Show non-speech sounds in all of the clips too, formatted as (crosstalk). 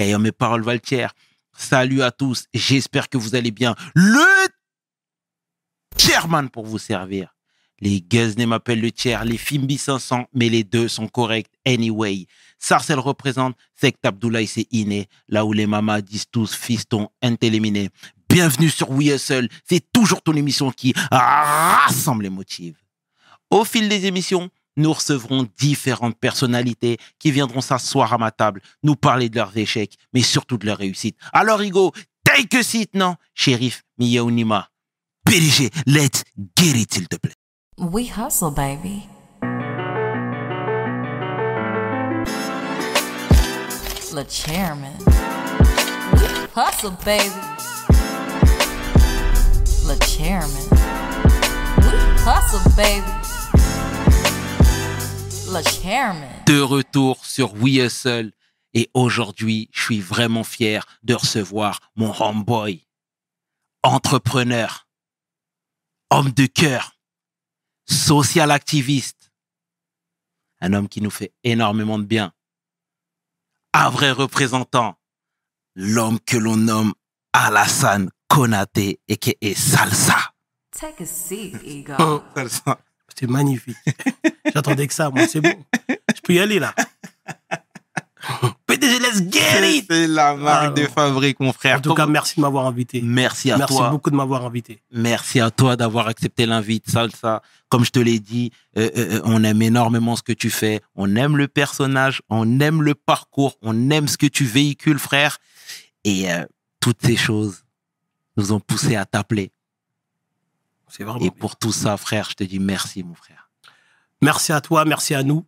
Et mes paroles valent Salut à tous. J'espère que vous allez bien. Le chairman pour vous servir. Les Guzney m'appellent le tiers, les Fimbi 500, mais les deux sont corrects anyway. Sarcel représente, Sect Abdoulaye c'est inné, là où les mamas disent tous fiston, inteliminé. Bienvenue sur We Hustle, c'est toujours ton émission qui rassemble les motifs. Au fil des émissions, nous recevrons différentes personnalités qui viendront s'asseoir à ma table, nous parler de leurs échecs, mais surtout de leurs réussites. Alors, Igo, take a seat, non? Shérif Miyaounima. PDG, let's get it, s'il te plaît. We hustle, baby. Le chairman. We hustle, baby. Le chairman. We hustle, baby. De retour sur We Hustle. Et aujourd'hui, je suis vraiment fier de recevoir mon homeboy, entrepreneur, homme de cœur, social activiste, un homme qui nous fait énormément de bien, un vrai représentant, l'homme que l'on nomme Alassane Konaté et qui est Salsa. Take a seat, (laughs) Ego. Oh, C'est magnifique. (laughs) J'attendais que ça, moi, c'est bon. Je peux y aller là. (laughs) PDG, let's get it! C'est la marque Ah, de non. fabrique, mon frère. En tout cas, merci de m'avoir invité. merci à Merci toi. beaucoup de m'avoir invité. Merci à toi d'avoir accepté l'invite, Salsa. Comme je te l'ai dit, euh, euh, on aime énormément ce que tu fais. On aime le personnage, on aime le parcours, on aime ce que tu véhicules, frère. Et euh, toutes ces choses nous ont poussé à t'appeler. Vraiment. Et pour tout ça, frère, je te dis merci, mon frère. Merci à toi, merci à nous.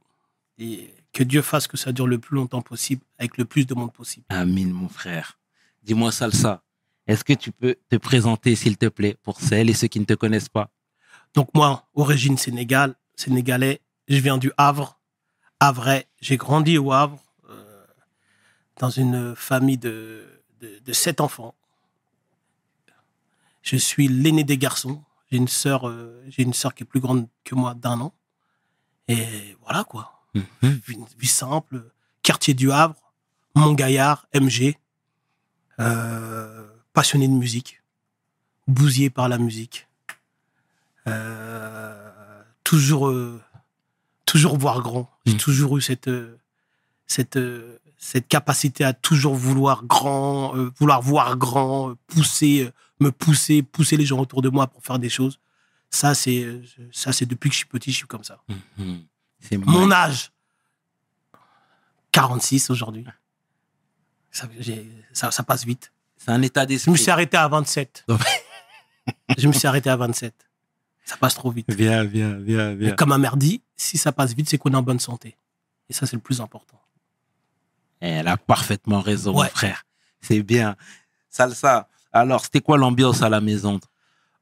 Et que Dieu fasse que ça dure le plus longtemps possible, avec le plus de monde possible. Amin, mon frère. Dis-moi, Salsa, est-ce que tu peux te présenter, s'il te plaît, pour celles et ceux qui ne te connaissent pas? Donc moi, origine Sénégal, sénégalais, je viens du Havre, Havrais. J'ai grandi au Havre, euh, dans une famille de, de, de sept enfants. Je suis l'aîné des garçons. J'ai une sœur, euh, j'ai une sœur qui est plus grande que moi d'un an. Et voilà quoi. Mhm. Vie, vie simple, quartier du Havre, Montgaillard, MG, euh, passionné de musique, bousillé par la musique. Euh, toujours, toujours voir grand. J'ai Mm. toujours eu cette, cette, cette capacité à toujours vouloir grand, vouloir voir grand, pousser, me pousser, pousser les gens autour de moi pour faire des choses. Ça, c'est, ça, c'est depuis que je suis petit, je suis comme ça. Mhm. C'est Mon mag- âge, 46 aujourd'hui. Ça, j'ai- ça, ça passe vite. C'est un état Je me d'esprit. suis arrêté à 27. (laughs) je me suis arrêté à 27. Ça passe trop vite. Viens, viens, viens, Et comme ma mère dit, si ça passe vite, c'est qu'on est en bonne santé. Et ça, c'est le plus important. Elle a parfaitement raison, Ouais. frère. C'est bien. Salsa, alors, c'était quoi l'ambiance à la maison?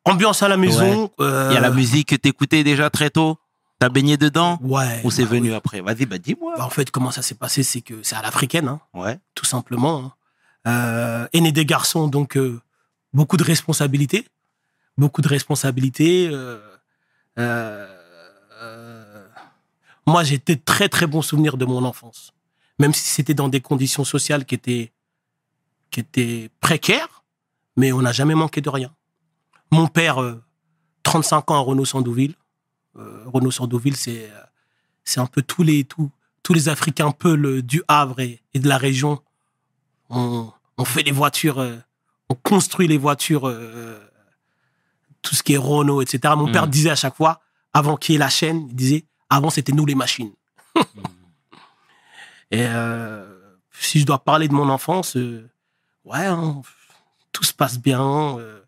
Ambiance à la maison. euh, Il y a la musique que t'écoutais déjà très tôt? T'as baigné dedans? Ouais. Ou c'est bah venu oui. après? Vas-y, bah dis-moi. Bah, en fait, comment ça s'est passé, c'est que c'est à l'africaine, hein, Ouais. tout simplement. hein. Euh, aîné des garçons, donc euh, beaucoup de responsabilités. Beaucoup de responsabilités. euh, euh, euh, moi, j'ai très très bons souvenirs de mon enfance. Même si c'était dans des conditions sociales qui étaient, qui étaient précaires, mais on n'a jamais manqué de rien. Mon père, euh, 35 ans à Renault-Sandouville. Euh, Renault-Sandouville, c'est euh, c'est un peu tous les, tous, tous les Africains peu le, du Havre et, et de la région. On, on fait les voitures, euh, on construit les voitures, euh, tout ce qui est Renault, etc. Mon père disait à chaque fois, avant qu'il y ait la chaîne, il disait, avant c'était nous les machines. (laughs) et euh, si je dois parler de mon enfance, euh, ouais, hein, tout se passe bien. euh,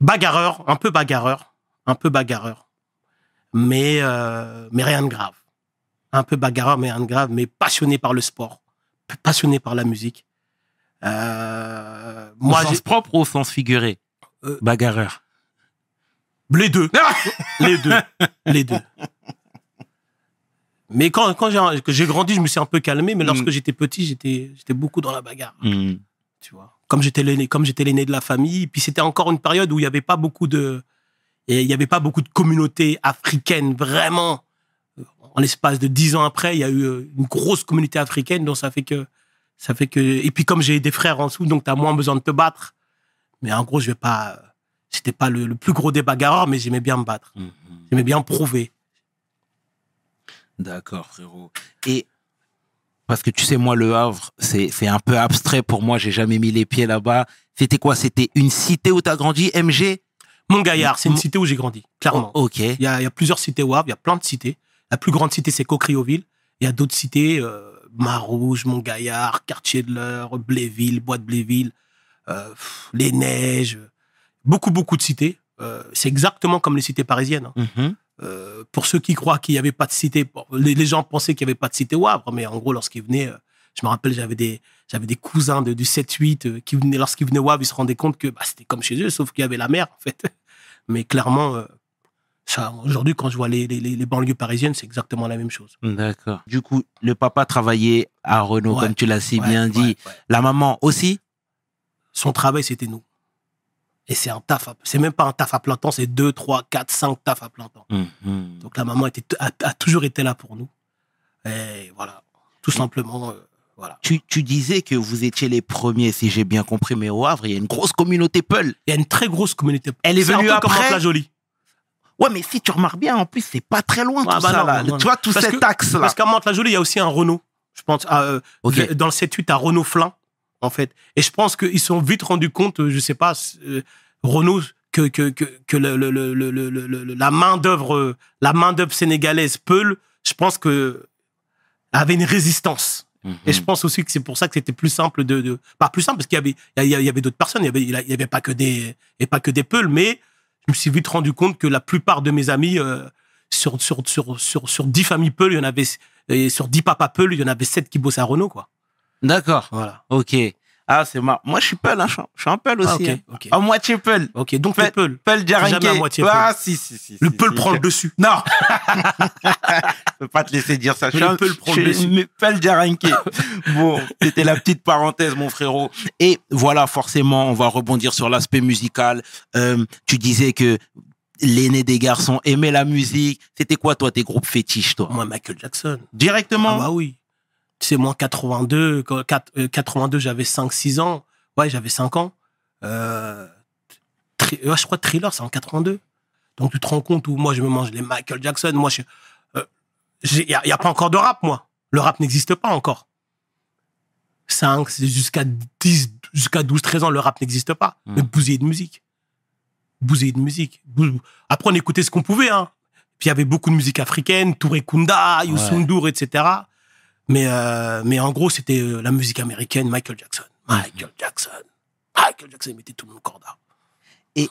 bagarreur, un peu bagarreur, un peu bagarreur, mais euh, mais rien de grave. Un peu bagarreur, mais rien de grave, mais passionné par le sport, passionné par la musique. Euh, moi, au j'ai sens propre ou au sens figuré? Bagarreur. les deux, les deux, les deux. Mais quand, quand j'ai grandi, je me suis un peu calmé. Mais lorsque Mm. j'étais petit, j'étais beaucoup dans la bagarre. Hmm. tu vois. Comme j'étais l'aîné, comme j'étais l'aîné de la famille, puis c'était encore une période où il y avait pas beaucoup de, il y avait pas beaucoup de communautés africaines vraiment. En l'espace de dix ans après, il y a eu euh, une grosse communauté africaine, donc ça fait que Ça fait que et puis comme j'ai des frères en dessous, donc t'as moins besoin de te battre. Mais en gros, je vais pas. J'étais pas le, le plus gros des bagarreurs, mais j'aimais bien me battre. Mhm. J'aimais bien prouver. D'accord, frérot. Et parce que tu sais, moi, le Havre, c'est c'est un peu abstrait pour moi. J'ai jamais mis les pieds là-bas. C'était quoi? C'était une cité où t'as grandi, MG Montgaillard, c'est une cité où j'ai grandi, clairement. Oh, ok. Il y a, il y a plusieurs cités au Havre, il y a plein de cités. La plus grande cité, c'est Cocrioville. Il y a d'autres cités, euh, Marouge, Montgaillard, Quartier de l'Heure, Bléville, Bois de Bléville, euh, pff, Les Neiges. Beaucoup, beaucoup de cités. Euh, c'est exactement comme les cités parisiennes. hein. Mhm. Euh, pour ceux qui croient qu'il n'y avait pas de cité, bon, les, les gens pensaient qu'il n'y avait pas de cité au Havre, mais en gros, lorsqu'ils venaient, euh, je me rappelle, j'avais des, j'avais des cousins de, du 7-8 euh, qui venaient, lorsqu'ils venaient au Havre, ils se rendaient compte que bah, c'était comme chez eux, sauf qu'il y avait la mer, en fait. (laughs) Mais clairement, ça, aujourd'hui, quand je vois les, les, les les banlieues parisiennes, c'est exactement la même chose. D'accord. Du coup, le papa travaillait à Renault, Ouais. comme tu l'as si Ouais, bien ouais, dit. La maman aussi? Son travail, c'était nous. Et c'est un taf, à- c'est même pas un taf à plein temps, c'est 2, 3, 4, 5 tafs à plein temps. Mhm. Donc la maman était, a, a toujours été là pour nous. Et voilà, tout simplement, euh, voilà. tu, tu disais que vous étiez les premiers, si j'ai bien compris, mais au Havre, il y a une grosse communauté Peul. Il y a une très grosse communauté. Elle est C'est un venue peu comme après la jolie. Ouais, mais si tu remarques bien, en plus, c'est pas très loin Ah tout bah ça, non, là. non, non. Tu vois, tout Parce cet axe-là. Parce qu'à Mantes-la-Jolie, il y a aussi un Renault. Je pense, ah, euh, dans le 7-8, à Renault Flin, en fait. Et je pense qu'ils se sont vite rendus compte, euh, je sais pas, euh, Renault, que, que, que, que le, le, le, le, le- le- le- la main-d'œuvre, euh, la main-d'œuvre sénégalaise, Peul, je pense que avait une résistance. Mhm. Et je pense aussi que c'est pour ça que c'était plus simple de, de pas plus simple parce qu'il y avait il y, d'autres personnes, il y avait il y avait pas que des et pas que des peuls, mais je me suis vite rendu compte que la plupart de mes amis euh, sur sur sur sur sur 10 familles peuls, il y en avait et sur 10 papas peuls, il y en avait 7 qui bossaient à Renault quoi. D'accord. Voilà. Ok. Ah, c'est marrant. Moi, je suis Peul, hein. je suis- un Peul aussi. Ah, ok, hein. ok. À moitié Peul. OK, donc peuls. Peul Djaranké. Jamais à moitié Ah, si, si, si. Le si, peul si. prend le dessus. Non. (laughs) je peux pas te laisser dire ça. Je suis un- Peul prend le dessus. mais Peul Djaranké. (laughs) bon, c'était la petite parenthèse, mon frérot. Et voilà, forcément, on va rebondir sur l'aspect musical. Euh, tu disais que l'aîné des garçons aimait la musique. C'était quoi, toi, tes groupes fétiches, toi? Moi Michael Jackson. Directement? Ah bah oui. Sais, moi, en 82, quand- quat- euh, 82, j'avais 5-6 ans. Ouais, j'avais 5 ans. Euh, ouais, je crois Thriller, c'est en 82. Donc, tu te rends compte où moi, je me mange les Michael Jackson. Moi, je il n'y a, pas encore de rap, moi. Le rap n'existe pas encore. 5, c'est jusqu'à 10, jusqu'à 12, 13 ans, le rap n'existe pas. Mm. Mais bousiller de musique. Bousiller de musique. Après, on écoutait ce qu'on pouvait, hein. Puis il y avait beaucoup de musique africaine, Touré Kunda, Youssou Ouais. Etc. Mais, euh, mais en gros, c'était euh, la musique américaine, Michael Jackson. Michael Jackson. Michael Jackson, il mettait tout le monde corda. (laughs)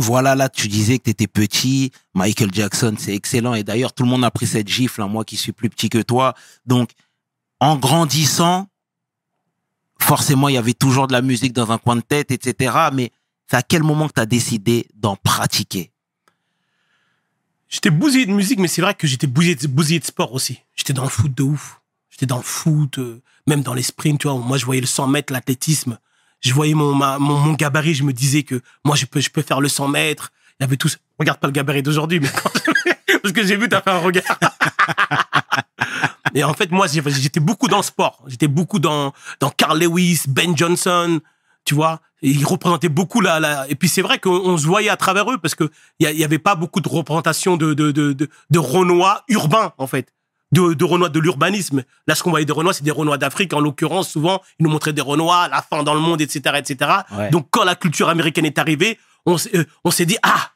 Voilà, là, tu disais que tu étais petit. Michael Jackson, c'est excellent. Et d'ailleurs, tout le monde a pris cette gifle, hein, moi qui suis plus petit que toi. Donc, en grandissant, forcément, il y avait toujours de la musique dans un coin de tête, etc. Mais c'est à quel moment que tu as décidé d'en pratiquer? J'étais bousillé de musique, mais c'est vrai que j'étais bousillé, bousillé de sport aussi. J'étais dans le foot de ouf. J'étais dans le foot, euh, même dans les sprints, tu vois. Moi, je voyais le 100 mètres, l'athlétisme. Je voyais mon, ma- mon, mon gabarit, je me disais que moi, je peux, je peux faire le 100 mètres. Il y avait tous. Regarde pas le gabarit d'aujourd'hui, mais quand (laughs) parce que j'ai vu, t'as fait un regard. (laughs) Et en fait, moi, j'étais beaucoup dans le sport. J'étais beaucoup dans, dans Carl Lewis, Ben Johnson, tu vois. Ils représentaient beaucoup la, la... Et puis c'est vrai qu'on on se voyait à travers eux parce que il y, avait pas beaucoup de représentation de, de, de, de, de Renois urbains, en fait. De, de Renois de l'urbanisme. Là, ce qu'on voyait des Renois, c'est des Renois d'Afrique. En l'occurrence, souvent, ils nous montraient des Renois, la fin dans le monde, etc., etc. Ouais. Donc, quand la culture américaine est arrivée, on, s'est- euh, on s'est dit, ah,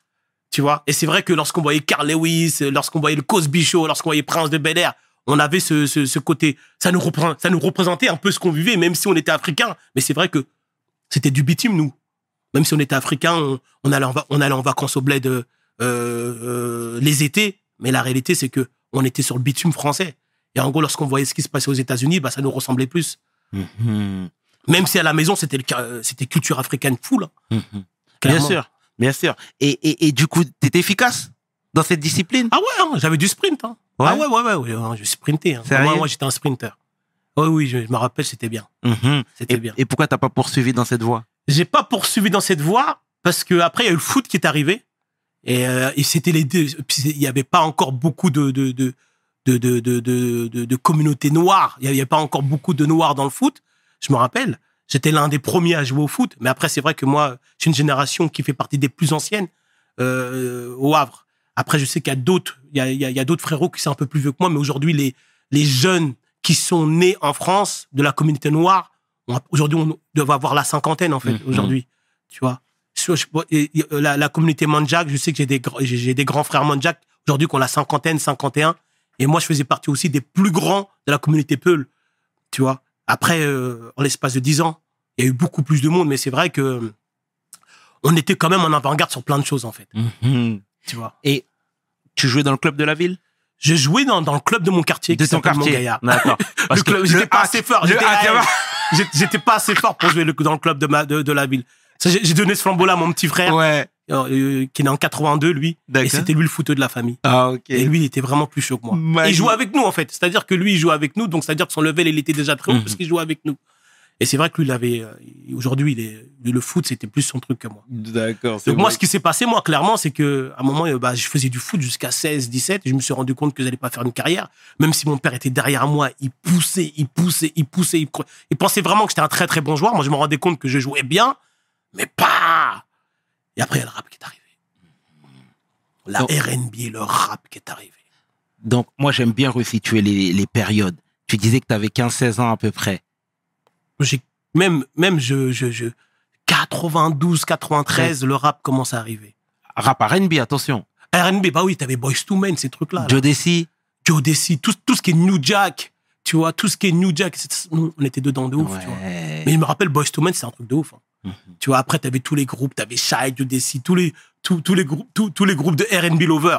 tu vois? Et c'est vrai que lorsqu'on voyait Carl Lewis, lorsqu'on voyait le Cosby Show, lorsqu'on voyait Prince de Bel Air, on avait ce, ce, ce côté, ça nous, ça nous représentait un peu ce qu'on vivait, même si on était africain. Mais c'est vrai que c'était du bitume, nous. Même si on était africain, on, on allait, en, va- on allait en vacances au bled euh, euh, les étés. Mais la réalité, c'est que on était sur le bitume français. Et en gros, lorsqu'on voyait ce qui se passait aux États-Unis, bah, ça nous ressemblait plus. Mhm. Même si à la maison, c'était euh, c'était culture africaine full. hein, Mhm. Bien sûr, bien sûr. Et, et, et du coup, tu étais efficace dans cette discipline? Ah ouais, hein, j'avais du sprint. hein. Ouais. Ah ouais, ouais, ouais, ouais, je sprintais. hein. Moi, moi j'étais un sprinter. Oui, oui, je, me rappelle, c'était bien. Mhm. C'était Et, bien. et pourquoi t'as pas poursuivi dans cette voie? J'ai pas poursuivi dans cette voie parce que après il y a eu le foot qui est arrivé et, euh, et c'était les deux. Il y avait pas encore beaucoup de de, de de, de, de, de, de, de communauté noire. Il n'y avait pas encore beaucoup de noirs dans le foot, je me rappelle. J'étais l'un des premiers à jouer au foot. Mais après, c'est vrai que moi, j'ai une génération qui fait partie des plus anciennes euh, au Havre. Après, je sais qu'il y a d'autres, il y a, il y a d'autres frérots qui sont un peu plus vieux que moi, mais aujourd'hui, les, les jeunes qui sont nés en France de la communauté noire, aujourd'hui, on doit avoir la cinquantaine, en fait, Mhm. aujourd'hui. Tu vois. Et- et, euh, la, la communauté Manjak, je sais que j'ai des, j'ai grands frères Manjak, aujourd'hui, qui ont la cinquantaine, 51. Et moi, je faisais partie aussi des plus grands de la communauté Peul. Tu vois. Après, euh, en l'espace de 10 ans, il y a eu beaucoup plus de monde, mais c'est vrai que euh, on était quand même en avant-garde sur plein de choses, en fait. Mhm. Tu vois. Et tu jouais dans le club de la ville? Je jouais dans, dans le club de mon quartier. De qui ton s'appelle quartier. D'accord. (laughs) Parce Le que j'étais pas assez fort. J'étais pas assez fort pour jouer le- dans le club de, ma, de, de la ville. J'ai donné ce flambeau-là à mon petit frère, Ouais. euh, qui est né en 82, lui. Et c'était lui le footeux de la famille. Ah, ok. Et lui, il était vraiment plus chaud que moi. Il jouait avec nous, en fait. C'est-à-dire que lui, il jouait avec nous, donc c'est-à-dire que son level, il était déjà très haut Mhm. parce qu'il jouait avec nous. Et c'est vrai que lui, il avait. euh, Aujourd'hui, il est- le foot, c'était plus son truc que moi. D'accord. Donc moi, ce qui s'est passé, moi, clairement, c'est que à un moment, euh, bah, je faisais du foot jusqu'à 16, 17. Et je me suis rendu compte que j'allais pas faire une carrière. Même si mon père était derrière moi, il poussait, il poussait, il poussait. Il, pensait vraiment que j'étais un très, très bon joueur. Moi, je me rendais compte que je jouais bien, mais pas. Et après, il y a le rap qui est arrivé. La Donc- RB et le rap qui est arrivé. Donc, moi, j'aime bien resituer les, les périodes. Tu disais que tu avais 15-16 ans à peu près. J'ai même, même je, je, je, 92, 93, le rap commence à arriver. Rap R&B, attention. RB, bah oui, t'avais Boys to Men, ces trucs-là. là. Joe Desi. Joe Desi, tout, tout ce qui est New Jack, tu vois, tout ce qui est New Jack, nous, on était dedans de ouf, tu vois. Mais je me rappelle, Boys to Men, c'est un truc de ouf. hein. Mhm. Tu vois, après, t'avais tous les groupes, t'avais Shy, Joe Desi, tous les, tous, tous les groupes, tous, tous les groupes de R&B lover.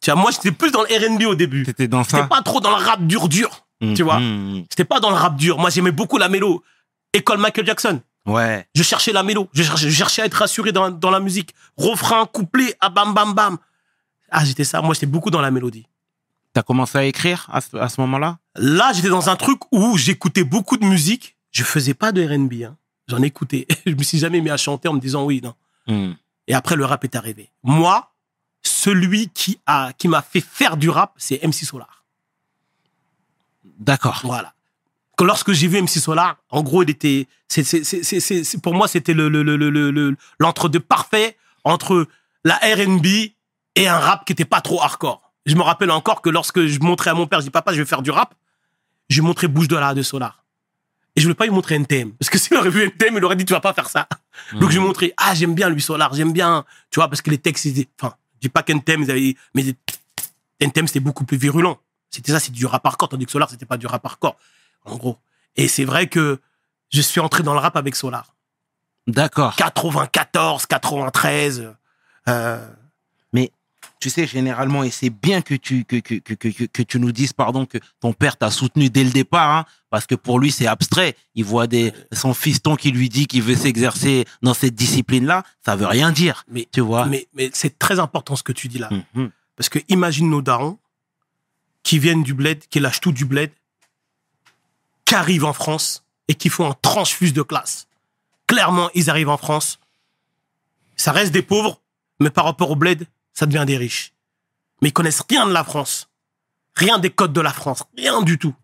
Tu vois, moi, j'étais plus dans le R&B au début. T'étais dans J'étais ça pas trop dans le rap dur, dur. tu vois. Mhm. J'étais pas dans le rap dur. Moi, j'aimais beaucoup la mélo. École Michael Jackson. Ouais. Je cherchais la mélo. Je cherchais, je cherchais à être rassuré dans, dans la musique. Refrain, couplet, ah bam bam bam. Ah, j'étais ça. Moi, j'étais beaucoup dans la mélodie. T'as commencé à écrire à ce, à ce moment-là? Là, j'étais dans un truc où j'écoutais beaucoup de musique. Je faisais pas de R&B. Hein. J'en écoutais. (laughs) Je me suis jamais mis à chanter en me disant oui, non. Mhm. Et après, le rap est arrivé. Moi, celui qui a, qui m'a fait faire du rap, c'est MC Solar. D'accord. Voilà. Que lorsque j'ai vu MC Solar, en gros, il était, c'est, c'est, c'est, pour moi, c'était le, le, le, le, le- le- l'entre-deux parfait entre la R&B et un rap qui était pas trop hardcore. Je me rappelle encore que lorsque je montrais à mon père, je dis papa, je vais faire du rap, je lui montrais Bouche de la de Solar. Et je voulais pas lui montrer NTM. Parce que (laughs) s'il aurait vu NTM, il aurait dit, tu vas pas faire ça. Donc je lui montrais, ah, j'aime bien lui Solar, j'aime bien, tu vois, parce que les textes, ils étaient- enfin, je dis pas qu'NTM, ils avaient, mais NTM, c'était beaucoup plus virulent. C'était ça, c'est du rap hardcore, tandis que Solar, c'était pas du rap hardcore, en gros. Et c'est vrai que je suis entré dans le rap avec Solar. D'accord. 94, 93, euh, Tu sais, généralement, et c'est bien que tu, que, que, que, que, que- que tu nous dises, pardon, que ton père t'a soutenu dès le départ, hein, parce que pour lui, c'est abstrait. Il voit des, son fiston qui lui dit qu'il veut s'exercer dans cette discipline-là. Ça veut rien dire. mais, Tu vois? mais, mais c'est très important ce que tu dis là. Mhm. Parce que imagine nos darons qui viennent du bled, qui lâchent tout du bled, qui arrivent en France et qui font un transfuse de classe. Clairement, ils arrivent en France. Ça reste des pauvres, mais par rapport au bled, ça devient des riches. Mais ils connaissent rien de la France. Rien des codes de la France. Rien du tout.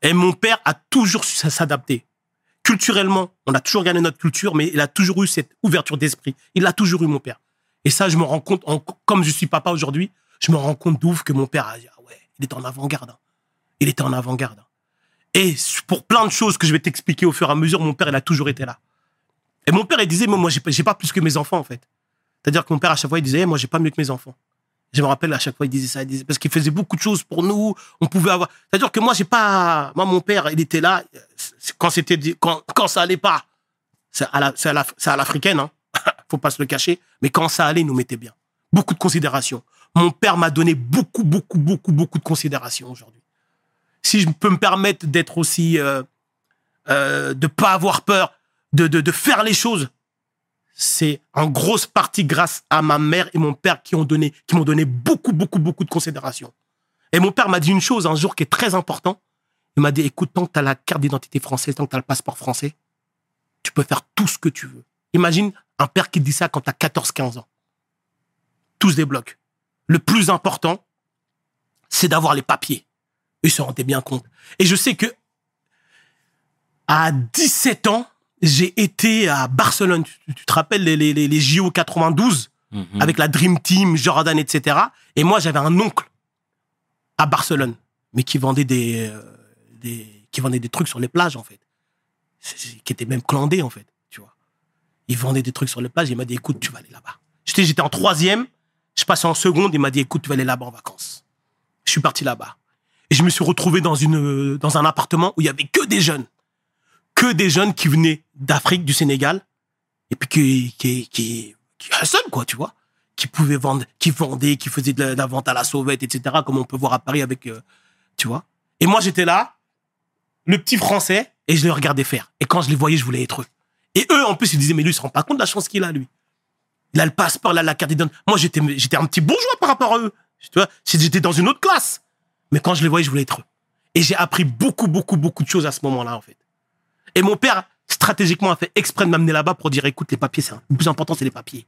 Et mon père a toujours su s'adapter. Culturellement, on a toujours gagné notre culture, mais il a toujours eu cette ouverture d'esprit. Il l'a toujours eu, mon père. Et ça, je me rends compte, comme je suis papa aujourd'hui, je me rends compte d'ouf que mon père a dit, ah ouais, il était en avant-garde. hein. Il était en avant-garde. Et pour plein de choses que je vais t'expliquer au fur et à mesure, mon père, il a toujours été là. Et mon père, il disait, mais moi, j'ai pas, pas plus que mes enfants, en fait. C'est-à-dire que mon père, à chaque fois, il disait, Eh, moi, j'ai pas mieux que mes enfants. Je me rappelle, à chaque fois, il disait ça, parce qu'il faisait beaucoup de choses pour nous. On pouvait avoir. C'est-à-dire que moi, j'ai pas. Moi, mon père, il était là quand c'était, quand, quand ça allait pas. C'est à la, c'est à hein. (laughs) Faut pas se le cacher. Mais quand ça allait, il nous mettait bien. Beaucoup de considération. Mon père m'a donné beaucoup, beaucoup, beaucoup, beaucoup de considération aujourd'hui. Si je peux me permettre d'être aussi, euh, euh, de pas avoir peur, de, de, faire les choses, c'est en grosse partie grâce à ma mère et mon père qui ont donné, m'ont donné beaucoup, beaucoup, beaucoup de considération. Et mon père m'a dit une chose un jour qui est très important. Il m'a dit, écoute, tant que tu as la carte d'identité française, tant que tu as le passeport français, tu peux faire tout ce que tu veux. Imagine un père qui dit ça quand tu as 14, 15 ans. Tout se débloque. Le plus important, c'est d'avoir les papiers. Ils se rendaient bien compte. Et je sais que à 17 ans, j'ai été à Barcelone. Tu, tu te rappelles les, les, les, JO 92 Mhm. avec la Dream Team, Jordan, etc. Et moi, j'avais un oncle à Barcelone, mais qui vendait des, euh, des, qui vendait des trucs sur les plages, en fait. Qui était même clandé, en fait, tu vois. Il vendait des trucs sur les plages, il m'a dit, écoute, tu vas aller là-bas. J'étais, j'étais en troisième, je passais en seconde, il m'a dit, écoute, tu vas aller là-bas en vacances. Je suis parti là-bas. Et je me suis retrouvé dans une, euh, dans un appartement où il y avait que des jeunes. Que des jeunes qui venaient d'Afrique, du Sénégal, et puis qui, qui, qui, qui quoi, tu vois. Qui pouvaient vendre, qui vendaient, qui faisaient de la, la vente à la sauvette, etc., comme on peut voir à Paris avec, euh, tu vois. Et moi, j'étais là, le petit français, et je les regardais faire. Et quand je les voyais, je voulais être eux. Et eux, en plus, ils disaient, mais lui, il se rend pas compte de la chance qu'il a, lui. Il a le passeport, il a la carte d'identité. Moi, j'étais, j'étais un petit bourgeois par rapport à eux. Tu vois, j'étais dans une autre classe. Mais quand je les voyais, je voulais être eux. Et j'ai appris beaucoup, beaucoup, beaucoup de choses à ce moment-là, en fait. Et mon père, stratégiquement, a fait exprès de m'amener là-bas pour dire, écoute, les papiers, c'est le plus important, c'est les papiers.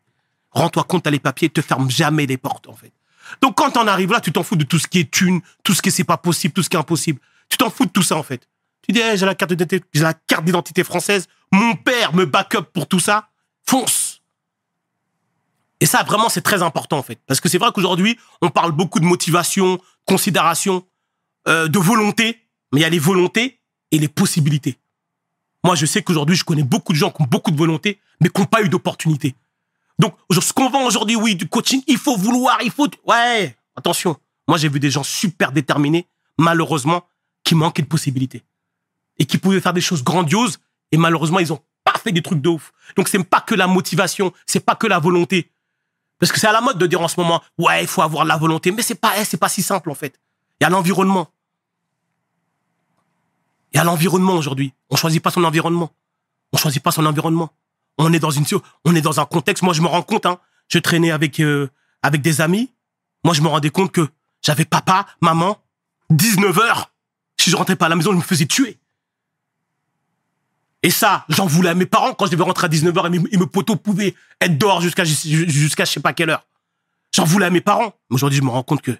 Rends-toi compte, t'as les papiers, te ferme jamais les portes, en fait. Donc, quand on arrive là, tu t'en fous de tout ce qui est thune, tout ce qui c'est pas possible, tout ce qui est impossible. Tu t'en fous de tout ça, en fait. Tu dis, Eh, j'ai la carte d'identité, j'ai la carte d'identité française. Mon père me back up pour tout ça. Fonce. Et ça, vraiment, c'est très important, en fait. Parce que c'est vrai qu'aujourd'hui, on parle beaucoup de motivation, considération, euh, de volonté. Mais il y a les volontés et les possibilités. Moi, je sais qu'aujourd'hui, je connais beaucoup de gens qui ont beaucoup de volonté, mais qui n'ont pas eu d'opportunité. Donc, ce qu'on vend aujourd'hui, oui, du coaching, il faut vouloir, il faut... Ouais, attention. Moi, j'ai vu des gens super déterminés, malheureusement, qui manquaient de possibilités. Et qui pouvaient faire des choses grandioses, et malheureusement, ils ont pas fait des trucs de ouf. Donc, c'est pas que la motivation, c'est pas que la volonté. Parce que c'est à la mode de dire en ce moment, ouais, il faut avoir la volonté, mais c'est pas, eh, c'est pas si simple, en fait. Il y a l'environnement. Il y a l'environnement aujourd'hui. On choisit pas son environnement. On choisit pas son environnement. On est dans une, on est dans un contexte. Moi, je me rends compte. Hein, je traînais avec euh, avec des amis. Moi, je me rendais compte que j'avais papa, maman, 19 heures. Si je rentrais pas à la maison, je me faisais tuer. Et ça, j'en voulais à mes parents quand je devais rentrer à 19 heures et mes, et mes pouvaient être dehors jusqu'à jusqu'à je sais pas quelle heure. J'en voulais à mes parents. Mais aujourd'hui, je me rends compte que,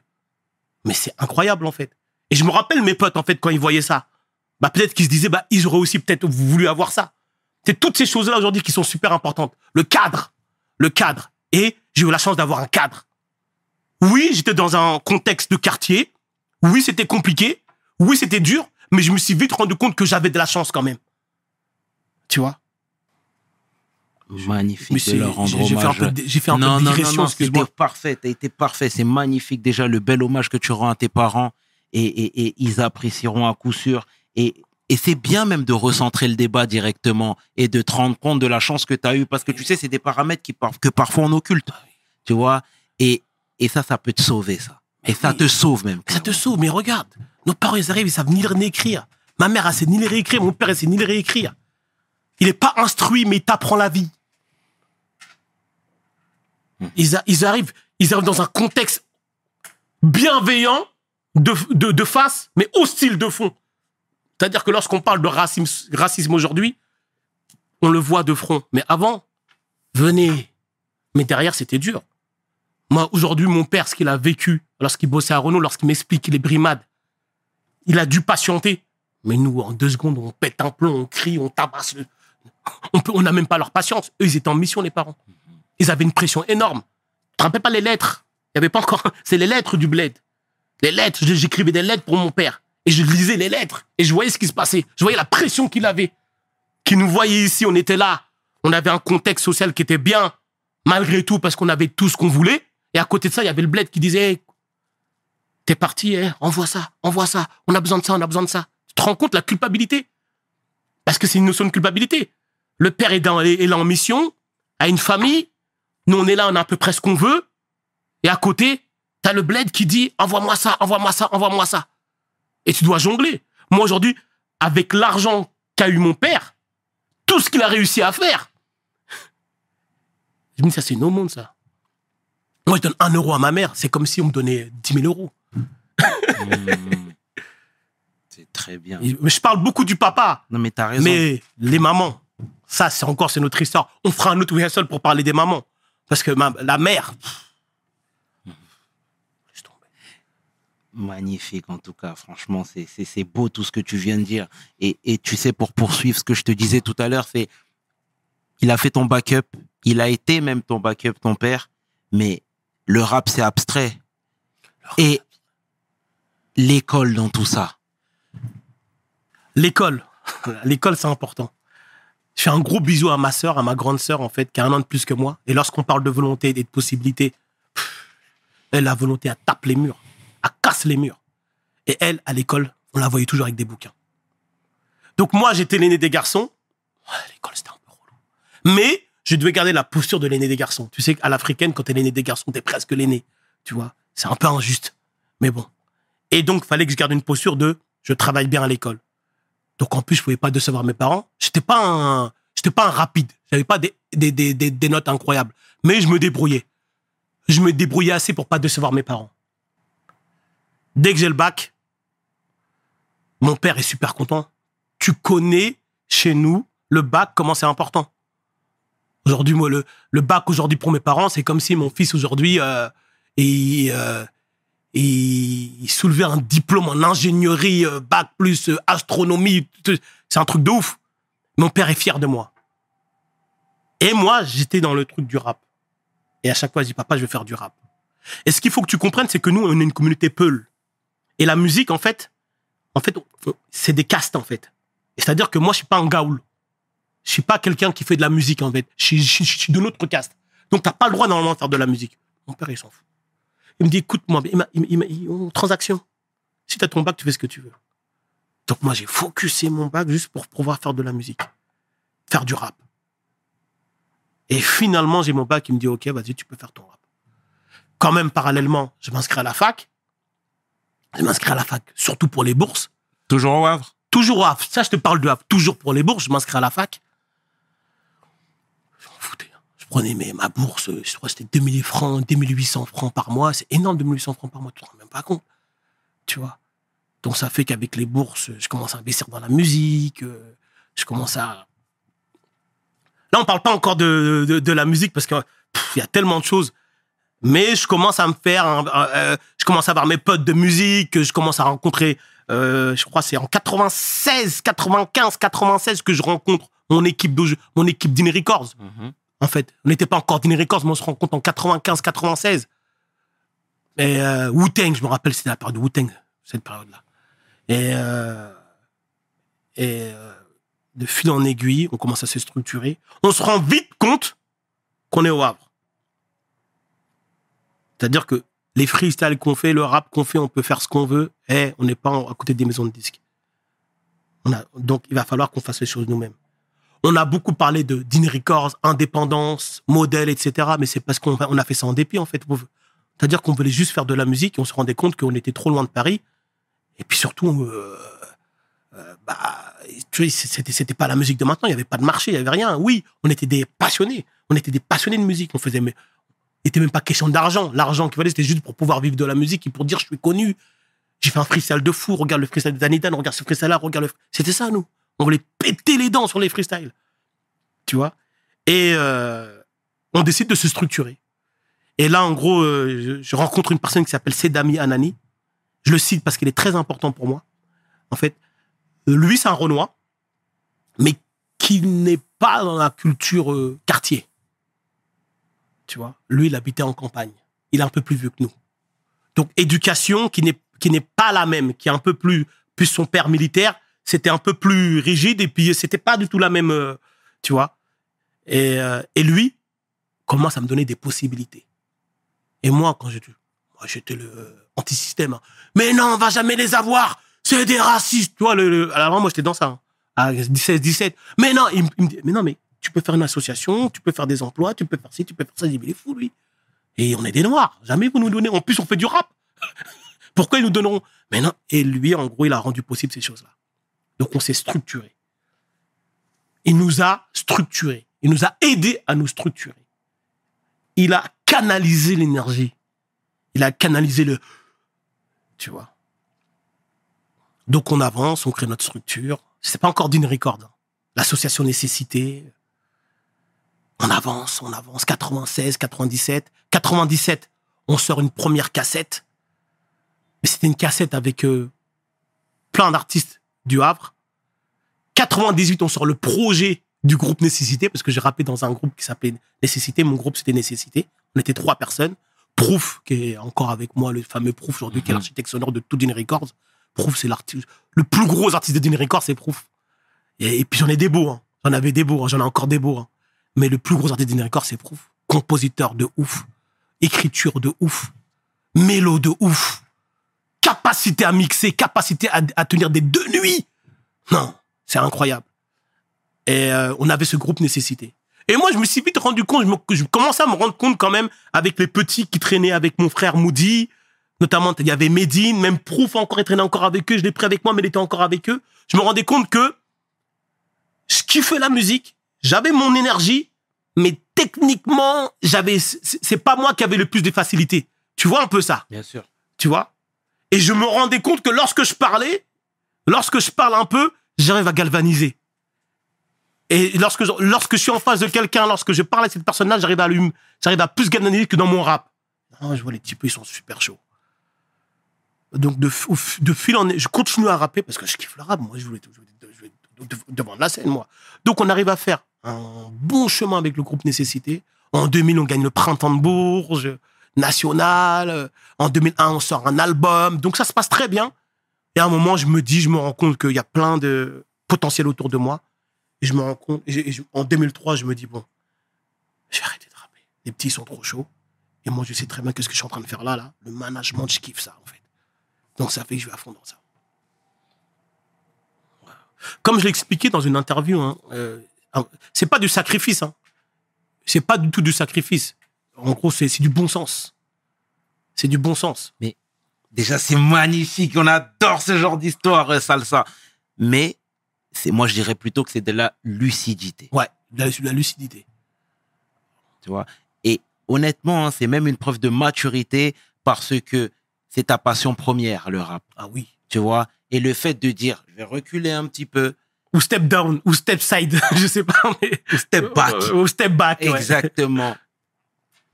mais c'est incroyable en fait. Et je me rappelle mes potes en fait quand ils voyaient ça bah peut-être qu'ils se disaient bah ils auraient aussi peut-être voulu avoir ça. C'est toutes ces choses-là aujourd'hui qui sont super importantes. Le cadre, le cadre. Et j'ai eu la chance d'avoir un cadre. Oui, j'étais dans un contexte de quartier. Oui, c'était compliqué. Oui, c'était dur. Mais je me suis vite rendu compte que j'avais de la chance quand même. Tu vois? Magnifique Mais de leur rendre j'ai fait un peu j'ai fait un non, peu de non, digression, excuse-moi. c'était parfait, t'as été parfait, c'est magnifique déjà le bel hommage que tu rends à tes parents et, et, et ils apprécieront à coup sûr. Et, et c'est bien même de recentrer le débat directement et de te rendre compte de la chance que tu as eue parce que tu sais, c'est des paramètres qui, par- que parfois on occulte, tu vois? Et, et ça, ça peut te sauver, ça. Et ça te sauve même. Ça te sauve, mais regarde. Nos parents, ils arrivent, ils savent ni lire ni écrire. Ma mère, elle sait ni lire ni écrire. Mon père, il sait ni lire ni écrire. Il est pas instruit, mais il t'apprend la vie. Ils, a- ils arrivent, ils arrivent dans un contexte bienveillant de, de, de face, mais hostile de fond. C'est-à-dire que lorsqu'on parle de racisme, racisme aujourd'hui, on le voit de front. Mais avant, venez. Mais derrière, c'était dur. Moi, aujourd'hui, mon père, ce qu'il a vécu lorsqu'il bossait à Renault, lorsqu'il m'explique les brimades, il a dû patienter. Mais nous, en deux secondes, on pète un plomb, on crie, on tabasse. le- On n'a même pas leur patience. Eux, ils étaient en mission, les parents. Ils avaient une pression énorme. Tu te rappelles pas les lettres? Il n'y avait pas encore. C'est les lettres du bled. Les lettres. J'écrivais des lettres pour mon père. Et je lisais les lettres. Et je voyais ce qui se passait. Je voyais la pression qu'il avait. Qui nous voyait ici. On était là. On avait un contexte social qui était bien. Malgré tout, parce qu'on avait tout ce qu'on voulait. Et à côté de ça, il y avait le bled qui disait T'es parti, hein, envoie ça, envoie ça. On a besoin de ça, on a besoin de ça. Tu te rends compte la culpabilité? Parce que c'est une notion de culpabilité. Le père est, dans, est là en mission, a une famille. Nous, on est là, on a à peu près ce qu'on veut. Et à côté, t'as le bled qui dit envoie-moi ça, envoie-moi ça, envoie-moi ça. Et tu dois jongler. Moi, aujourd'hui, avec l'argent qu'a eu mon père, tout ce qu'il a réussi à faire, je me dis, ça, c'est une aumône, ça. Moi, je donne un euro à ma mère, c'est comme si on me donnait 10 000 euros. Mmh. (laughs) C'est très bien. Mais je parle beaucoup du papa, Non, mais t'as raison. mais les mamans, ça, c'est encore, c'est notre histoire. On fera un autre rehearsal pour parler des mamans. Parce que ma- la mère, pff, laisse tomber. Magnifique, en tout cas. Franchement, c'est beau tout ce que tu viens de dire. Et, et tu sais, pour poursuivre ce que je te disais tout à l'heure, c'est il a fait ton backup, il a été même ton backup, ton père, mais le rap, c'est abstrait. Et l'école dans tout ça. L'école. (laughs) L'école, c'est important. Je fais un gros bisou à ma sœur, à ma grande sœur, en fait, qui a un an de plus que moi. Et lorsqu'on parle de volonté et de possibilités, pff, elle, la volonté, elle tape les murs. Elle casse les murs. Et elle, à l'école, on la voyait toujours avec des bouquins. Donc moi, j'étais l'aîné des garçons. L'école, c'était un peu relou. Mais je devais garder la posture de l'aîné des garçons. Tu sais qu'à l'africaine, quand t'es l'aîné des garçons, t'es presque l'aîné. Tu vois, c'est un peu injuste. Mais bon. Et donc, fallait que je garde une posture de je travaille bien à l'école. Donc en plus, je pouvais pas décevoir mes parents. J'étais pas un, pas un rapide. J'avais pas des notes incroyables. Mais je me débrouillais. Je me débrouillais assez pour pas décevoir mes parents. Dès que j'ai le bac, mon père est super content. Tu connais chez nous le bac, comment c'est important? Aujourd'hui, moi, le, le bac aujourd'hui pour mes parents, c'est comme si mon fils aujourd'hui, euh, il, euh, il, il soulevait un diplôme en ingénierie, euh, bac plus euh, astronomie. C'est un truc de ouf. Mon père est fier de moi. Et moi, j'étais dans le truc du rap. Et à chaque fois, je dis, papa, je vais faire du rap. Et ce qu'il faut que tu comprennes, c'est que nous, on est une communauté Peul. Et la musique, en fait, en fait, c'est des castes, en fait. Et C'est-à-dire que moi, je suis pas un gaoul. Je suis pas quelqu'un qui fait de la musique, en fait. Je suis, de notre caste. Donc, t'as pas le droit, normalement, de faire de la musique. Mon père, il s'en fout. Il me dit, écoute-moi, on- transaction. Si t'as ton bac, tu fais ce que tu veux. Donc, moi, j'ai focusé mon bac juste pour pouvoir faire de la musique. Faire du rap. Et finalement, j'ai mon bac, il me dit, OK, vas-y, tu peux faire ton rap. Quand même, parallèlement, je m'inscris à la fac. Je m'inscris à la fac, surtout pour les bourses. Toujours au Havre? Toujours au Havre. Ça, je te parle du Havre. Toujours pour les bourses. Je m'inscris à la fac. Je m'en foutais. hein. Je prenais mes, ma bourse, je crois que c'était 2000 francs, 2800 francs par mois. C'est énorme, 2800 francs par mois. Tu te rends même pas compte. Tu vois. Donc, ça fait qu'avec les bourses, je commence à investir dans la musique. euh, Je commence à. Là, on parle pas encore de, de, la musique parce qu'il y a tellement de choses. Mais je commence à me faire, euh, je commence à avoir mes potes de musique, je commence à rencontrer, euh, je crois c'est en 96, 95, 96 que je rencontre mon équipe de, Records. En fait, on n'était pas encore d'In Records, mais on se rencontre en 95, 96. Et Wu-Tang, je me rappelle, c'était la période de Wu-Tang, cette période-là. Et, euh, euh, de fil en aiguille, on commence à se structurer. On se rend vite compte qu'on est au Havre. C'est-à-dire que les freestyles qu'on fait, le rap qu'on fait, on peut faire ce qu'on veut. Et on n'est pas à côté des maisons de disques. Donc, il va falloir qu'on fasse les choses nous-mêmes. On a beaucoup parlé de Dean Records, indépendance, modèle, etc. Mais c'est parce qu'on on a fait ça en dépit, en fait. C'est-à-dire qu'on voulait juste faire de la musique et on se rendait compte qu'on était trop loin de Paris. Et puis surtout, euh, euh, bah, c'était pas la musique de maintenant. Il n'y avait pas de marché, il n'y avait rien. Oui, on était des passionnés. On était des passionnés de musique. On faisait, mais il n'était même pas question d'argent. L'argent qu'il fallait, c'était juste pour pouvoir vivre de la musique et pour dire je suis connu. J'ai fait un freestyle de fou. Regarde le freestyle de Danidan, regarde ce freestyle-là, regarde le. C'était ça, nous. On voulait péter les dents sur les freestyles. Tu vois? Et euh, on décide de se structurer. Et là, en gros, euh, je, rencontre une personne qui s'appelle Sedami Anani. Je le cite parce qu'il est très important pour moi. En fait, lui, c'est un Renoir, mais qui n'est pas dans la culture euh, quartier. Tu vois? Lui, il habitait en campagne. Il est un peu plus vieux que nous. Donc, éducation qui n'est qui n'est pas la même, qui est un peu plus, plus son père militaire, c'était un peu plus rigide et puis c'était pas du tout la même, euh, tu vois. Et, euh, et lui commence à me donner des possibilités. Et moi, quand j'étais, moi, j'étais le anti-système. hein. Mais non, on va jamais les avoir. C'est des racistes. Tu vois, le, le- alors moi, j'étais dans ça. hein, à 16, 17. Mais non, il, il me dit, mais non, mais tu peux faire une association, tu peux faire des emplois, tu peux faire ci, tu peux faire ça. Je dis, mais il est fou, lui. Et on est des noirs. Jamais vous nous donnez. En plus, on fait du rap. (laughs) Pourquoi ils nous donneront? Mais non. Et lui, en gros, il a rendu possible ces choses-là. Donc, on s'est structuré. Il nous a structuré. Il nous a aidé à nous structurer. Il a canalisé l'énergie. Il a canalisé le. Tu vois. Donc, on avance, on crée notre structure. C'est pas encore d'une record. hein. L'association Nécessité. On avance, on avance. 96, 97. 97, on sort une première cassette. Mais c'était une cassette avec euh, plein d'artistes du Havre. 98, on sort le projet du groupe Nécessité, parce que j'ai rappé dans un groupe qui s'appelait Nécessité. Mon groupe, c'était Nécessité. On était trois personnes. Proof, qui est encore avec moi, le fameux Proof aujourd'hui, qui est Mhm. l'architecte sonore de tout Dine Records. Proof, c'est l'artiste, le plus gros artiste de Dine Records, c'est Proof. Et, et puis j'en ai des beaux, hein. J'en avais des beaux, hein. j'en ai encore des beaux, hein. Mais le plus gros artiste de Dine Records, c'est Proof. Compositeur de ouf. Écriture de ouf. Mélo de ouf. Capacité à mixer, capacité à, à tenir des deux nuits. Non, c'est incroyable. Et euh, on avait ce groupe nécessité. Et moi, je me suis vite rendu compte, je, me- je commençais à me rendre compte quand même avec les petits qui traînaient avec mon frère Moody, notamment il y avait Medine, même Proof encore, il traînait encore avec eux, je l'ai pris avec moi, mais il était encore avec eux. Je me rendais compte que je kiffais la musique, j'avais mon énergie, mais techniquement, j'avais, c'est c'est pas moi qui avais le plus de facilité. Tu vois un peu ça? Bien sûr. tu vois? Et je me rendais compte que lorsque je parlais, lorsque je parle un peu, j'arrive à galvaniser. Et lorsque je, lorsque je suis en face de quelqu'un, lorsque je parle à cette personne-là, j'arrive à j'arrive à plus galvaniser que dans mon rap. Non, je vois les types, ils sont super chauds. Donc de, fil en je continue à rapper parce que je kiffe le rap. Moi, je voulais, je voulais- je voulais de- devant la scène, moi. Donc on arrive à faire un bon chemin avec le groupe Nécessité. En 2000, on gagne le Printemps de Bourges, national. Euh, En 2001, on sort un album. Donc ça se passe très bien. Et à un moment, je me dis, je me rends compte qu'il y a plein de potentiel autour de moi. Et je me rends compte, je- en 2003, je me dis, bon, j'ai arrêté de rapper. Les petits sont trop chauds. Et moi, je sais très bien que ce que je suis en train de faire là, là, le management, je kiffe ça, en fait. Donc ça fait que je vais à fond dans ça. Comme je l'ai expliqué dans une interview, hein, euh, c'est pas du sacrifice. Hein. C'est pas du tout du sacrifice. En gros, c'est du bon sens. C'est du bon sens. Déjà, c'est magnifique. On adore ce genre d'histoire, euh, salsa. Mais c'est, moi, je dirais plutôt que c'est de la lucidité. Ouais, la, la lucidité. tu vois? Et honnêtement, hein, c'est même une preuve de maturité parce que c'est ta passion première, le rap, Ah oui. tu vois? Et le fait de dire, je vais reculer un petit peu, Ou step down, ou step side, (laughs) je sais pas. Mais... step back. Ou step back. ouais.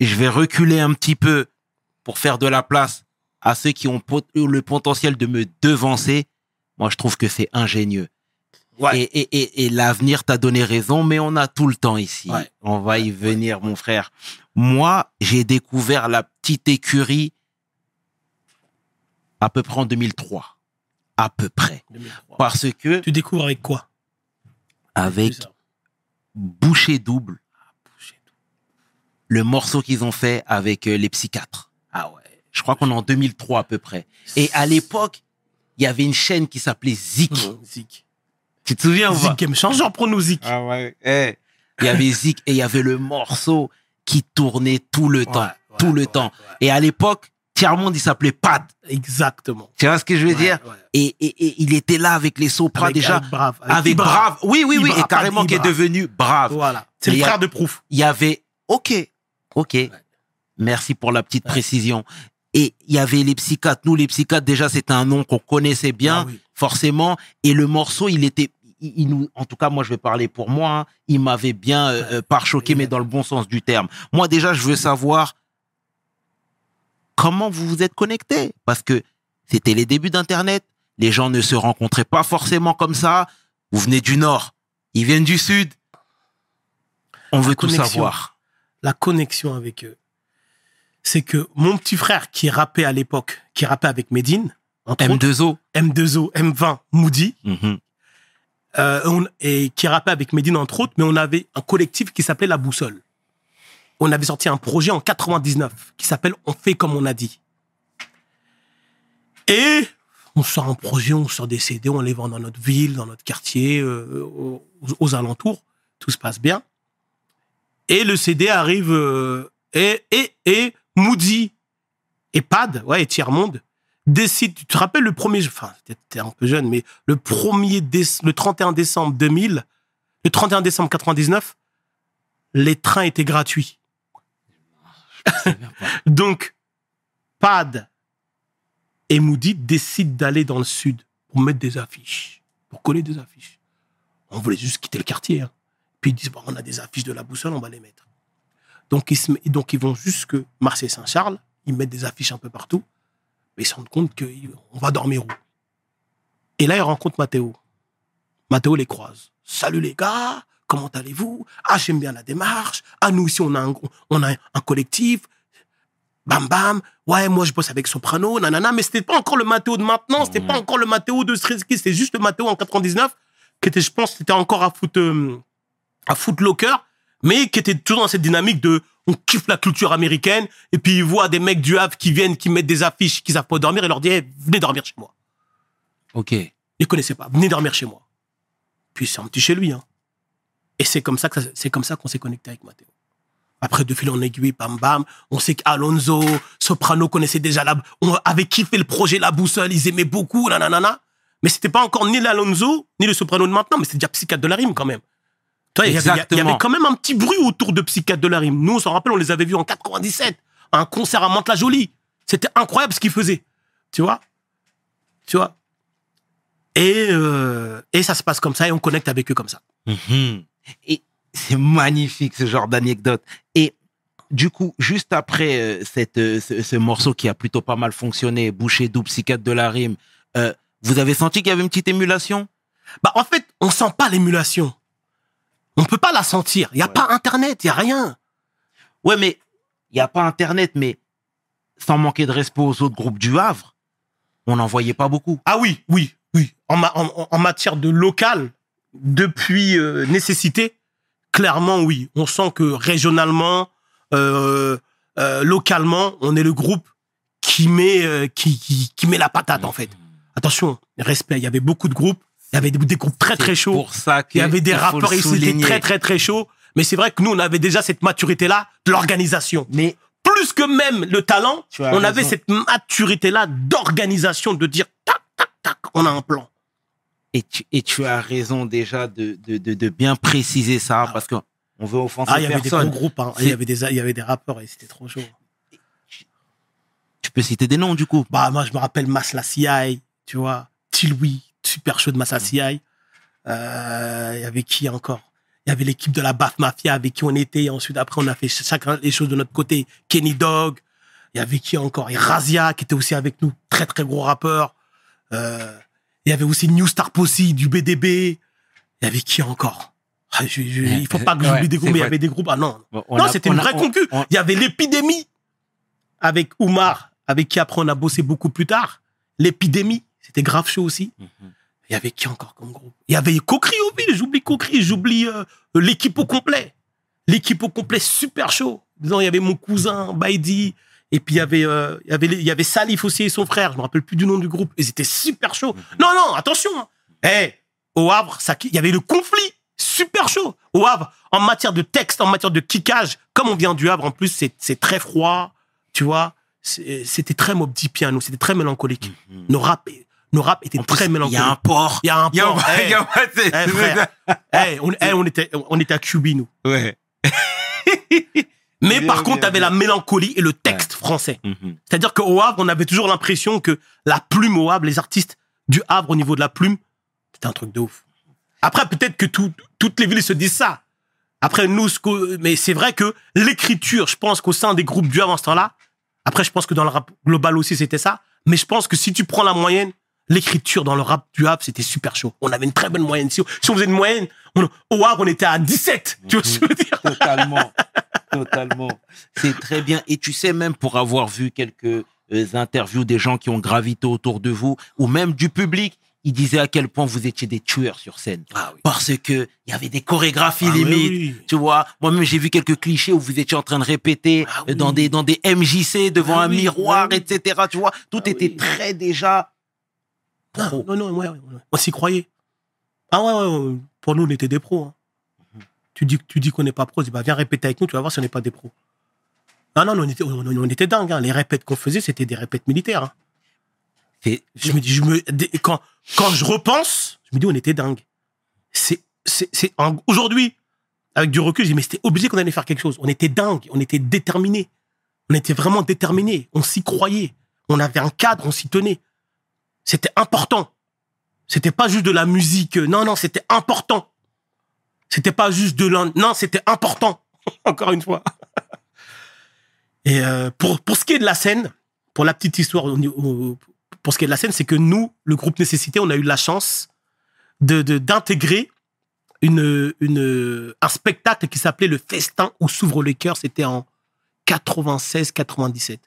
Je vais reculer un petit peu pour faire de la place à ceux qui ont pot- le potentiel de me devancer. Moi, je trouve que c'est ingénieux. Ouais. Et, et, et, et l'avenir t'a donné raison, mais on a tout le temps ici. Ouais. On va y venir, mon frère. Moi, j'ai découvert la petite écurie à peu près en 2003. À peu près. 2003. Parce que Tu découvres avec quoi? Avec. Boucher Double, le morceau qu'ils ont fait avec euh, les psychiatres. Ah ouais. Je crois qu'on est en 2003 à peu près. Et à l'époque, il y avait une chaîne qui s'appelait Zik. Mmh, Zik. Tu te souviens ou Zik Game Changer pour nous, Zik. Ah ouais. Il y avait Zik et il y avait le morceau qui tournait tout le temps. Ouais, tout le ouais, temps. ouais. Et à l'époque, Tiers-Monde, il s'appelait Pad. Exactement. Tu vois ce que je veux Ouais, dire? ouais. et, et, et il était là avec les Sopras Avec- déjà. avec Brave. Avec. Brave. Oui, oui, oui. Ibra, et carrément qui est devenu Brave. Voilà. C'est le frère de Proof. il y avait OK, OK. Merci pour la petite précision. Et il y avait les psychiatres. Nous, les psychiatres, déjà, c'était un nom qu'on connaissait bien, Ah oui. forcément. Et le morceau, il était, il, il nous, en tout cas, moi, je vais parler pour moi. hein, il m'avait bien euh, euh, par-choqué, mais dans le bon sens du terme. Moi, déjà, je veux savoir comment vous vous êtes connectés, parce que c'était les débuts d'Internet. Les gens ne se rencontraient pas forcément comme ça. Vous venez du Nord, ils viennent du Sud. On veut tout savoir. La connexion avec eux. C'est que mon petit frère qui rappait à l'époque, qui rappait avec Medine, entre autres, M2O. M2O, M20, Moody, Mhm. euh, on- et qui rappait avec Medine entre autres, mais on avait un collectif qui s'appelait La Boussole. On avait sorti un projet en 99 qui s'appelle On fait comme on a dit. Et on sort un projet, on sort des CD, on les vend dans notre ville, dans notre quartier, euh, aux, aux alentours. Tout se passe bien. Et le CD arrive euh, et, et, et Moody et Pad, ouais, et Tiers-Monde, décident, tu te rappelles le premier, enfin, t'es un peu jeune, mais le premier, le 31 décembre 2000, le 31 décembre 99, les trains étaient gratuits. (laughs) Donc, Pad et Moody décident d'aller dans le sud pour mettre des affiches, pour coller des affiches. On voulait juste quitter le quartier. hein. Puis ils disent, bon, on a des affiches de la boussole, on va les mettre. Donc ils, se donc ils vont jusque Marseille-Saint-Charles, ils mettent des affiches un peu partout. Mais ils se rendent compte qu'on va dormir où? Et là, ils rencontrent Mathéo. Mathéo les croise. Salut les gars, comment allez-vous? Ah, j'aime bien la démarche. Ah, nous ici, on a un, on a un collectif. Bam bam. Ouais, moi je bosse avec Soprano, nanana. Mais c'était pas encore le Mathéo de maintenant. C'était pas encore le Mathéo de Strizky. C'était juste le Mathéo en 99 qui était, je pense, c'était encore à foot, euh, à foot locker, mais qui était toujours dans cette dynamique de on kiffe la culture américaine et puis ils voient des mecs du Havre qui viennent, qui mettent des affiches, qui savent pas dormir et leur disent Eh, venez dormir chez moi. Ok. Ils ne connaissaient pas. Venez dormir chez moi. Puis c'est un petit chez lui. Hein. Et c'est comme ça que c'est comme ça qu'on s'est connecté avec Matteo. Après, de fil en aiguille, bam bam, on sait qu'Alonso, Soprano connaissaient déjà la, on avait kiffé le projet La Boussole, ils aimaient beaucoup, nanana. Mais c'était pas encore ni l'Alonso, ni le Soprano de maintenant, mais c'était déjà Psychiatre de la Rime quand même. Toi, il y avait- quand même un petit bruit autour de Psychiatre de la Rime. Nous, on s'en rappelle, on les avait vus en 97, à un concert à Mantes-la-Jolie. C'était incroyable ce qu'ils faisaient. Tu vois? Tu vois? Et, euh, et ça se passe comme ça et on connecte avec eux comme ça. Mhm. Et c'est magnifique ce genre d'anecdote. Et du coup, juste après euh, cette, euh, ce, ce morceau qui a plutôt pas mal fonctionné, Boucher double psychiatre de la rime, vous avez senti qu'il y avait une petite émulation? Bah, en fait, on sent pas l'émulation. On peut pas la sentir. Il y a Ouais. pas Internet, il y a rien. Ouais, mais il n'y a pas Internet, mais sans manquer de respect aux autres groupes du Havre, on n'en voyait pas beaucoup. Ah oui, oui, oui. En, ma- en- en matière de local, depuis euh, nécessité, clairement, oui. On sent que régionalement, euh, euh, localement, on est le groupe qui met, qui, qui, qui met la patate, en fait. Attention, respect. Il y avait beaucoup de groupes. Il y avait des, groupes très, très chauds. pour ça Il y avait des rappeurs étaient souligner. très, très, très chauds. Mais c'est vrai que nous, on avait déjà cette maturité-là de l'organisation. Mais Plus que même le talent, on raison. avait cette maturité-là d'organisation, de dire tac, tac, tac, on a un plan. et tu, et tu as raison déjà de, de, de, de bien préciser ça parce qu'on veut offenser Ah, il y avait des personne. gros groupes, hein. Il y avait des, il y avait des rappeurs et c'était trop chaud. Tu peux citer des noms du coup. Bah, moi, je me rappelle Masla CI, tu vois, Tiloui, super chaud de Masla CI. Euh, il y avait qui encore? Il y avait l'équipe de la BAF Mafia avec qui on était. Et ensuite, après, on a fait chacun les choses de notre côté. Kenny Dog. Il y avait qui encore? Et Razia, qui était aussi avec nous. Très, très gros rappeur. Euh, il y avait aussi New Star Posse du BDB. Il y avait qui encore? Ah, je- je- il faut pas que Ouais, j'oublie des groupes, mais il y avait des groupes. Ah non, Bon, non, c'était une vraie on- concu. on- Il y avait l'épidémie avec Oumar, avec qui après on a bossé beaucoup plus tard. L'épidémie, c'était grave chaud aussi. Mhm. Il y avait qui encore comme groupe? Il y avait Cocri au ville, j'oublie Cocri, j'oublie euh, l'équipe au complet. L'équipe au complet super chaud. Il y avait mon cousin Baidi, et puis il y avait, euh, il y avait, il y avait Salif aussi et son frère, je me rappelle plus du nom du groupe. Ils étaient super chauds. Non, non, attention. hein. Eh, au Havre, ça, il y avait le conflit super chaud. Au Havre, en matière de texte, en matière de kickage, comme on vient du Havre, en plus, c'est très froid, tu vois. C'était très Mob Deepien, nous, c'était très mélancolique. Mhm. Nos rap, nos rap étaient En plus, très Il y a un port. Il y a un port. Il y a- c'est- eh, frère. eh, on, eh, on était, on était à QB, nous. Ouais. (laughs) Mais Bien, par contre, t'avais la mélancolie et le texte français. Mhm. C'est-à-dire qu'au Havre, on avait toujours l'impression que la plume au Havre, les artistes du Havre au niveau de la plume, c'était un truc de ouf. Après, peut-être que tout- toutes les villes se disent ça. Après, nous, ce mais c'est vrai que l'écriture, je pense qu'au sein des groupes du Havre en ce temps-là, après, je pense que dans le rap global aussi, c'était ça. Mais je pense que si tu prends la moyenne, l'écriture dans le rap du Havre, c'était super chaud. On avait une très bonne moyenne. Si, si on faisait une moyenne, on- au Havre, on était à 17. Tu vois ce que je veux dire? Totalement. Totalement. C'est très bien. Et tu sais, même pour avoir vu quelques euh, interviews des gens qui ont gravité autour de vous, ou même du public, ils disaient à quel point vous étiez des tueurs sur scène. Ah oui. Parce que il y avait des chorégraphies Ah limites. oui. Tu vois, moi-même j'ai vu quelques clichés où vous étiez en train de répéter Ah euh, oui. dans des dans des MJC devant Ah un miroir, etc. Tu vois, tout était très déjà pro. non, non, ouais, ouais, ouais. on s'y croyait. Ah ouais, pour nous, on était des pros. hein. Tu dis, tu dis qu'on n'est pas pro, tu dis, bah, viens répéter avec nous, tu vas voir si on n'est pas des pros. Ah non, non, on était, on, on était dingues. hein. Les répètes qu'on faisait, c'était des répètes militaires. hein. Je me dis, je me, des- quand, quand je repense, je me dis, on était dingues. C'est, aujourd'hui, avec du recul, je dis, mais c'était obligé qu'on allait faire quelque chose. On était dingues, on était déterminés. On était vraiment déterminés. On s'y croyait. On avait un cadre, on s'y tenait. C'était important. C'était pas juste de la musique. Non, non, c'était important. C'était pas juste de l'un. Non, c'était important. (laughs) Encore une fois. (laughs) Et euh, pour, pour ce qui est de la scène, pour la petite histoire, pour ce qui est de la scène, c'est que nous, le groupe Nécessité, on a eu la chance de d'intégrer une, une, un spectacle qui s'appelait Le Festin où s'ouvrent les cœurs. C'était en 96-97.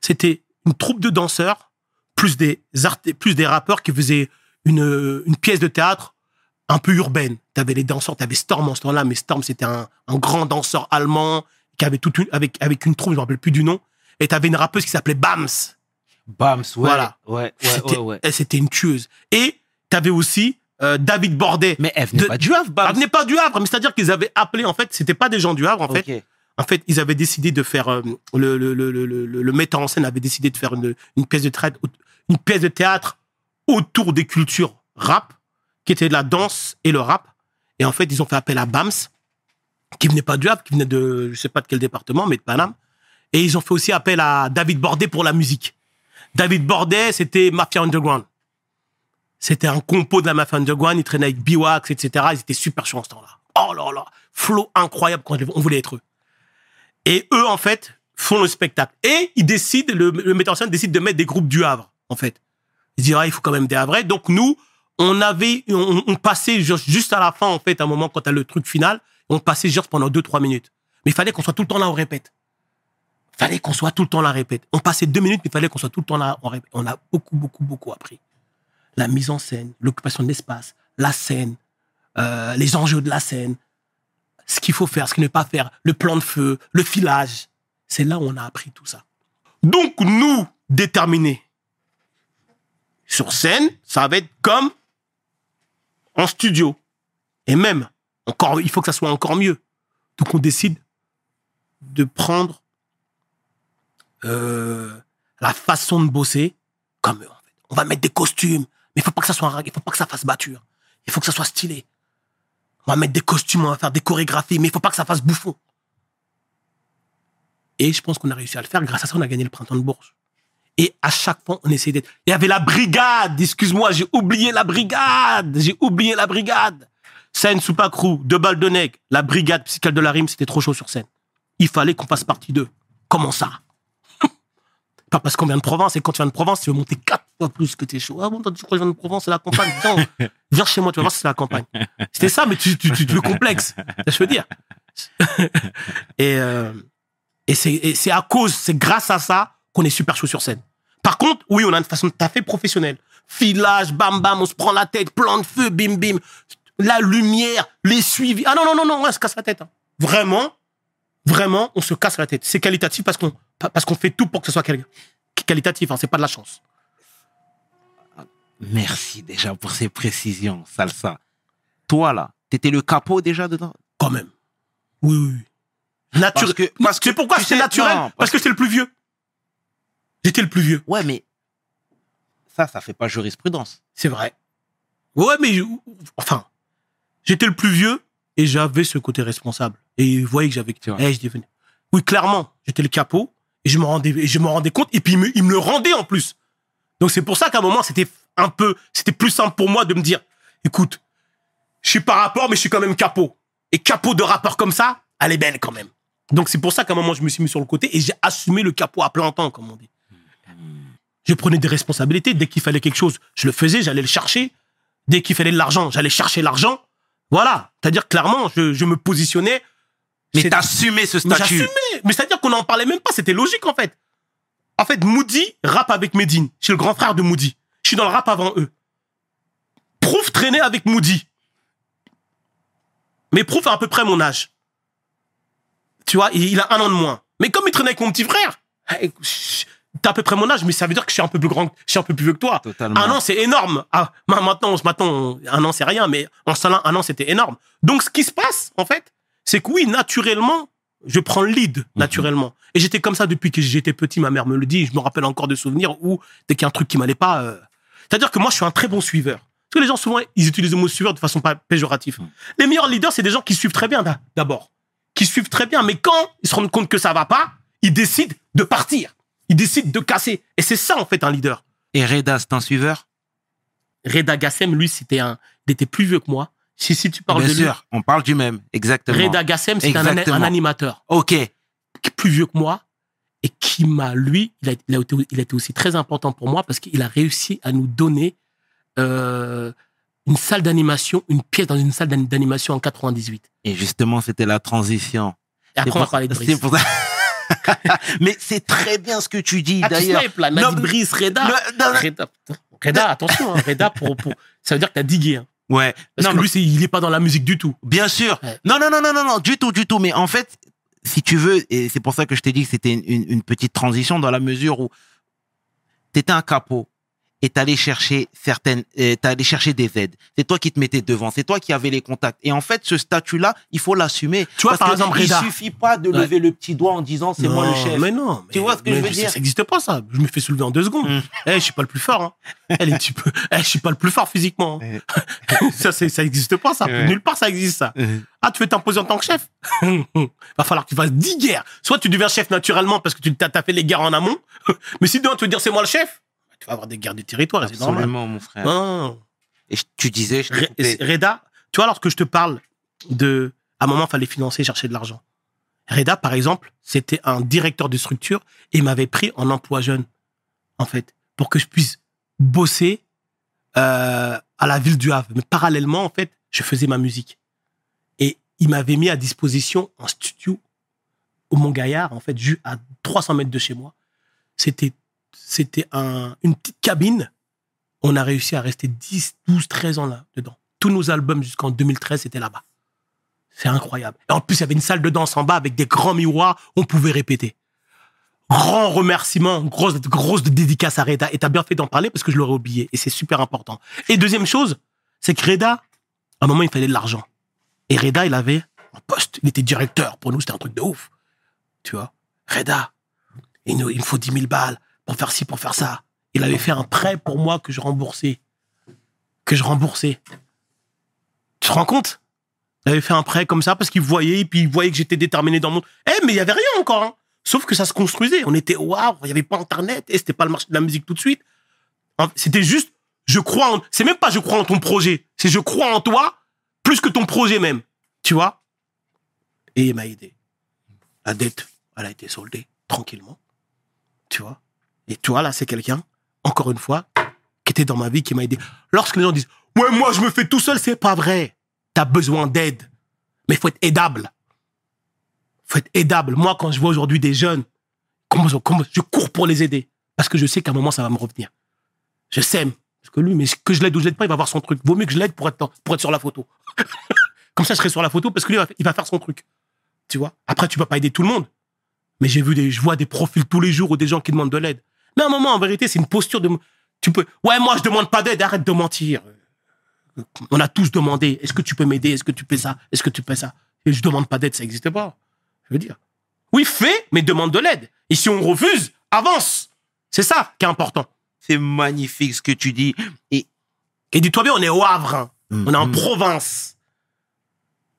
C'était une troupe de danseurs, plus des, art- plus des rappeurs qui faisaient une, une pièce de théâtre un peu urbaine. T'avais les danseurs, t'avais Storm en ce temps-là, mais Storm, c'était un, un grand danseur allemand qui avait toute une, avec, avec une troupe, je me rappelle plus du nom. Et t'avais une rappeuse qui s'appelait Bams. Bams, ouais. Voilà. Ouais, ouais, C'était ouais, ouais. c'était une tueuse. Et t'avais aussi euh, David Bordet. Mais elle venait De- pas du Havre, Bams. Elle venait pas du Havre, mais c'est-à-dire qu'ils avaient appelé, en fait, c'était pas des gens du Havre, en fait. En fait, ils avaient décidé de faire, euh, le, le, le, le, le- le metteur en scène avait décidé de faire une, une, pièce de théâtre, une pièce de théâtre autour des cultures rap, qui était la danse et le rap. Et en fait, ils ont fait appel à Bams, qui venait pas du Havre, qui venait de, je sais pas de quel département, mais de Paname. Et ils ont fait aussi appel à David Bordet pour la musique. David Bordet, c'était Mafia Underground. C'était un compo de la Mafia Underground, il traînait avec Biwax, etc. Ils étaient super chauds en ce temps-là. Oh là là, flow incroyable quand on voulait être eux. Et eux, en fait, font le spectacle. Et ils décident, le, le metteur en scène décide de mettre des groupes du Havre, en fait. Ils disent, ah, il faut quand même des Havrais. Donc nous, on avait, on, on passait juste à la fin, en fait, à un moment, quand t'as le truc final, on passait juste pendant 2-3 minutes. Mais il fallait qu'on soit tout le temps là, on répète. fallait qu'on soit tout le temps là, répète. On passait deux minutes, mais il fallait qu'on soit tout le temps là, on répète. On a beaucoup, beaucoup, beaucoup appris. La mise en scène, l'occupation de l'espace, la scène, euh, les enjeux de la scène, ce qu'il faut faire, ce qu'il ne faut pas faire, le plan de feu, le filage. C'est là où on a appris tout ça. Donc, nous, déterminés sur scène, ça va être comme en studio. Et même, il faut que ça soit encore mieux. Donc, on décide de prendre euh, la façon de bosser comme. On va mettre des costumes, mais il faut pas que ça soit un rag- il faut pas que ça fasse batture. Il faut que ça soit stylé. On va mettre des costumes, on va faire des chorégraphies, mais il faut pas que ça fasse bouffon. Et je pense qu'on a réussi à le faire. Grâce à ça, on a gagné le printemps de Bourges. Et à chaque fois, on essayait d'être. Il y avait la brigade. Excuse-moi, j'ai oublié la brigade. J'ai oublié la brigade. Scène Soupacrou, deux balles de nègre. La brigade psychale de la rime, c'était trop chaud sur scène. Il fallait qu'on fasse partie d'eux. Comment ça? (laughs) Pas parce qu'on vient de province. Et quand tu viens de province, tu veux monter quatre fois plus que t'es chaud. Ah bon, toi, tu crois que je viens de province, c'est la campagne. Viens, (laughs) viens chez moi, tu vas voir si c'est la campagne. C'était ça, mais tu, tu, tu, tu le complexes. Je veux dire? (laughs) et euh, et c'est à cause, c'est grâce à ça qu'on est super chaud sur scène. Par contre, oui, on a une façon de taffer professionnelle. Filage, bam bam, on se prend la tête, plan de feu, bim bim. La lumière, les suivis. Ah non, non, non, non, on se casse la tête. hein. Vraiment, vraiment, on se casse la tête. C'est qualitatif parce qu'on parce qu'on fait tout pour que ce soit quali- qualitatif. Hein, c'est pas de la chance. Merci déjà pour ces précisions, Salsa. Toi, là, t'étais le capot déjà dedans? Quand même. Oui, oui. oui. Naturel. Parce que- parce que- pourquoi sais- naturel? non, Parce parce que j'étais le plus vieux. J'étais le plus vieux. Ouais, mais ça, ça fait pas jurisprudence. C'est vrai. Ouais, mais je- enfin, j'étais le plus vieux et j'avais ce côté responsable. Et vous voyez que j'avais. Vois. Eh, je devenais. Oui, clairement, j'étais le capot et je me rendais, et je me rendais compte et puis il me, il me le rendait en plus. Donc c'est pour ça qu'à un moment c'était un peu, c'était plus simple pour moi de me dire, écoute, je suis pas rapport mais je suis quand même capot. Et capot de rappeur comme ça, elle est belle quand même. Donc c'est pour ça qu'à un moment je me suis mis sur le côté et j'ai assumé le capot à plein temps, comme on dit. Je prenais des responsabilités. Dès qu'il fallait quelque chose, je le faisais, j'allais le chercher. Dès qu'il fallait de l'argent, j'allais chercher l'argent. Voilà. C'est-à-dire, clairement, je, je me positionnais. Mais t'assumais ce Mais statut. j'assumais. Mais c'est-à-dire qu'on n'en parlait même pas. C'était logique, en fait. En fait, Moody rappe avec Medine. Je suis le grand frère de Moody. Je suis dans le rap avant eux. Proof traînait avec Moody. Mais Proof a à peu près mon âge. Tu vois, il a un an de moins. Mais comme il traînait avec mon petit frère, chut, t'as à peu près mon âge, mais ça veut dire que je suis un peu plus grand, je suis un peu plus vieux que toi. Totalement. Un an, c'est énorme. Ah, ma- maintenant, maintenant, un an, c'est rien, mais en ce un an, c'était énorme. Donc, ce qui se passe, en fait, c'est que oui, naturellement, je prends le lead, naturellement. Et j'étais comme ça depuis que j'étais petit, ma mère me le dit, je me rappelle encore de souvenirs où, dès qu'il y a un truc qui m'allait pas, euh, c'est-à-dire que moi, je suis un très bon suiveur. Parce que les gens, souvent, ils utilisent le mot suiveur de façon pas péjorative. Les meilleurs leaders, c'est des gens qui suivent très bien, d'a- d'abord. Qui suivent très bien, mais quand ils se rendent compte que ça va pas, ils décident de partir. Ils décident de casser. Et c'est ça, en fait, un leader. Et Reda, c'est un suiveur? Reda Gassem, lui, c'était un, il était plus vieux que moi. Si, si tu parles Bien de lui, sûr, on parle du même, exactement. Reda Gassem, c'était un, animateur Ok, plus vieux que moi. et qui m'a, lui, il a, il, a été, il a été aussi très important pour moi parce qu'il a réussi à nous donner euh, une salle d'animation, une pièce dans une salle d'an- d'animation en 98. Et justement, c'était la transition. Et après, C'est on va parler de c'est Brice. (laughs) Mais c'est très bien ce que tu dis, Ah, tu d'ailleurs. snipes, là, Brice, Reda. Le-. Reda. Reda, attention, hein, Reda, pour, pour, ça veut dire que t'as digué. Hein, Ouais. parce Non, que lui, c'est- il est pas dans la musique du tout. Bien sûr. Ouais. Non, non, non, non, non, non, du tout, du tout. Mais en fait, si tu veux, et c'est pour ça que je t'ai dit que c'était une, une- une petite transition dans la mesure où t'étais un capot et t'allais chercher certaines, euh, t'allais chercher des aides. C'est toi qui te mettais devant, c'est toi qui avais les contacts. Et en fait, ce statut-là, il faut l'assumer. Tu vois, Parce par que exemple, il Reda. suffit pas de Ouais. lever le petit doigt en disant c'est moi le chef. Mais non. Tu mais- vois ce que je veux ça- dire? Ça n'existe pas, ça. Je me fais soulever en deux secondes. Mm. Eh, je suis pas le plus fort. Hein. Elle est peu. Eh, je suis pas le plus fort physiquement. hein. (laughs) ça, ça existe pas, ça. Ouais. Nulle part, ça existe, ça. Ah, tu veux t'imposer en tant que chef? (laughs) Va falloir que tu fasses 10 guerres. Soit tu deviens chef naturellement parce que tu t'as t'as fait les guerres en amont. (laughs) Mais si demain tu veux dire c'est moi le chef, tu vas avoir des guerres de territoire. et C'est normal. Absolument, mon frère. Et je- tu disais, je. Reda, tu vois, lorsque je te parle de. À un moment, il fallait financer, chercher de l'argent. Reda, par exemple, c'était un directeur de structure et il m'avait pris en emploi jeune, en fait, pour que je puisse bosser euh, à la ville du Havre. Mais parallèlement, en fait, je faisais ma musique. Et il m'avait mis à disposition un studio au Mont-Gaillard, en fait, ju- à 300 mètres de chez moi. C'était, c'était un, une petite cabine. On a réussi à rester 10, 12, 13 ans là, dedans. Tous nos albums jusqu'en 2013, c'était là-bas. C'est incroyable. Et en plus, il y avait une salle de danse en bas avec des grands miroirs, on pouvait répéter. Grand remerciement, grosse, grosse dédicace à Reda. Et t'as bien fait d'en parler parce que je l'aurais oublié. Et c'est super important. Et deuxième chose, c'est que Reda, à un moment, il fallait de l'argent. Et Reda, il avait un poste. Il était directeur. Pour nous, c'était un truc de ouf. Tu vois Reda, il nous, il me faut 10 000 balles pour faire ci, pour faire ça. Il avait fait un prêt pour moi que je remboursais. Que je remboursais. Tu te rends compte? Il avait fait un prêt comme ça parce qu'il voyait, puis il voyait que j'étais déterminé dans mon... Eh, mais il y avait rien encore. hein. Sauf que ça se construisait. On était waouh, il y avait pas Internet, et c'était pas le marché de la musique tout de suite. C'était juste, je crois en... C'est même pas je crois en ton projet, c'est je crois en toi plus que ton projet même. Tu vois? Et il m'a aidé. La dette, elle a été soldée tranquillement. Tu vois? Et tu vois, là, c'est quelqu'un, encore une fois, qui était dans ma vie, qui m'a aidé. Lorsque les gens disent, ouais, moi, je me fais tout seul, c'est pas vrai. T'as besoin d'aide. Mais il faut être aidable. faut être aidable. Moi, quand je vois aujourd'hui des jeunes, comment, je cours pour les aider. Parce que je sais qu'à un moment, ça va me revenir. Je sème. Parce que lui, mais que je l'aide ou je l'aide pas, il va voir son truc. Vaut mieux que je l'aide pour être, pour être sur la photo. (laughs) Comme ça, je serai sur la photo parce que lui, il va- faire son truc. Tu vois? Après, tu peux pas aider tout le monde. Mais j'ai vu des, je vois des profils tous les jours ou des gens qui demandent de l'aide. Mais à un moment, en vérité, c'est une posture de. Tu peux. Ouais, moi, je demande pas d'aide. Arrête de mentir. On a tous demandé. Est-ce que tu peux m'aider Est-ce que tu fais ça Est-ce que tu fais ça? Et je demande pas d'aide, ça n'existe pas. Je veux dire. Oui, fais, mais demande de l'aide. Et si on refuse, avance. C'est ça qui est important. C'est magnifique ce que tu dis. Et Et dis-toi bien, on est au Havre. hein. On est en province.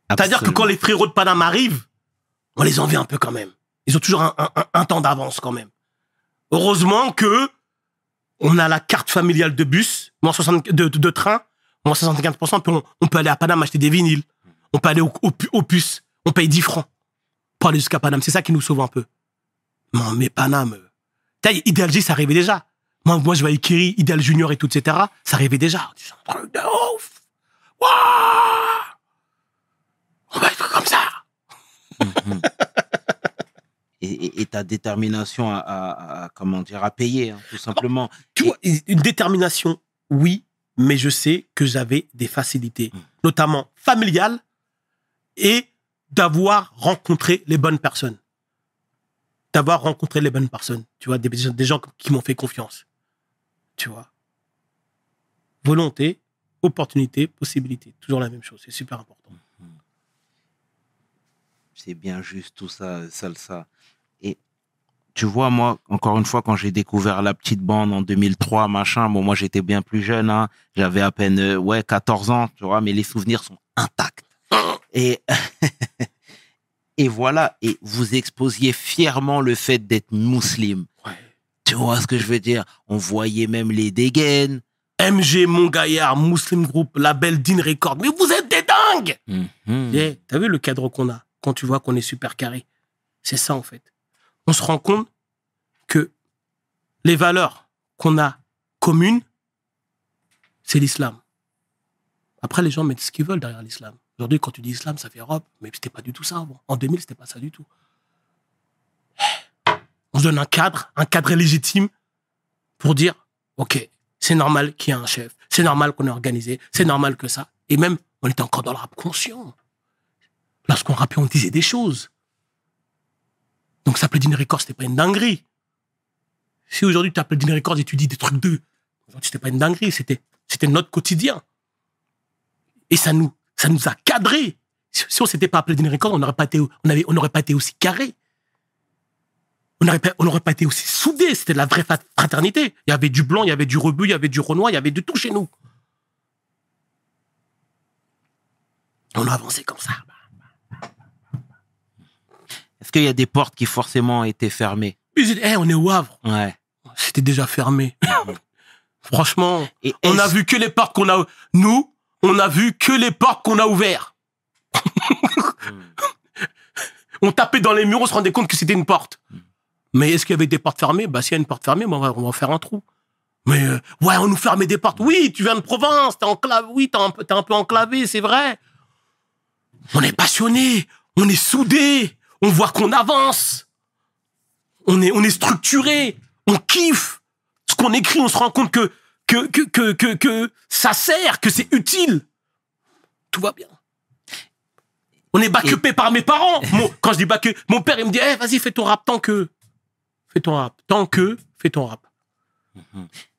C'est-à-dire que quand les frérots de Paname arrivent, on les envie un peu quand même. Ils ont toujours un, un- un- un temps d'avance quand même. Heureusement que on a la carte familiale de bus, moins 60, de, de, train, moins 75%, puis on, on peut aller à Paname acheter des vinyles. On peut aller au, au, pu- au puce. On paye 10 francs pour aller jusqu'à Paname. C'est ça qui nous sauve un peu. Non, mais Paname, t'as, Ideal G, ça arrivait déjà. Moi, moi je voyais Kiri, Ideal Junior et tout, etc. Ça arrivait déjà. Un truc de On va être comme ça. (laughs) Et, ta détermination à, à- à- comment dire à payer hein, tout simplement. Tu Et- vois, une détermination, oui, mais je sais que j'avais des facilités, Mm. notamment familiales, et d'avoir rencontré les bonnes personnes. D'avoir rencontré les bonnes personnes. Tu vois, des, des gens qui m'ont fait confiance. Tu vois. Volonté, opportunité, possibilité. Toujours la même chose. C'est super important. C'est bien juste tout ça, salsa. Tu vois, moi, encore une fois, quand j'ai découvert la petite bande en 2003, machin, bon, moi, j'étais bien plus jeune, hein. J'avais à peine, euh, ouais, 14 ans, tu vois, mais les souvenirs sont intacts. Et, (laughs) et voilà. Et vous exposiez fièrement le fait d'être musulman. Ouais. Tu vois ce que je veux dire? On voyait même les dégaines. MG, Mon Gaillard, Muslim Group, label Dean Record. Mais vous êtes des dingues Mhm. Eh, T'as vu le cadre qu'on a? Quand tu vois qu'on est super carré C'est ça en fait. On se rend compte que les valeurs qu'on a communes, c'est l'islam. Après, les gens mettent ce qu'ils veulent derrière l'islam. Aujourd'hui, quand tu dis islam, ça fait Europe, mais c'était pas du tout ça avant. En 2000, c'était pas ça du tout. On se donne un cadre, un cadre légitime pour dire, OK, c'est normal qu'il y ait un chef, c'est normal qu'on est organisé, c'est normal que ça. Et même, on était encore dans le rap conscient. Lorsqu'on rappait, on disait des choses. Donc s'appeler Dine Records, c'était pas une dinguerie. Si aujourd'hui tu t'appelles Dine Records et tu dis des trucs d'eux, aujourd'hui c'était pas une dinguerie, c'était, c'était notre quotidien. Et ça nous, ça nous a cadrés. Si on s'était pas appelé Dine Records, on n'aurait pas été, on avait, on n'aurait pas été aussi carré. On n'aurait pas, on n'aurait pas été aussi soudés. C'était de la vraie fraternité. Il y avait du blanc, il y avait du rebut, il y avait du renoir, il y avait de tout chez nous. On a avancé comme ça. Qu'il y a des portes qui forcément étaient fermées Ils disaient, Eh, on est au Havre. Ouais. C'était déjà fermé. (laughs) Franchement, Et on a vu que les portes qu'on a. Nous, on a vu que les portes qu'on a ouvertes. (laughs) on tapait dans les murs, on se rendait compte que c'était une porte. Mais est-ce qu'il y avait des portes fermées? Bah, s'il y a une porte fermée, bah, on, va, on va faire un trou. Mais euh, ouais, on nous fermait des portes. Oui, tu viens de province, t'es enclavé. Oui, t'es un, un peu enclavé, c'est vrai. On est passionné, on est soudé, on voit qu'on avance. On est, on est structuré, on kiffe. Ce qu'on écrit, on se rend compte que, que, que, que, que, que ça sert, que c'est utile. Tout va bien. On est backupé par mes parents. Mon- quand je dis back mon père, il me dit, Eh, vas-y, fais ton rap tant que. Fais ton rap. Tant que, fais ton rap.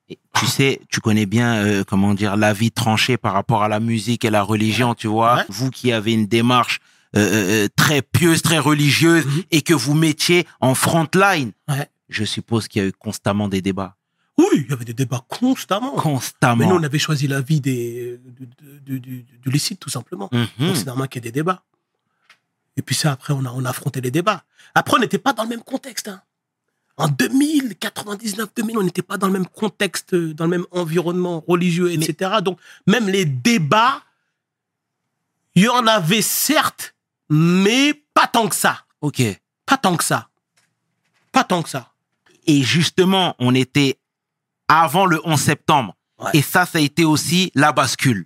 Et tu sais, tu connais bien, euh, comment dire, la vie tranchée par rapport à la musique et la religion, tu vois. Ouais. Vous qui avez une démarche euh, euh, très pieuse, très religieuse, Mhm. et que vous mettiez en front line, Ouais. je suppose qu'il y a eu constamment des débats. Oui, il y avait des débats constamment. Constamment. Mais nous, on avait choisi la vie des, du, du, du, du licite, tout simplement. Mhm. Donc, c'est normal qu'il y ait des débats. Et puis ça, après, on a, on a affronté les débats. Après, on n'était pas dans le même contexte. hein. En 2000, 99, 2000, on n'était pas dans le même contexte, euh, dans le même environnement religieux, etc. Donc, même les débats, il y en avait certes, mais pas tant que ça. Ok. Pas tant que ça. Pas tant que ça. Et justement, on était avant le 11 septembre. Ouais. Et ça, ça a été aussi la bascule.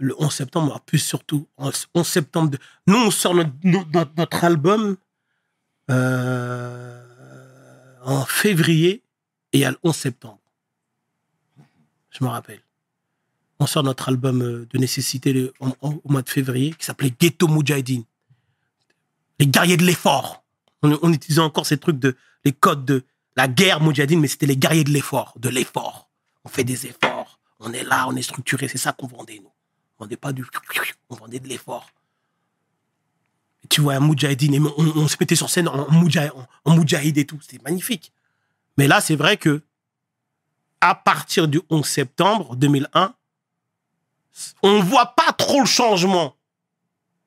le 11 septembre, en plus surtout, en 11 septembre. de- Nous, on sort notre, notre, notre album euh, en février et a le 11 septembre. Je me rappelle. On sort notre album euh, de nécessité le- en- en- au mois de février qui s'appelait Ghetto Mujahideen. Les guerriers de l'effort. On, utilisait encore ces trucs de les codes de la guerre Mujahideen, mais c'était les guerriers de l'effort, de l'effort. On fait des efforts. On est là, on est structuré. C'est ça qu'on vendait, nous. On vendait pas du. (laughs) On vendait de l'effort. Tu vois, un Moudjahidine, on, se mettait sur scène en, moudjah- en, en Moudjahid et tout. C'était magnifique. Mais là, c'est vrai que, à partir du 11 septembre 2001, on voit pas trop le changement.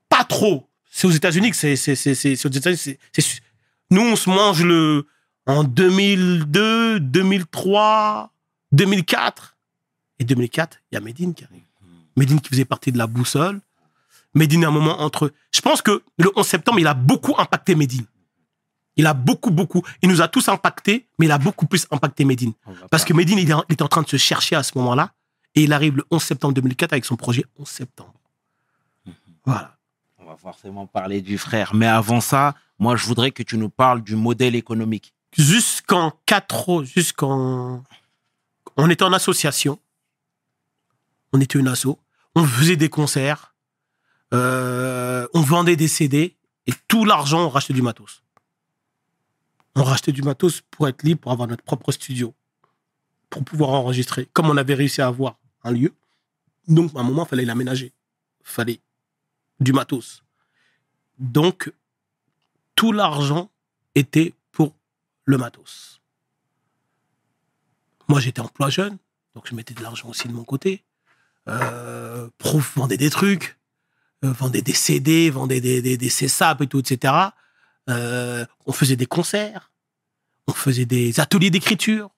Pas trop. C'est aux États-Unis que c'est. c'est- c'est- c'est- c'est aux États-Unis, c'est- c'est- Nous, on se mange le. En 2002, 2003, 2004. Et 2004, il y a Medine qui arrive. Medine qui faisait partie de la boussole. Medine, à un moment entre. Je pense que le 11 septembre, il a beaucoup impacté Medine. Il a beaucoup, beaucoup. Il nous a tous impactés, mais il a beaucoup plus impacté Medine. Parce que Medine, il est en- il est en train de se chercher à ce moment-là. Et il arrive le 11 septembre 2004 avec son projet 11 septembre. Voilà. Forcément parler du frère. Mais avant ça, moi, je voudrais que tu nous parles du modèle économique. Jusqu'en 4 jusqu'en. On était en association. On était une asso. On faisait des concerts. Euh, on vendait des CD. Et tout l'argent, on rachetait du matos. On rachetait du matos pour être libre, pour avoir notre propre studio. Pour pouvoir enregistrer. Comme on avait réussi à avoir un lieu. Donc, à un moment, il fallait l'aménager. fallait du matos. Donc, tout l'argent était pour le matos. Moi, j'étais emploi jeune, donc je mettais de l'argent aussi de mon côté. Euh, vendait des trucs, euh, vendait des CD, vendait des, des, CSAP et tout, etc. Euh, on faisait des concerts, on faisait des ateliers d'écriture,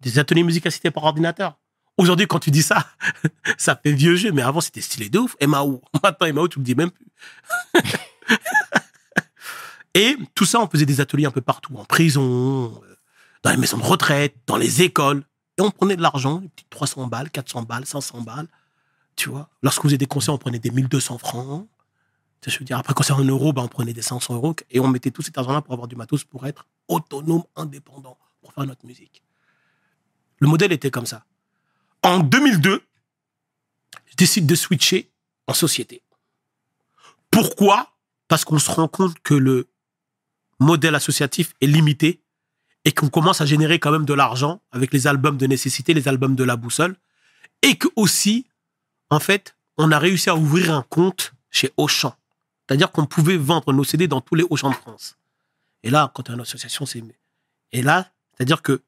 des ateliers musicalité par ordinateur. Aujourd'hui, quand tu dis ça, (laughs) ça fait vieux jeu, mais avant, c'était stylé de ouf. MAO. (laughs) Maintenant, MAO, tu me dis même plus. (laughs) Et tout ça, on faisait des ateliers un peu partout, en prison, dans les maisons de retraite, dans les écoles. Et on prenait de l'argent, des petites 300 balles, 400 balles, 500 balles. Tu vois, lorsque vous faisiez des concerts, on prenait des 1200 francs. Je veux dire, après, quand c'est en euros, ben, on prenait des 500 euros et on mettait tout cet argent-là pour avoir du matos, pour être autonome, indépendant, pour faire notre musique. Le modèle était comme ça. En 2002, je décide de switcher en société. Pourquoi? Parce qu'on se rend compte que le modèle associatif est limité et qu'on commence à générer quand même de l'argent avec les albums de nécessité, les albums de la boussole, et que aussi, en fait, on a réussi à ouvrir un compte chez Auchan. C'est-à-dire qu'on pouvait vendre nos CD dans tous les Auchan de France. Et là, quand tu as une association, c'est... Et là, c'est-à-dire que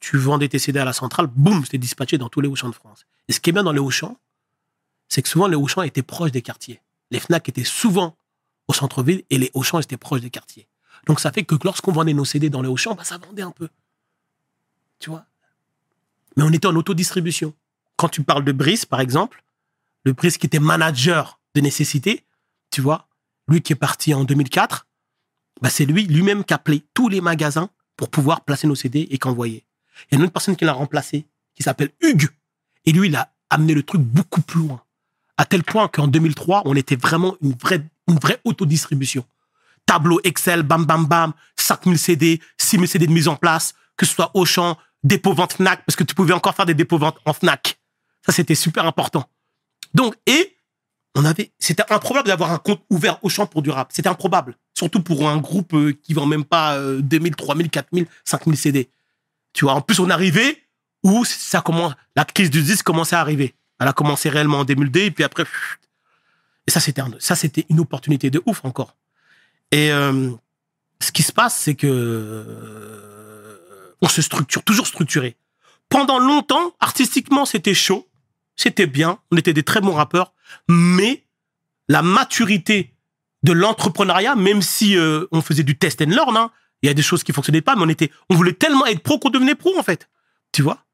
tu vendais tes CD à la centrale, boum, c'était dispatché dans tous les Auchan de France. Et ce qui est bien dans les Auchan, c'est que souvent les Auchan étaient proches des quartiers. Les FNAC étaient souvent au centre-ville et les Auchan étaient proches des quartiers. Donc ça fait que lorsqu'on vendait nos CD dans les Auchan, bah, ça vendait un peu. Tu vois? Mais on était en autodistribution. Quand tu parles de Brice, par exemple, le Brice qui était manager de nécessité, tu vois, lui qui est parti en 2004, bah, c'est lui lui-même qui appelait tous les magasins pour pouvoir placer nos CD et qu'envoyer. Il y a une autre personne qui l'a remplacé, qui s'appelle Hugues. Et lui, il a amené le truc beaucoup plus loin. À tel point qu'en 2003, on était vraiment une vraie, une vraie autodistribution. Tableau Excel, bam, bam, bam, 5000 CD, 6000 CD de mise en place, que ce soit Auchan, dépôt vente Fnac, parce que tu pouvais encore faire des dépôts vente en Fnac. Ça, c'était super important. Donc, et on avait, c'était improbable d'avoir un compte ouvert Auchan pour du rap. C'était improbable. Surtout pour un groupe euh, qui vend même pas euh, 2000, 3000, 4000, 5000 CD. Tu vois, en plus, on arrivait où ça commence, la crise du disque commençait à arriver. Elle a commencé réellement en 2002 et puis après, et ça, c'était, ça, c'était une opportunité de ouf encore. Et euh, ce qui se passe, c'est que euh, on se structure, toujours structuré. Pendant longtemps, artistiquement, c'était chaud, c'était bien, on était des très bons rappeurs, mais la maturité de l'entrepreneuriat, même si euh, on faisait du test and learn, hein, il y a des choses qui fonctionnaient pas, mais on était, on voulait tellement être pro qu'on devenait pro en fait, tu vois?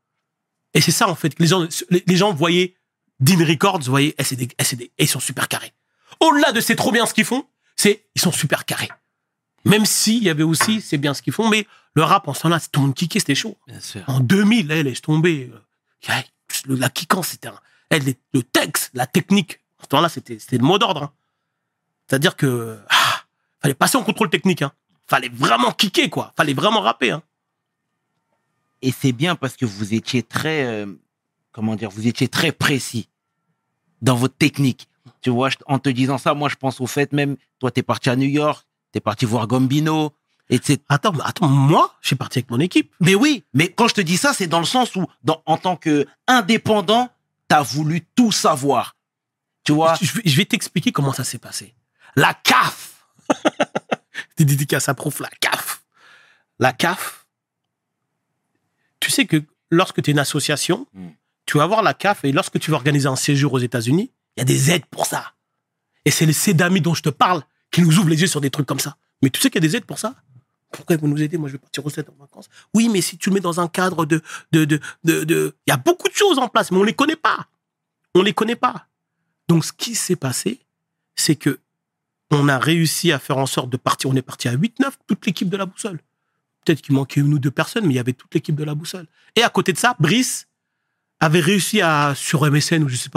Et c'est ça en fait, les gens, les, gens voyaient Dean Records, voyaient, eh, eh, c'est des- eh, ils sont super carrés. Au-delà de c'est trop bien ce qu'ils font, c'est ils sont super carrés. Même s'il y avait aussi c'est bien ce qu'ils font, mais le rap en ce temps-là, c'est tout le monde kické, c'était chaud. Bien sûr. En 2000, elle ouais, le- La kickant, c'était un- elle, les- le texte, la technique. En ce temps-là, c'était c'était le mot d'ordre. hein. C'est-à-dire que ah, fallait passer en contrôle technique. Hein. Fallait vraiment kicker, quoi. Fallait vraiment rapper. Hein. Et c'est bien parce que vous étiez très, euh, comment dire, vous étiez très précis dans votre technique. Tu vois, en te disant ça, moi, je pense au fait même, toi, t'es parti à New York, t'es parti voir Gambino, etc. Attends, attends, moi, je suis parti avec mon équipe. Mais oui, mais quand je te dis ça, c'est dans le sens où, dans, en tant que indépendant, t'as voulu tout savoir. Tu vois, je vais t'expliquer comment ça s'est passé. La CAF. (laughs) Des dédicaces à prof, la CAF. La CAF. Tu sais que lorsque tu es une association, Mm. tu vas voir la CAF et lorsque tu vas organiser un séjour aux États-Unis, il y a des aides pour ça. Et c'est les CEDAMI dont je te parle qui nous ouvrent les yeux sur des trucs comme ça. Mais tu sais qu'il y a des aides pour ça? Pourquoi vous nous aidez? Moi, je vais partir aux États en vacances. Oui, mais si tu le mets dans un cadre de... de, de, de, de- Il y a beaucoup de choses en place, mais on les connaît pas. On les connaît pas. Donc, ce qui s'est passé, c'est que on a réussi à faire en sorte de partir. On est parti à 8-9, toute l'équipe de la boussole. Peut-être qu'il manquait une ou deux personnes, mais il y avait toute l'équipe de la boussole. Et à côté de ça, Brice avait réussi à, sur MSN, ou je sais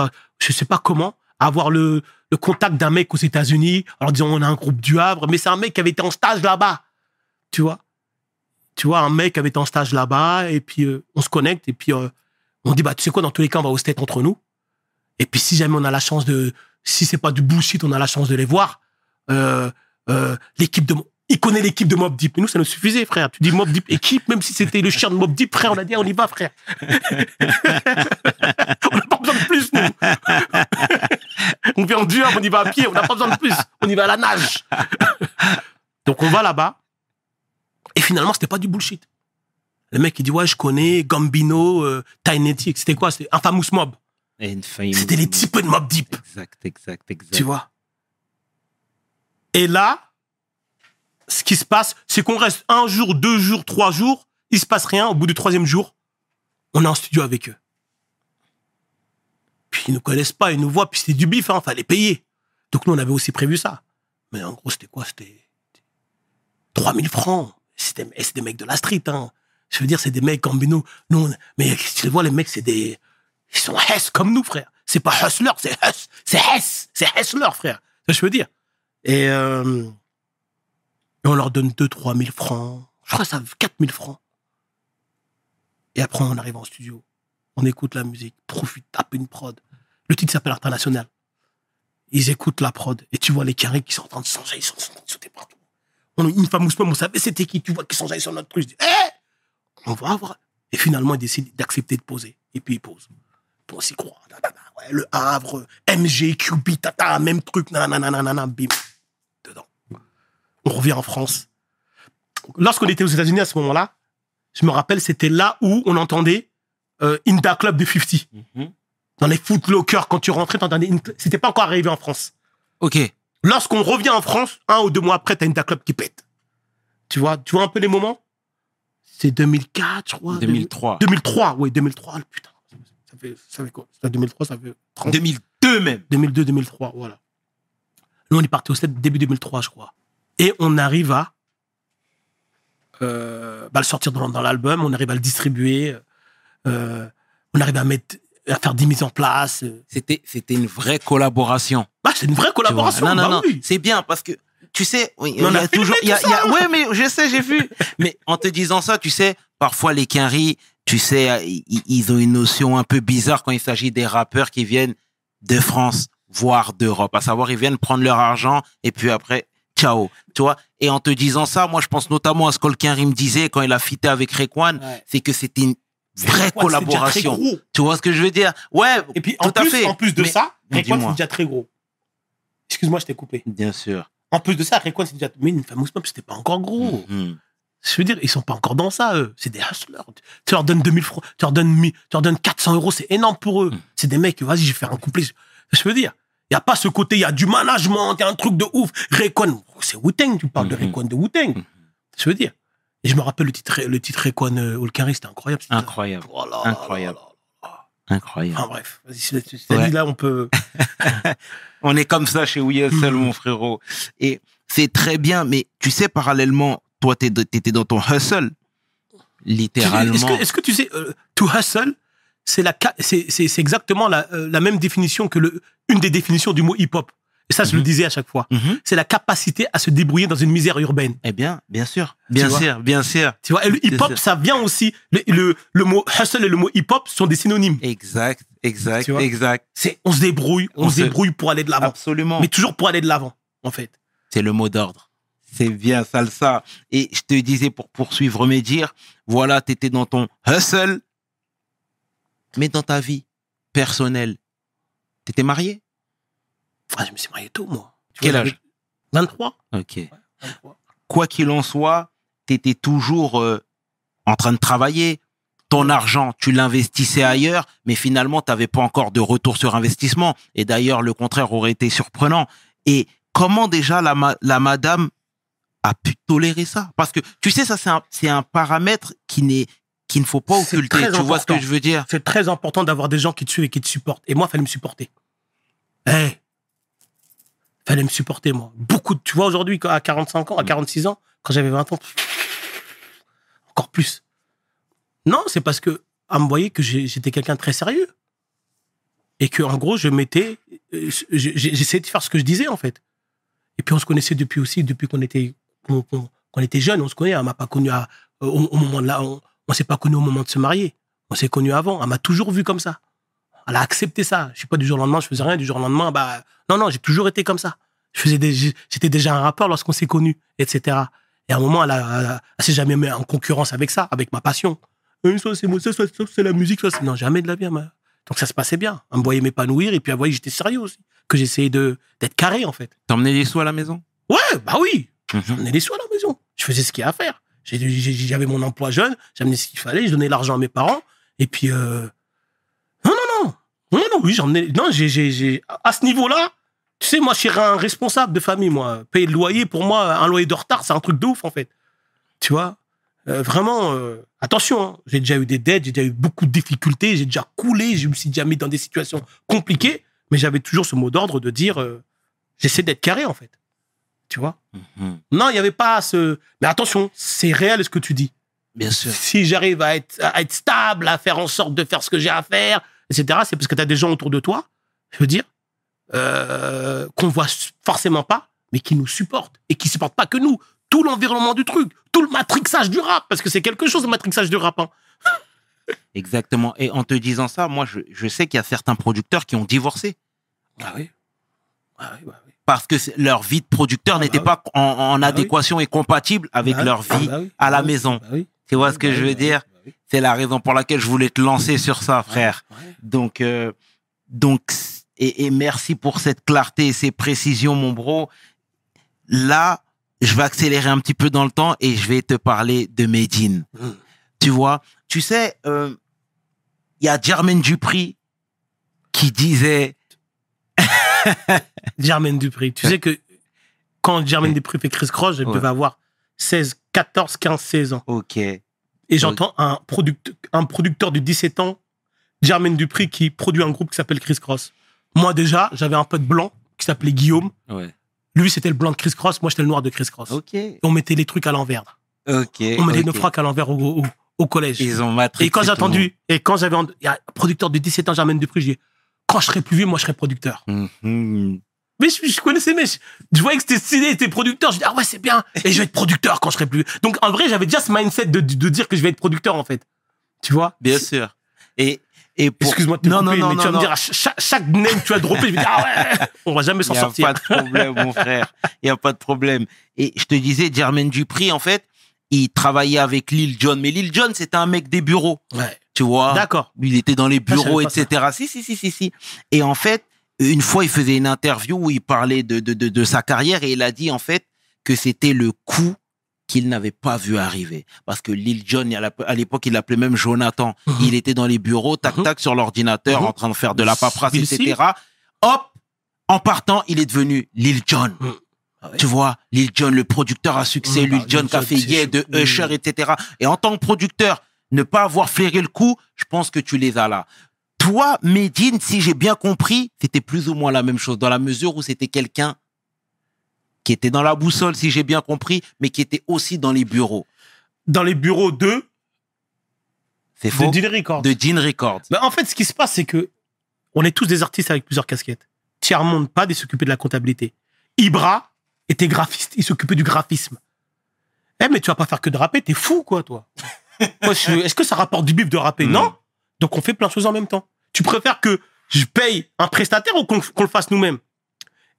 sais pas comment, avoir le, le contact d'un mec aux États-Unis, leur disant on a un groupe du Havre, mais c'est un mec qui avait été en stage là-bas. Tu vois? Tu vois, un mec qui avait été en stage là-bas, et puis euh, on se connecte, et puis euh, on dit, bah, tu sais quoi, dans tous les cas, on va au state entre nous. Et puis si jamais on a la chance de, si c'est pas du bullshit, on a la chance de les voir. Euh, euh, l'équipe de, il connaît l'équipe de Mob Deep. Et nous, ça nous suffisait, frère. Tu dis Mob Deep équipe, même si c'était le chien de Mob Deep, frère, on a dit, on y va, frère. (laughs) on n'a pas besoin de plus, nous. (laughs) on vient en duo, on y va à pied, on n'a pas besoin de plus. On y va à la nage. (laughs) Donc on va là-bas. Et finalement, c'était pas du bullshit. Le mec, il dit, ouais, je connais Gambino, euh, Tiny T. C'était quoi? C'était Infamous Mob. C'était les types de Mob Deep. Exact, exact, exact. Tu vois? Et là, ce qui se passe, c'est qu'on reste un jour, deux jours, trois jours, il se passe rien. Au bout du troisième jour, on est en studio avec eux. Puis ils nous connaissent pas, ils nous voient, puis c'était du bif, hein, fallait payer. Donc nous, on avait aussi prévu ça. Mais en gros, c'était quoi? C'était 3000 francs. C'était et c'est des mecs de la street, hein. Je veux dire, c'est des mecs comme nous. nous on- mais tu les vois, les mecs, c'est des. Ils sont hess comme nous, frère. C'est pas hustler, c'est hus. C'est hess. C'est hustler, frère. Ça, je veux dire? Et, euh, et on leur donne 2 3 000 francs. Je crois que ça 4 000 francs. Et après, on arrive en studio. On écoute la musique. Profite, tape une prod. Le titre s'appelle International. Ils écoutent la prod. Et tu vois les carrés qui sont en train de changer. Ils sont en train de sauter partout. On a une fameuse pomme, on savait c'était qui. Tu vois qu'ils allés sur notre truc. Je dis, hé On va voir. Et finalement, ils décident d'accepter de poser. Et puis, ils posent. Pour s'y ouais, le Havre, MG, QB, tata, même truc. Nanana, nanana, bim. Dedans. On revient en France. Lorsqu'on était aux États-Unis à ce moment-là, je me rappelle, c'était là où on entendait euh, Inda Club de 50. Mhm. Dans les footlockers, quand tu rentrais, t'entendais. Inda- C'était pas encore arrivé en France. Ok. Lorsqu'on revient en France, un ou deux mois après, t'as Inda Club qui pète. Tu vois, tu vois un peu les moments? C'est 2004, je crois. 2003. 2003, oui, 2003. Putain, fait, ça fait quoi? Ça, 2003, ça fait 30 2002 même. 2002, 2003, voilà. Nous, on est parti au set début 2003, je crois. Et on arrive à euh, bah, le sortir dans, dans l'album, on arrive à le distribuer, euh, on arrive à mettre, à faire des mises en place. euh. C'était, c'était une vraie collaboration. Bah, c'est une vraie collaboration. Non, non, bah non. oui. C'est bien parce que, tu sais, oui, il y a toujours, il y a, tout il y a- ça. ouais, mais je sais, j'ai vu. mais en te disant ça, tu sais, parfois les quinries, tu sais, euh, ils, ont une notion un peu bizarre quand il s'agit des rappeurs qui viennent de France, voire d'Europe. À savoir, ils viennent prendre leur argent et puis après, ciao. Tu vois? Et en te disant ça, moi, je pense notamment à ce Quinry me disait quand il a fité avec Rekwan, Ouais. c'est que c'était une vraie collaboration. Tu vois ce que je veux dire? Ouais. Et puis, tout en à plus, fait. en plus de Mais- ça, dis-moi. c'est déjà très gros. Excuse-moi, je t'ai coupé. Bien sûr. En plus de ça, Rayquan, c'est déjà. Mais une fameuse pop, c'était pas encore gros. Mhm. Je veux dire, ils sont pas encore dans ça, eux. C'est des hustlers. Tu leur donnes 2000 francs, tu leur donnes, 1000, tu leur donnes 400 euros, c'est énorme pour eux. Mm. C'est des mecs, vas-y, je vais faire un couplet. Je veux dire, il y a pas ce côté, il y a du management, il y a un truc de ouf. Rayquan, c'est Wu-Tang, tu parles de Mhm. Rayquan de Wu-Tang. Mhm. Je veux dire. Et je me rappelle le titre, le titre Rayquan euh, Olkari, c'était incroyable. Incroyable. Oh là Incroyable. là là. Incroyable. Enfin bref, vas-y, Ouais. là, on peut. (laughs) On est comme ça chez Hustle, Mhm. mon frérot. Et c'est très bien, mais tu sais, parallèlement, toi, t'étais dans ton hustle. Littéralement. Est-ce que, tu sais, euh, to hustle, c'est la, c'est, exactement la, euh, la même définition que le, une des définitions du mot hip-hop. Et ça, je le Mhm. disais à chaque fois. Mhm. C'est la capacité à se débrouiller dans une misère urbaine. Eh bien, bien sûr. Bien sûr, bien sûr. Tu vois, et le hip-hop, ça. vient aussi. Le, le, le mot hustle et le mot hip-hop sont des synonymes. Exact, exact, exact. C'est, on se débrouille, on, se- débrouille pour aller de l'avant. Absolument. Mais toujours pour aller de l'avant, en fait. C'est le mot d'ordre. C'est bien salsa. Et je te disais pour poursuivre mes dires, voilà, t'étais dans ton hustle, mais dans ta vie personnelle, t'étais marié? Ah, je me suis marié tôt, moi. Tu Quel vois, âge? j'avais 23. Ok. 23. quoi qu'il en soit, tu étais toujours euh, en train de travailler. Ton argent, tu l'investissais ailleurs, mais finalement, tu n'avais pas encore de retour sur investissement. Et d'ailleurs, le contraire aurait été surprenant. Et comment déjà la, ma- la madame a pu tolérer ça Parce que, tu sais, ça, c'est un, c'est un paramètre qui n'est qu'il ne faut pas occulter. Tu vois ce que important. je veux dire? C'est très important d'avoir des gens qui te suivent et qui te supportent. Et moi, il fallait me supporter. Eh, fallait me supporter, moi. Beaucoup, de- tu vois, aujourd'hui, à 45 ans, à 46 ans, quand j'avais 20 ans, encore plus. Non, c'est parce que, à me voyer que j'étais quelqu'un de très sérieux. Et que, en gros, je m'étais, euh, j'essayais de faire ce que je disais, en fait. Et puis, on se connaissait depuis aussi, depuis qu'on était, qu'on qu'on- qu'on était jeune, on se connaît. On m'a pas connu à, au, au moment de là, on, on s'est pas connu au moment de se marier. On s'est connu avant. Elle m'a toujours vu comme ça. Elle a accepté ça. Je suis pas du jour au lendemain, je faisais rien. Du jour au lendemain, bah, non, non, j'ai toujours été comme ça. Je faisais j'étais déjà un rappeur lorsqu'on s'est connus, etc. Et à un moment, elle, a, elle, a- elle s'est jamais mis en concurrence avec ça, avec ma passion. Euh, ça, c'est moi, ça, c'est la musique, ça, c'est- non, jamais de la vie. ma- Donc ça se passait bien. Elle me voyait m'épanouir et puis elle voyait que j'étais sérieux aussi. Que j'essayais de, d'être carré, en fait. T'emmenais des sous à la maison? Ouais, bah oui. Mhm. J'emmenais les sous à la maison. Je faisais ce qu'il y a à faire. J'avais mon emploi jeune, j'amenais ce qu'il fallait, je donnais l'argent à mes parents. Et puis, euh... non, non, non. Non, non, oui, j'emmenais. Non, j'ai, à ce niveau-là, tu sais, moi, je suis un responsable de famille, moi. Payer le loyer, pour moi, un loyer de retard, c'est un truc de ouf, en fait. Tu vois? Euh, Vraiment, euh, attention, hein. j'ai déjà eu des dettes, j'ai déjà eu beaucoup de difficultés, j'ai déjà coulé, je me suis déjà mis dans des situations compliquées, mais j'avais toujours ce mot d'ordre de dire, j'essaie d'être carré, en fait. Tu vois? Mhm. non, il n'y avait pas ce. Mais attention, c'est réel ce que tu dis. Bien sûr. si j'arrive à être, à être stable, à faire en sorte de faire ce que j'ai à faire, etc., c'est parce que tu as des gens autour de toi, je veux dire, euh, qu'on voit forcément pas, mais qui nous supportent. Et qui supportent pas que nous. Tout l'environnement du truc, tout le matrixage du rap, parce que c'est quelque chose, le matrixage du rap. hein. (laughs) Exactement. Et en te disant ça, moi, je, je sais qu'il y a certains producteurs qui ont divorcé Ah oui. Ah oui, bah oui. Parce que leur vie de producteur Ah bah n'était oui. pas en, en Bah oui. adéquation et compatible avec Bah oui, leur vie bah oui, à la bah maison. bah. Tu vois ce que Bah je veux bah dire? Bah. C'est la raison pour laquelle je voulais te lancer sur ça, frère. Donc, euh, donc, et, et merci pour cette clarté et ces précisions, mon bro. Là, je vais accélérer un petit peu dans le temps et je vais te parler de Medine. Mm. Tu vois, tu sais, euh, il y a Jermaine Dupri qui disait, (laughs) Jermaine Dupri. Tu sais que quand Jermaine Dupri fait Chris Cross, je Ouais. devais avoir 16, 14, 15, 16 ans. ok, Et j'entends un, product, un producteur de 17 ans, Jermaine Dupri, qui produit un groupe qui s'appelle Chris Cross. Moi, déjà, j'avais un pote blanc qui s'appelait Guillaume. ouais, Lui, c'était le blanc de Chris Cross. Moi, j'étais le noir de Chris Cross. ok, Et on mettait les trucs à l'envers. ok. On mettait nos frocs à l'envers au, au, au collège. Ils ont Et quand j'ai entendu, et quand j'avais, en- il y a un producteur de 17 ans, Jermaine Dupri, j'ai dit, quand je serai plus vieux, moi, je serai producteur. Mhm. Mais je, je connaissais, mais je, je voyais que c'était stylé, t'es producteur. Je dis, ah ouais, c'est bien. Et je vais être producteur quand je serai plus. Donc, en vrai, j'avais déjà ce mindset de, de dire que je vais être producteur, en fait. Tu vois? Bien sûr. Et, et pour... Excuse-moi de te non, couper, non, mais non, tu vas me dire, à chaque, chaque name, tu vas dropper, je vais dire, ah ouais, (laughs) on va jamais Il s'en n'y a sortir. pas de problème, mon frère. Il n'y a pas de problème. Et je te disais, Jermaine Dupri, en fait, il travaillait avec Lil Jon. Mais Lil Jon, c'était un mec des bureaux. Ouais. Tu vois D'accord. Il était dans les Ah, bureaux, ça. etc. Si, si, si, si, si. Et en fait, une fois, il faisait une interview où il parlait de, de, de, de sa carrière et il a dit, en fait, que c'était le coup qu'il n'avait pas vu arriver. Parce que Lil Jon, à l'époque, il l'appelait même Jonathan. Mhm. Il était dans les bureaux, tac, Mhm. tac, sur l'ordinateur, Mhm. en train de faire de la paperasse, etc. Hop, en partant, il est devenu Lil Jon. Ah ouais. Tu vois, Lil Jon, le producteur à succès, Mhm, Lil Lil qui a fait Yeah, de. Usher, etc. Et en tant que producteur, ne pas avoir flairé le coup, je pense que tu les as là. Toi, Medine, si j'ai bien compris, c'était plus ou moins la même chose, dans la mesure où c'était quelqu'un qui était dans la boussole, si j'ai bien compris, mais qui était aussi dans les bureaux. Dans les bureaux de, C'est de faux Deal Records. De Dean Records. Mais en fait, ce qui se passe, c'est que on est tous des artistes avec plusieurs casquettes. Tiers-monde, pas de s'occuper de la comptabilité. Ibra était graphiste, il s'occupait du graphisme. Eh, mais tu vas pas faire que de rapper, t'es fou, quoi, toi. Est-ce que ça rapporte du bif de rapper Mm. Non. Donc, on fait plein de choses en même temps. Tu préfères que je paye un prestataire ou qu'on qu'on le fasse nous-mêmes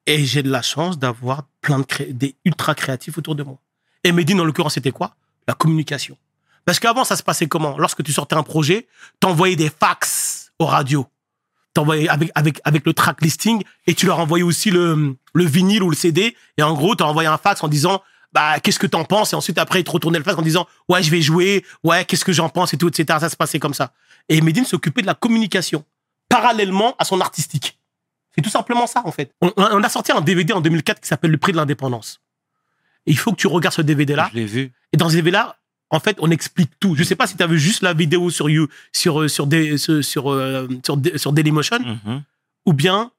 Et j'ai de la chance d'avoir plein de cré- des ultra créatifs autour de moi. Et Medine, en l'occurrence, c'était quoi? La communication. Parce qu'avant, ça se passait comment? Lorsque tu sortais un projet, t'envoyais des fax aux radios. T'envoyais avec, avec, avec le track listing et tu leur envoyais aussi le, le vinyle ou le CD. Et en gros, t'as envoyé un fax en disant, bah, qu'est-ce que t'en penses? Et ensuite, après, ils te retournaient le fax en disant, ouais, je vais jouer, ouais, qu'est-ce que j'en pense et tout, etc. Ça se passait comme ça. Et Medine s'occupait de la communication parallèlement à son artistique. C'est tout simplement ça, en fait. On, on a sorti un DVD en 2004 qui s'appelle Le prix de l'indépendance. Et il faut que tu regardes ce DVD-là. Je l'ai vu. Et dans ce DVD-là, en fait, on explique tout. Je sais pas si tu as vu juste la vidéo sur You, sur, euh, sur, des, sur, sur, euh, sur, Da- sur Dailymotion, Mhm. ou bien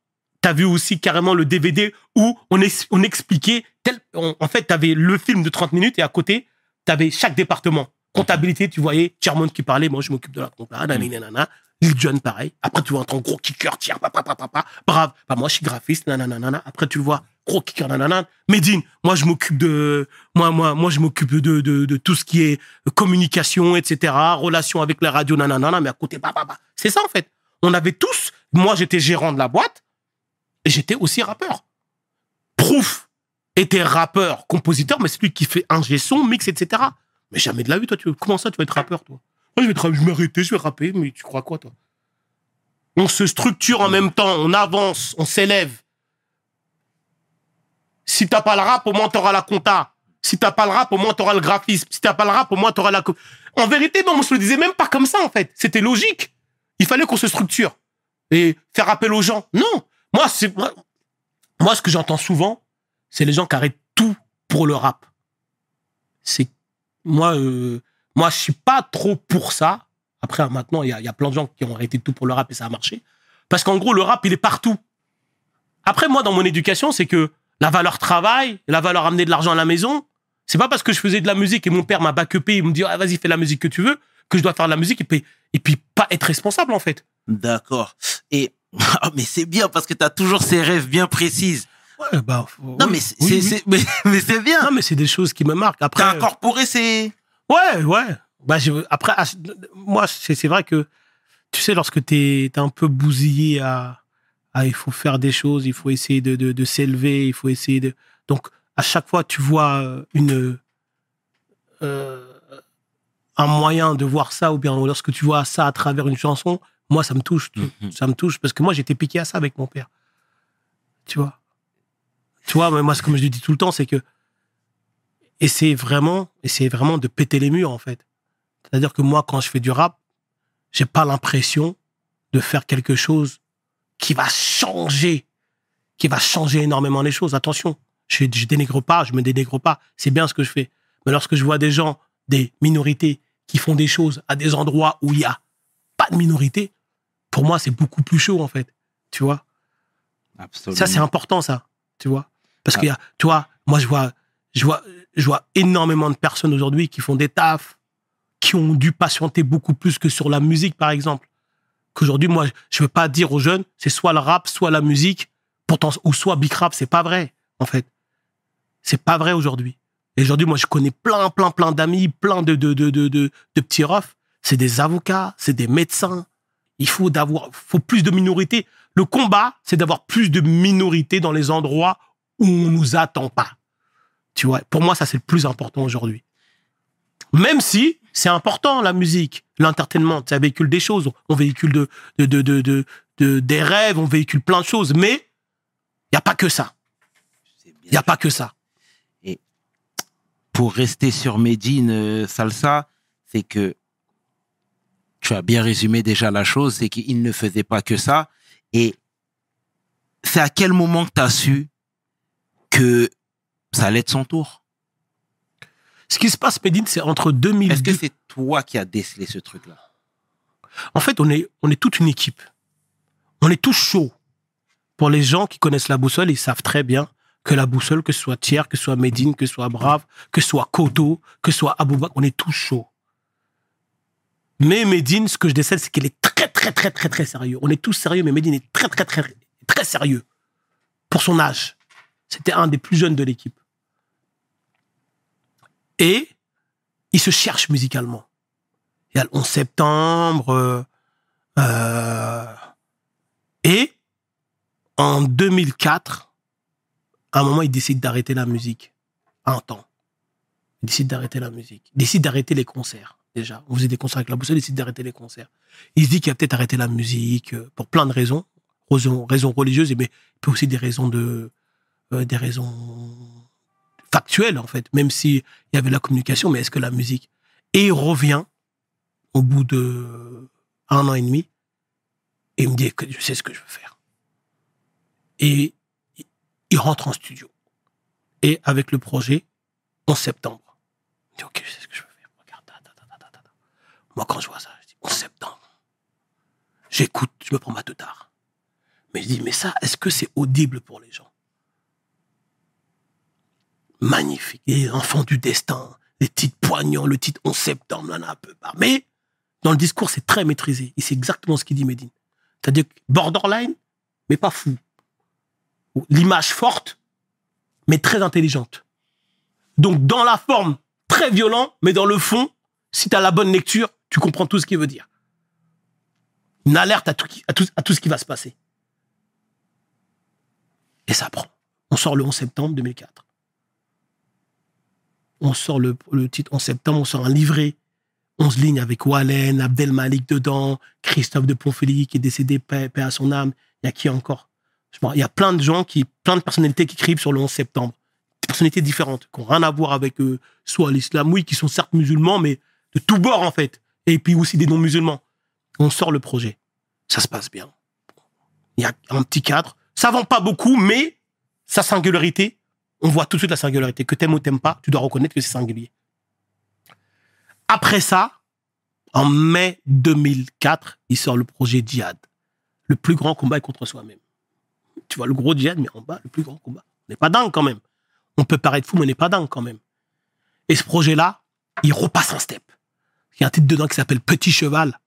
tu as vu aussi carrément le DVD où on, ex- on expliquait, tel, on- en fait, tu avais le film de 30 minutes et à côté, tu avais chaque département. Comptabilité, tu voyais Chairman qui parlait, moi je m'occupe de la compta, nanana, nanana. Lil Jon, pareil. Après, tu vois un gros kicker, tiens, papa, papa, papa, brave. Bah, moi, je suis graphiste, nanana. Après, tu le vois, gros kicker, nanana. Medine, moi, je m'occupe de, moi, moi, moi, je m'occupe de, de, de tout ce qui est communication, etc., relation avec la radio, nanana, mais à côté, bah, bah. C'est ça, en fait. On avait tous, moi, j'étais gérant de la boîte, j'étais aussi rappeur. Proof était rappeur, compositeur, mais c'est lui qui fait un son, mix, etc. Mais jamais de la vie, toi, tu, comment ça, tu vas être rappeur, toi? Moi, je vais, je vais m'arrêter, je vais rapper, mais tu crois quoi, toi? On se structure en même temps, on avance, on s'élève. Si t'as pas le rap, au moins t'auras la compta. Si t'as pas le rap, au moins t'auras le graphisme. Si t'as pas le rap, au moins t'auras la. En vérité, non, on se le disait même pas comme ça, en fait. C'était logique. Il fallait qu'on se structure et faire appel aux gens. Non, moi, c'est moi, moi, ce que j'entends souvent, c'est les gens qui arrêtent tout pour le rap. C'est moi, euh, moi, je suis pas trop pour ça. Après, maintenant, il y a, y a plein de gens qui ont arrêté tout pour le rap et ça a marché. Parce qu'en gros, le rap, il est partout. Après, moi, dans mon éducation, c'est que la valeur travail, la valeur amener de l'argent à la maison, C'est pas parce que je faisais de la musique et mon père m'a backupé, il me dit, ah, vas-y, fais la musique que tu veux, que je dois faire de la musique et puis, et puis pas être responsable, en fait. D'accord. Et ah, mais c'est bien parce que tu as toujours ces rêves bien précises. Ouais, bah, Non, oui, mais c'est oui, oui. c'est- mais, (laughs) bien. Non, mais c'est des choses qui me marquent. Après, T'as incorporé ces. Ouais, ouais. Bah, je- après, moi, c'est vrai que, tu sais, lorsque t'es es un peu bousillé à, à il faut faire des choses, il faut essayer de, de, de s'élever, il faut essayer de. Donc, à chaque fois, tu vois euh, une. euh, un moyen de voir ça, ou bien lorsque tu vois ça à travers une chanson, moi, ça me touche. Mhm. Ça me touche parce que moi, j'étais piqué à ça avec mon père. Tu vois? Tu vois, mais moi, comme je le dis tout le temps, c'est que. Essayer vraiment, essayer vraiment de péter les murs, en fait. C'est-à-dire que moi, quand je fais du rap, j'ai pas l'impression de faire quelque chose qui va changer, qui va changer énormément les choses. Attention, je, je dénigre pas, je me dénigre pas. C'est bien ce que je fais. Mais lorsque je vois des gens, des minorités, qui font des choses à des endroits où il y a pas de minorité, pour moi, c'est beaucoup plus chaud, en fait. Tu vois Absolument. ça, c'est important, ça. Tu vois Parce Ah. qu'il y a, tu vois, moi, je vois, je vois, je vois énormément de personnes aujourd'hui qui font des tafs, qui ont dû patienter beaucoup plus que sur la musique, par exemple. Qu'aujourd'hui, moi, je veux pas dire aux jeunes, c'est soit le rap, soit la musique, pourtant, ou soit big rap, c'est pas vrai, en fait. C'est pas vrai aujourd'hui. Et aujourd'hui, moi, je connais plein, plein, plein d'amis, plein de, de, de, de, de, de petits refs. C'est des avocats, c'est des médecins. Il faut d'avoir, faut plus de minorités. Le combat, c'est d'avoir plus de minorités dans les endroits où on nous attend pas. Tu vois, pour moi, ça, c'est le plus important aujourd'hui. Même si c'est important, la musique, l'entertainment, ça véhicule des choses. On véhicule de, de, de, de, de- de- des rêves, on véhicule plein de choses. Mais il n'y a pas que ça. Il n'y a pas que ça. Pour rester sur Medine euh, Salsa, c'est que tu as bien résumé déjà la chose, c'est qu'il ne faisait pas que ça. Et c'est à quel moment que tu as su que ça allait être son tour? Ce qui se passe, Medine, c'est entre Est-ce 2010... que c'est toi qui as décelé ce truc-là? En fait, on est, on est toute une équipe. On est tous chauds. Pour les gens qui connaissent la boussole, ils savent très bien que la boussole, que ce soit Thiers, que ce soit Medine, que ce soit Brave, que ce soit Koto, que ce soit Aboubak, on est tous chauds. Mais Medine, ce que je décèle, c'est qu'il est très, très, très, très, très sérieux. On est tous sérieux, mais Medine est très, très, très, très sérieux. Pour son âge. C'était un des plus jeunes de l'équipe. Et il se cherche musicalement. Il y a le 11 septembre. euh, euh, et en 2004, à un moment, il décide d'arrêter la musique. Un temps. Il décide d'arrêter la musique. Il décide d'arrêter les concerts, déjà. On faisait des concerts avec la boussole, il décide d'arrêter les concerts. Il se dit qu'il va peut-être arrêter la musique euh, pour plein de raisons. Raisons, religieuses, mais peut aussi des raisons de, euh, des raisons factuelles, en fait. Même s'il y avait la communication, mais est-ce que la musique? Et il revient au bout de un an et demi et il me dit que je sais ce que je veux faire. Et il- il rentre en studio. Et avec le projet, en septembre, il dit Ok, je sais ce que je veux faire. Regarde, ta, ta, ta, ta, ta, ta. Moi, quand je vois ça, je dis 11 septembre. J'écoute, je me prends ma teutard. Mais je dis Mais ça, est-ce que c'est audible pour les gens? Magnifique. Les enfants du destin, les titres poignants, le titre 11 septembre, là, là, un peu. pas. Mais dans le discours, c'est très maîtrisé. Et c'est exactement ce qu'il dit Medine. C'est-à-dire borderline, mais pas fou. L'image forte, mais très intelligente. Donc, dans la forme, très violent, mais dans le fond, si tu as la bonne lecture, tu comprends tout ce qu'il veut dire. Une alerte à tout, à tout, à tout ce qui va se passer. Et ça prend. On sort le 11 septembre 2004. On sort le, le titre en septembre, on sort un livret 11 lignes avec Wallen, Abdel Malik dedans, Christophe de Ponfely qui est décédé, paix, à son âme. Il y a qui encore? Il y a plein de gens, qui, plein de personnalités qui écrivent sur le 11 septembre. Personnalités différentes, qui n'ont rien à voir avec euh, soit l'islam, oui, qui sont certes musulmans, mais de tous bords en fait. Et puis aussi des non-musulmans. On sort le projet. Ça se passe bien. Il y a un petit cadre. Ça vend pas beaucoup, mais sa singularité, on voit tout de suite la singularité. Que t'aimes ou t'aimes pas, tu dois reconnaître que c'est singulier. Après ça, en mai 2004, il sort le projet Djihad. Le plus grand combat est contre soi-même. Tu vois, le gros djihad, mais en bas, le plus grand combat. On n'est pas dingue quand même. On peut paraître fou, mais on n'est pas dingue quand même. Et ce projet-là, il repasse un step. Il y a un titre dedans qui s'appelle Petit Cheval,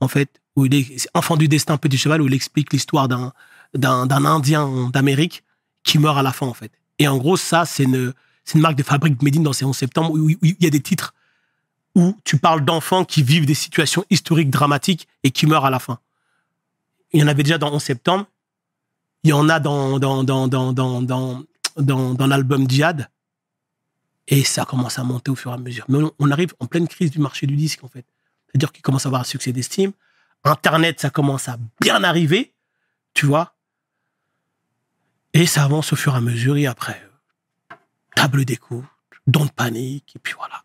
en fait, où il est Enfant du destin, Petit Cheval, où il explique l'histoire d'un, Indien d'Amérique qui meurt à la fin, en fait. Et en gros, ça, c'est une, une marque de fabrique Made in dans ces 11 septembre où, où il y a des titres où tu parles d'enfants qui vivent des situations historiques dramatiques et qui meurent à la fin. Il y en avait déjà dans 11 septembre. Il y en a dans, dans, dans, dans, dans, dans, dans, dans l'album Djihad. Et ça commence à monter au fur et à mesure. Mais on, on arrive en pleine crise du marché du disque, en fait. C'est-à-dire qu'il commence à avoir un succès d'estime. Internet, ça commence à bien arriver, tu vois. Et ça avance au fur et à mesure. Et après, euh, table d'écoute, don de panique, et puis voilà.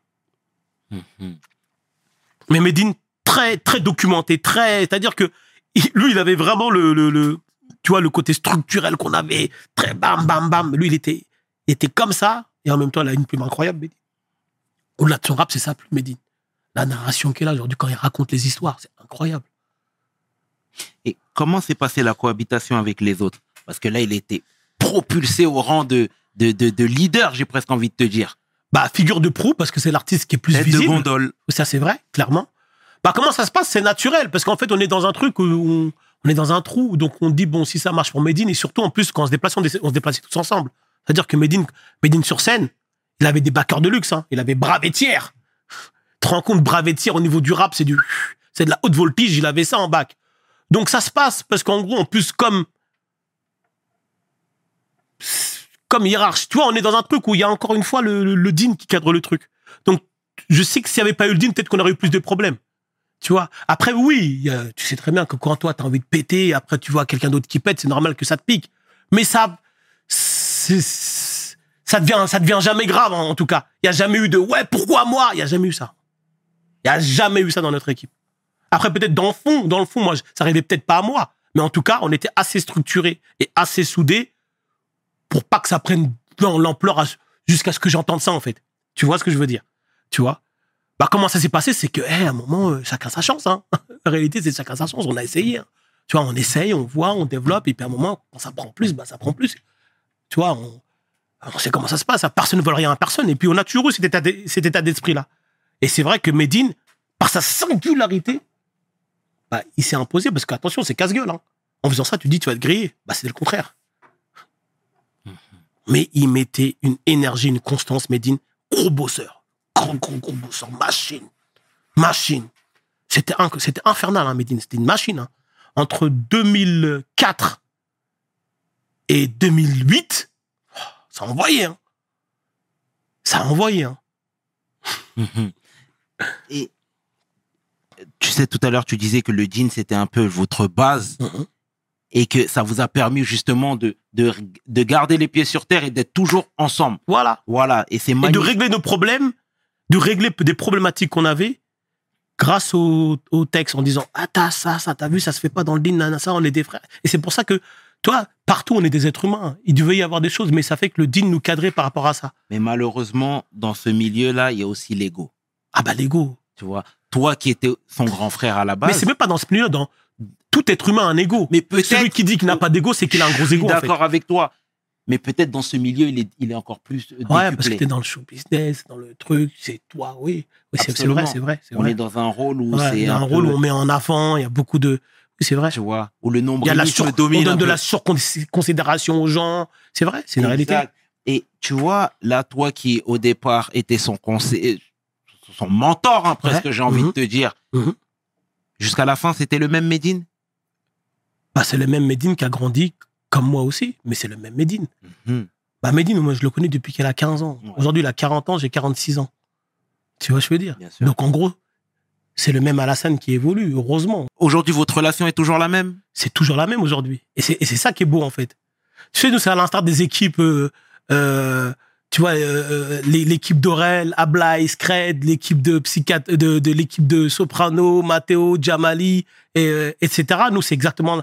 Mhm. Mais Medine, très, très documenté, très. C'est-à-dire que lui, il avait vraiment le, le, le- tu vois, le côté structurel qu'on avait, très bam, bam, bam. Lui, il était, il était comme ça, et en même temps, il a une plume incroyable, Medine. Au-delà de son rap, c'est ça, plus Medine. La narration qu'il a aujourd'hui, quand il raconte les histoires, c'est incroyable. Et comment s'est passée la cohabitation avec les autres? Parce que là, il était propulsé au rang de, de, de, de leader, j'ai presque envie de te dire. Bah, figure de proue, parce que c'est l'artiste qui est plus Tête de visible. gondole. Ça, c'est vrai, clairement. Bah, comment ça se passe? C'est naturel, parce qu'en fait, on est dans un truc où on, on est dans un trou, donc on dit, bon, si ça marche pour Medine, et surtout, en plus, quand on se déplace, on, on se déplaçait tous ensemble. C'est-à-dire que Medine, Medine sur scène, il avait des backers de luxe, hein. il avait Bravetière. Tu te rends compte, Bravetière, au niveau du rap, c'est du, c'est de la haute voltige, il avait ça en bac. Donc ça se passe, parce qu'en gros, en plus, comme, comme hiérarchie, tu vois, on est dans un truc où il y a encore une fois le, le, le qui cadre le truc. Donc, je sais que s'il n'y avait pas eu le DIN, peut-être qu'on aurait eu plus de problèmes. Tu vois? Après, oui, tu sais très bien que quand toi, t'as envie de péter, après, tu vois quelqu'un d'autre qui pète, c'est normal que ça te pique. Mais ça, ça devient, ça devient jamais grave, en, en tout cas. Il y a jamais eu de, ouais, pourquoi moi? Il y a jamais eu ça. Il y a jamais eu ça dans notre équipe. Après, peut-être dans le fond, dans le fond, moi, ça arrivait peut-être pas à moi. Mais en tout cas, on était assez structurés et assez soudés pour pas que ça prenne l'am- l'ampleur jusqu'à ce que j'entende ça, en fait. Tu vois ce que je veux dire? Tu vois? Bah, comment ça s'est passé? C'est que, eh, à un moment, euh, chacun sa chance, hein. (laughs) La réalité, c'est chacun sa chance. On a essayé, hein. Tu vois, on essaye, on voit, on développe, et puis à un moment, quand ça prend plus, bah, ça prend plus. Tu vois, on, on sait comment ça se passe. hein. Personne ne vole rien à personne. Et puis, on a toujours eu cet état d'e- cet état d'esprit-là. Et c'est vrai que Medine, par sa singularité, bah, il s'est imposé parce qu'attention, c'est casse-gueule. hein. En faisant ça, tu dis, tu vas être grillé. Bah, c'est le contraire. Mais il mettait une énergie, une constance, Medine, gros bosseur. Gros, gros, gros bosseur. Machine. Machine. C'était inc- c'était infernal, hein, Medine. C'était une machine. hein. Entre 2004 et 2008, oh, ça envoyait. Hein. Ça envoyait. Hein. (laughs) Et tu sais, tout à l'heure, tu disais que le jean, c'était un peu votre base Mhm. et que ça vous a permis justement de, de, de garder les pieds sur terre et d'être toujours ensemble. Voilà. Voilà. Et c'est et de magnifique. régler nos problèmes, de régler des problématiques qu'on avait grâce au, au texte en disant ah t'as ça ça t'as vu ça se fait pas dans le din ça on est des frères et c'est pour ça que toi partout on est des êtres humains il devait y avoir des choses mais ça fait que le din nous cadrait par rapport à ça Mais malheureusement, dans ce milieu-là, il y a aussi l'ego. ah bah l'ego Tu vois, toi qui étais son grand frère à la base. mais c'est même pas dans ce milieu dans tout être humain a un ego Mais peut-être- celui qui dit qu'il n'a pas d'ego c'est qu'il a un gros ego en fait. d'accord avec toi. Mais peut-être dans ce milieu, il est, il est encore plus euh, ouais parce que t'es dans le show business dans le truc c'est toi oui, oui c'est vrai c'est vrai On est dans un rôle où Ouais, c'est un, un, rôle où on met en avant il y a beaucoup de c'est vrai tu vois, où le la nombrilisme sur, on domine. donne un de la surconsidération aux gens. C'est vrai, c'est une réalité. Et tu vois, là, toi qui au départ était son conseil, son mentor, hein, presque, Ouais. j'ai envie Mhm. de te dire. Mhm. Jusqu'à la fin, c'était le même Médine? Bah, c'est le même Medine qui a grandi comme moi aussi, mais c'est le même Medine. Mhm. Bah, Medine, moi, je le connais depuis qu'elle a 15 ans. Ouais. Aujourd'hui, il a 40 ans, j'ai 46 ans. Tu vois ce que je veux dire? Donc, en gros, c'est le même Alassane qui évolue, heureusement. Aujourd'hui, votre relation est toujours la même? C'est toujours la même aujourd'hui. Et c'est et c'est ça qui est beau, en fait. Tu sais, nous, c'est à l'instar des équipes, euh, euh, tu vois, euh, les- l'équipe d'Orel, Ablai, Scred, l'équipe de psychiatre, de, de l'équipe de Soprano, Matteo, Jamali, et, euh, etc. Nous, c'est exactement,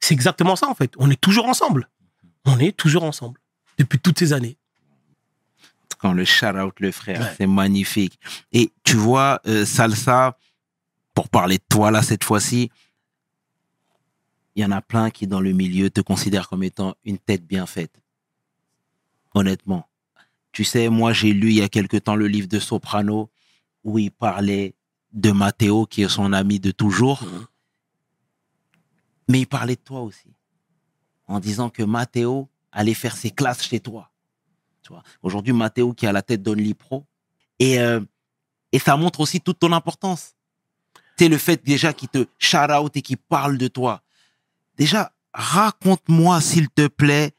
c'est exactement ça, en fait. On est toujours ensemble. On est toujours ensemble. Depuis toutes ces années. Quand le shout-out, le frère, Ouais. c'est magnifique. Et tu vois, euh, Salsa, pour parler de toi là cette fois-ci, il y en a plein qui dans le milieu te considèrent comme étant une tête bien faite. Honnêtement. Tu sais, moi, j'ai lu il y a quelque temps le livre de Soprano où il parlait de Matteo, qui est son ami de toujours. Mhm. Mais il parlait de toi aussi. En disant que Matteo allait faire ses classes chez toi. Tu vois. Aujourd'hui, Matteo qui est à la tête d'Only Pro. Et, euh, et ça montre aussi toute ton importance. C'est le fait déjà qu'il te shout out et qu'il parle de toi. Déjà, raconte-moi, s'il te plaît,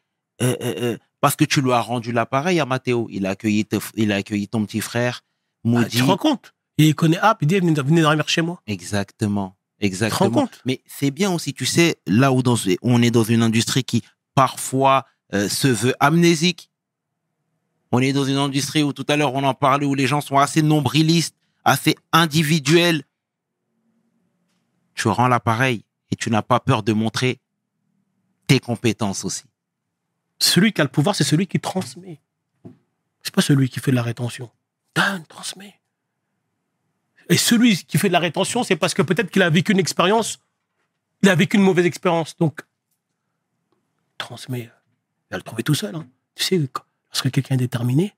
euh, euh, euh, parce que tu lui as rendu l'appareil à Matteo. Il a accueilli, te- il a accueilli ton petit frère, Ah, Moody. tu te rends compte? Il connaît App, il dit venez, venez dormir chez moi. Exactement. Tu te Exactement. rends compte? Mais c'est bien aussi, tu sais, là où dans, on est dans une industrie qui parfois euh, se veut amnésique. On est dans une industrie où tout à l'heure on en parlait, où les gens sont assez nombrilistes, assez individuels. Tu rends l'appareil et tu n'as pas peur de montrer tes compétences aussi. Celui qui a le pouvoir, c'est celui qui transmet. C'est pas celui qui fait de la rétention. Donne, transmet. Et celui qui fait de la rétention, c'est parce que peut-être qu'il a vécu une expérience, il a vécu une mauvaise expérience. Donc, transmet. Il va le trouver tout seul. hein. Tu sais, lorsque quelqu'un est déterminé,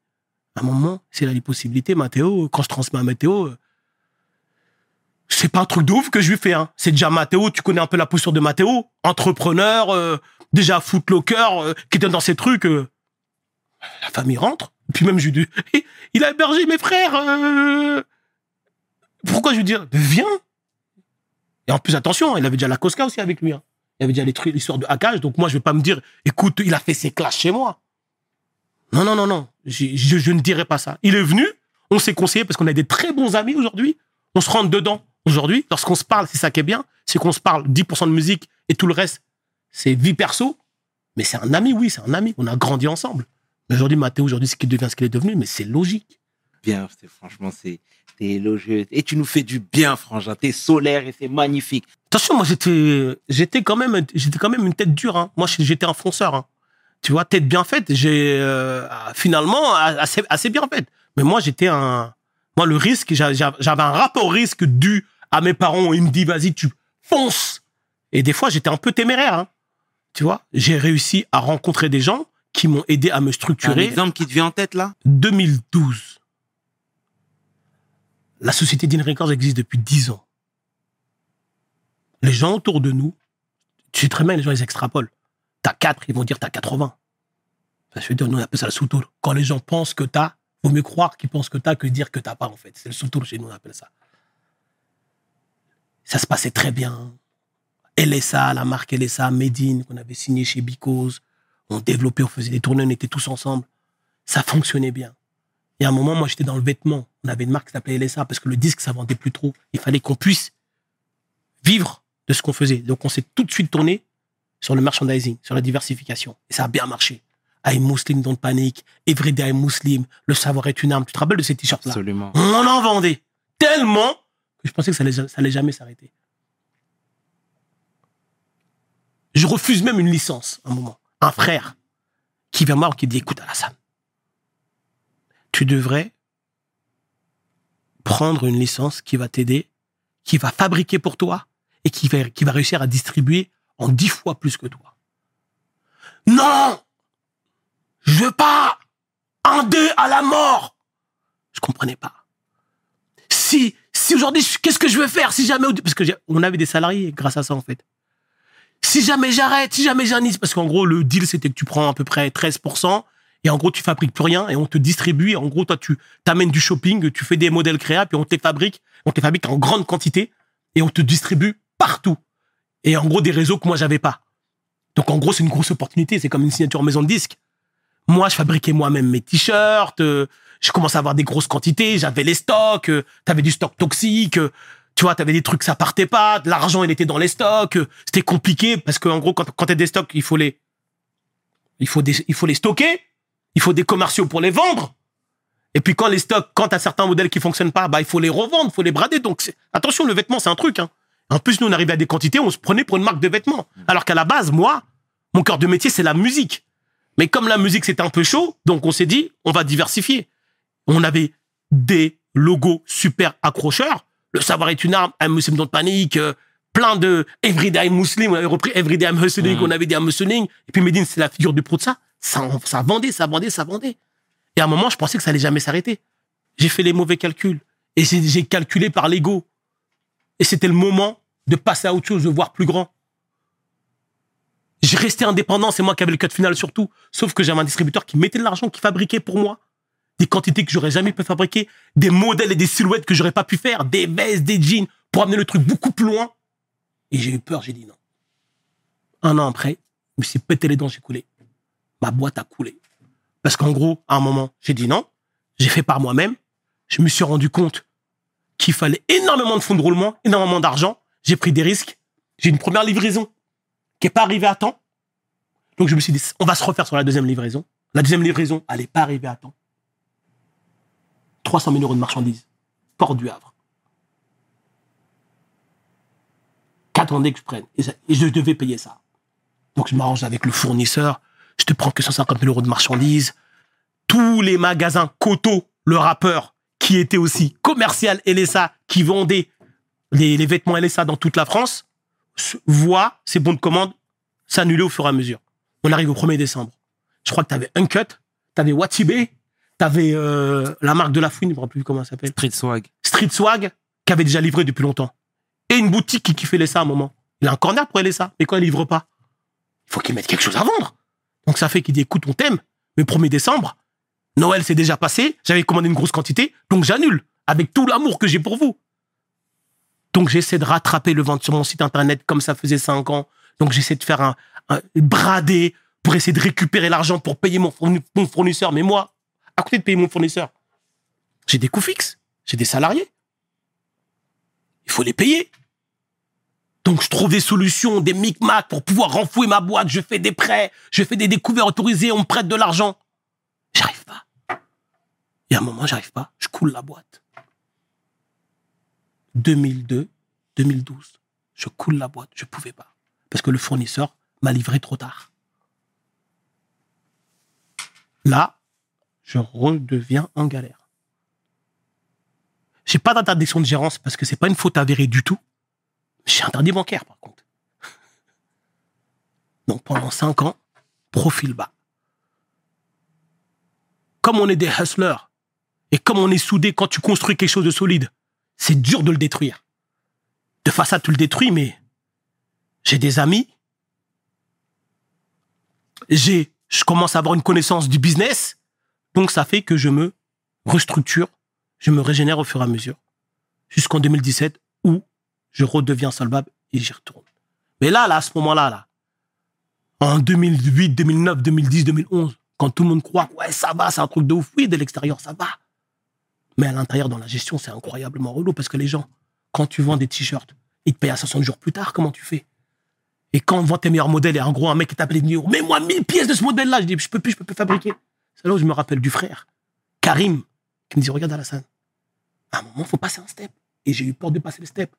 à un moment, s'il a les possibilités, Mathéo, quand je transmets à Mathéo, euh, c'est pas un truc de ouf que je lui fais. Hein. C'est déjà Mathéo, tu connais un peu la posture de Mathéo, entrepreneur, euh, déjà footlocker, euh, qui était dans ces trucs. euh, la famille rentre, puis même je lui dis, (laughs) il a hébergé mes frères. pourquoi je lui dis, viens. Et en plus, attention, il avait déjà la Cosca aussi avec lui. hein. Il avait déjà les trucs, l'histoire de hackage. Donc moi, je vais pas me dire, écoute, il a fait ses classes chez moi. Non, non, non, non. Je, je ne dirais pas ça. Il est venu, on s'est conseillé parce qu'on a des très bons amis aujourd'hui. On se rentre dedans aujourd'hui. Lorsqu'on se parle, c'est ça qui est bien. C'est qu'on se parle 10% de musique et tout le reste, c'est vie perso. Mais c'est un ami, oui, c'est un ami. On a grandi ensemble. Mais aujourd'hui, Mathéo, aujourd'hui, ce qu'il devient, ce qu'il est devenu, mais c'est logique. Bien, c'est- franchement, c'est élogieux. Et tu nous fais du bien, Frangin. T'es solaire et c'est magnifique. Attention, moi, j'étais, j'étais quand même, j'étais quand même une tête dure. Hein. Moi, j'étais un fonceur. Hein. Tu vois, tête bien faite. J'ai euh, finalement assez, assez bien faite. Mais moi, j'étais un. Moi, le risque, j'a- j'a- j'avais un rapport au risque dû à mes parents. Ils me disent, vas-y, tu fonces. Et des fois, j'étais un peu téméraire. Hein. Tu vois, j'ai réussi à rencontrer des gens qui m'ont aidé à me Un structurer. exemple qui te vient en tête, là? 2012. La société Dean Records existe depuis 10 ans. Les gens autour de nous, tu sais très bien, les gens, ils extrapolent. T'as 4, ils vont dire t'as 80. Ça, je veux dire, nous, on appelle ça le sous-tour. Quand les gens pensent que t'as, vaut mieux croire qu'ils pensent que t'as que dire que t'as pas, en fait. C'est le sous-tour chez nous, on appelle ça. Ça se passait très bien. LSA, la marque LSA, Medine, qu'on avait signé chez Bicose. On développait, on faisait des tournées, on était tous ensemble. Ça fonctionnait bien. Et à un moment, moi, j'étais dans le vêtement. On avait une marque qui s'appelait LSA parce que le disque, ça vendait plus trop. Il fallait qu'on puisse vivre de ce qu'on faisait. Donc, on s'est tout de suite tourné sur le merchandising, sur la diversification. Et ça a bien marché. I'm Muslim, don't panic. Everyday I'm Muslim. Le savoir est une arme. Tu te rappelles de ces t-shirts-là? Absolument. On en vendait tellement je pensais que ça allait, jamais s'arrêter. Je refuse même une licence, un moment. Un frère qui vient me qui dit écoute Alassane, tu devrais prendre une licence qui va t'aider, qui va fabriquer pour toi et qui va, qui va réussir à distribuer en dix fois plus que toi. Non Je veux pas Un dé à la mort Je comprenais pas. Si, si aujourd'hui, qu'est-ce que je veux faire si jamais... Parce que on avait des salariés grâce à ça, en fait. Si jamais j'arrête, si jamais j'annise, parce qu'en gros, le deal, c'était que tu prends à peu près 13%, et en gros, tu fabriques plus rien, et on te distribue, et en gros, toi, tu t'amènes du shopping, tu fais des modèles créa, puis on te fabrique, on te fabrique en grande quantité, et on te distribue partout. Et en gros, des réseaux que moi, j'avais pas. Donc, en gros, c'est une grosse opportunité, c'est comme une signature maison de disque. Moi, je fabriquais moi-même mes t-shirts, euh, je commençais à avoir des grosses quantités, j'avais les stocks, euh, t'avais du stock toxique, euh, tu vois, t'avais des trucs, ça partait pas, l'argent, il était dans les stocks, euh, c'était compliqué parce que en gros, quand, quand t'as des stocks, il faut les, il faut des, il faut les stocker, il faut des commerciaux pour les vendre. Et puis quand les stocks, quand t'as certains modèles qui fonctionnent pas, bah il faut les revendre, il faut les brader. Donc attention, le vêtement c'est un truc. Hein. En plus, nous on arrivait à des quantités, on se prenait pour une marque de vêtements. Alors qu'à la base, moi, mon cœur de métier c'est la musique. Mais comme la musique c'était un peu chaud, donc on s'est dit, on va diversifier. On avait des logos super accrocheurs. Le savoir est une arme, un Muslim don't panique, euh, plein de Everyday I'm Muslim, on avait repris Everyday I'm Hustling, Mhm. on avait dit I'm Hustling. Et puis Medine, c'est la figure du pro de ça. Ça, ça vendait, ça vendait, ça vendait. Et à un moment, je pensais que ça allait jamais s'arrêter. J'ai fait les mauvais calculs. Et j'ai calculé par l'ego. Et c'était le moment de passer à autre chose, de voir plus grand. J'ai resté indépendant, c'est moi qui avais le cut final surtout. Sauf que j'avais un distributeur qui mettait de l'argent, qui fabriquait pour moi des quantités que j'aurais jamais pu fabriquer, des modèles et des silhouettes que j'aurais pas pu faire, des vestes, des jeans, pour amener le truc beaucoup plus loin. Et j'ai eu peur, j'ai dit non. Un an après, je me suis pété les dents, j'ai coulé. Ma boîte a coulé. Parce qu'en gros, à un moment, j'ai dit non. J'ai fait par moi-même. Je me suis rendu compte qu'il fallait énormément de fonds de roulement, énormément d'argent. J'ai pris des risques. J'ai une première livraison qui n'est pas arrivée à temps. Donc je me suis dit, on va se refaire sur la deuxième livraison. La deuxième livraison, elle n'est pas arrivée à temps. 300 000 euros de marchandises. Port du Havre. Qu'attendez que je prenne. Et, je devais payer ça. Donc je m'arrange avec le fournisseur. Je te prends que 150 000 euros de marchandises. Tous les magasins Koto, le rappeur, qui était aussi commercial LSA, qui vendait les, vêtements LSA dans toute la France, voient ces bons de commande s'annuler au fur et à mesure. On arrive au 1er décembre. Je crois que tu avais Uncut, tu avais Watibé, tu avais la marque de la fouine, je ne me rappelle plus comment elle s'appelle. Street Swag. Street Swag, qui avait déjà livré depuis longtemps. Et une boutique qui, qui fait LSA à un moment. Il a un corner pour LSA, mais quand il livre pas, il faut qu'il mette quelque chose à vendre. Donc ça fait qu'il dit, écoute, on t'aime, mais 1er décembre, Noël s'est déjà passé, j'avais commandé une grosse quantité, donc j'annule, avec tout l'amour que j'ai pour vous. Donc j'essaie de rattraper le vente sur mon site internet comme ça faisait 5 ans. Donc j'essaie de faire un, un brader pour essayer de récupérer l'argent pour payer mon fournisseur. Mais moi, à côté de payer mon fournisseur, j'ai des coûts fixes, j'ai des salariés. Il faut les payer. Donc je trouve des solutions, des micmacs pour pouvoir renflouer ma boîte. Je fais des prêts, je fais des découvertes autorisées, on me prête de l'argent. J'arrive pas. Et à un moment, j'arrive pas. Je coule la boîte. 2002, 2012, je coule la boîte. Je pouvais pas. Parce que le fournisseur m'a livré trop tard. Là, je redeviens en galère. J'ai pas d'interdiction de gérance parce que c'est pas une faute avérée du tout. J'ai interdit bancaire, par contre. Donc pendant cinq ans, profil bas. Comme on est des hustlers et comme on est soudés, quand tu construis quelque chose de solide, c'est dur de le détruire. De façade, tu le détruis, mais j'ai des amis. J'ai, je commence à avoir une connaissance du business. Donc ça fait que je me restructure, je me régénère au fur et à mesure. Jusqu'en 2017 où je redeviens solvable et j'y retourne. Mais là, là, à ce moment-là, là, en 2008, 2009, 2010, 2011, quand tout le monde croit, ouais, ça va, c'est un truc de ouf, oui, de l'extérieur, ça va. Mais à l'intérieur, dans la gestion, c'est incroyablement relou parce que les gens, quand tu vends des t-shirts, ils te payent à 60 jours plus tard, comment tu fais? Et quand on vend tes meilleurs modèles et en gros, un mec qui t'appelle et dit, mets-moi 1000 pièces de ce modèle-là, je dis, je peux plus, je peux plus fabriquer. C'est là où je me rappelle du frère, Karim, qui me dit, regarde Alassane, à un moment, faut passer un step. Et j'ai eu peur de passer le step.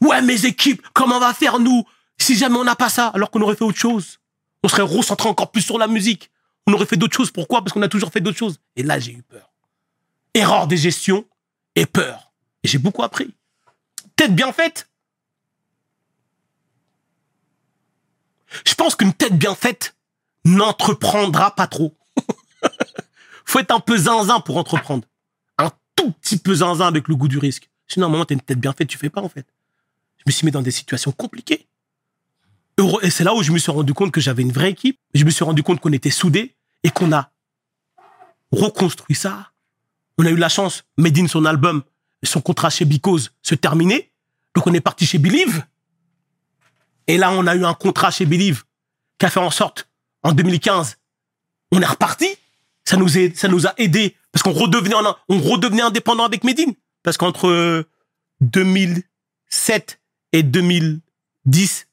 Ouais, mes équipes, comment on va faire, nous, si jamais on n'a pas ça, alors qu'on aurait fait autre chose? On serait recentré encore plus sur la musique. On aurait fait d'autres choses. Pourquoi? Parce qu'on a toujours fait d'autres choses. Et là, j'ai eu peur. Erreur des gestions et peur. Et j'ai beaucoup appris. Tête bien faite. Je pense qu'une tête bien faite n'entreprendra pas trop. Faut être un peu zinzin pour entreprendre. Un tout petit peu zinzin avec le goût du risque. Sinon, à un moment, t'as une tête bien faite, tu fais pas, en fait. Je me suis mis dans des situations compliquées. Et c'est là où je me suis rendu compte que j'avais une vraie équipe. Je me suis rendu compte qu'on était soudés et qu'on a reconstruit ça. On a eu la chance, Medine, son album, son contrat chez Because se terminer. Donc on est parti chez Believe. Et là, on a eu un contrat chez Believe qui a fait en sorte, en 2015, on est reparti. Ça nous, a, aidé parce qu'on redevenait, indépendant avec Medine. Parce qu'entre euh, 2007 et 2010,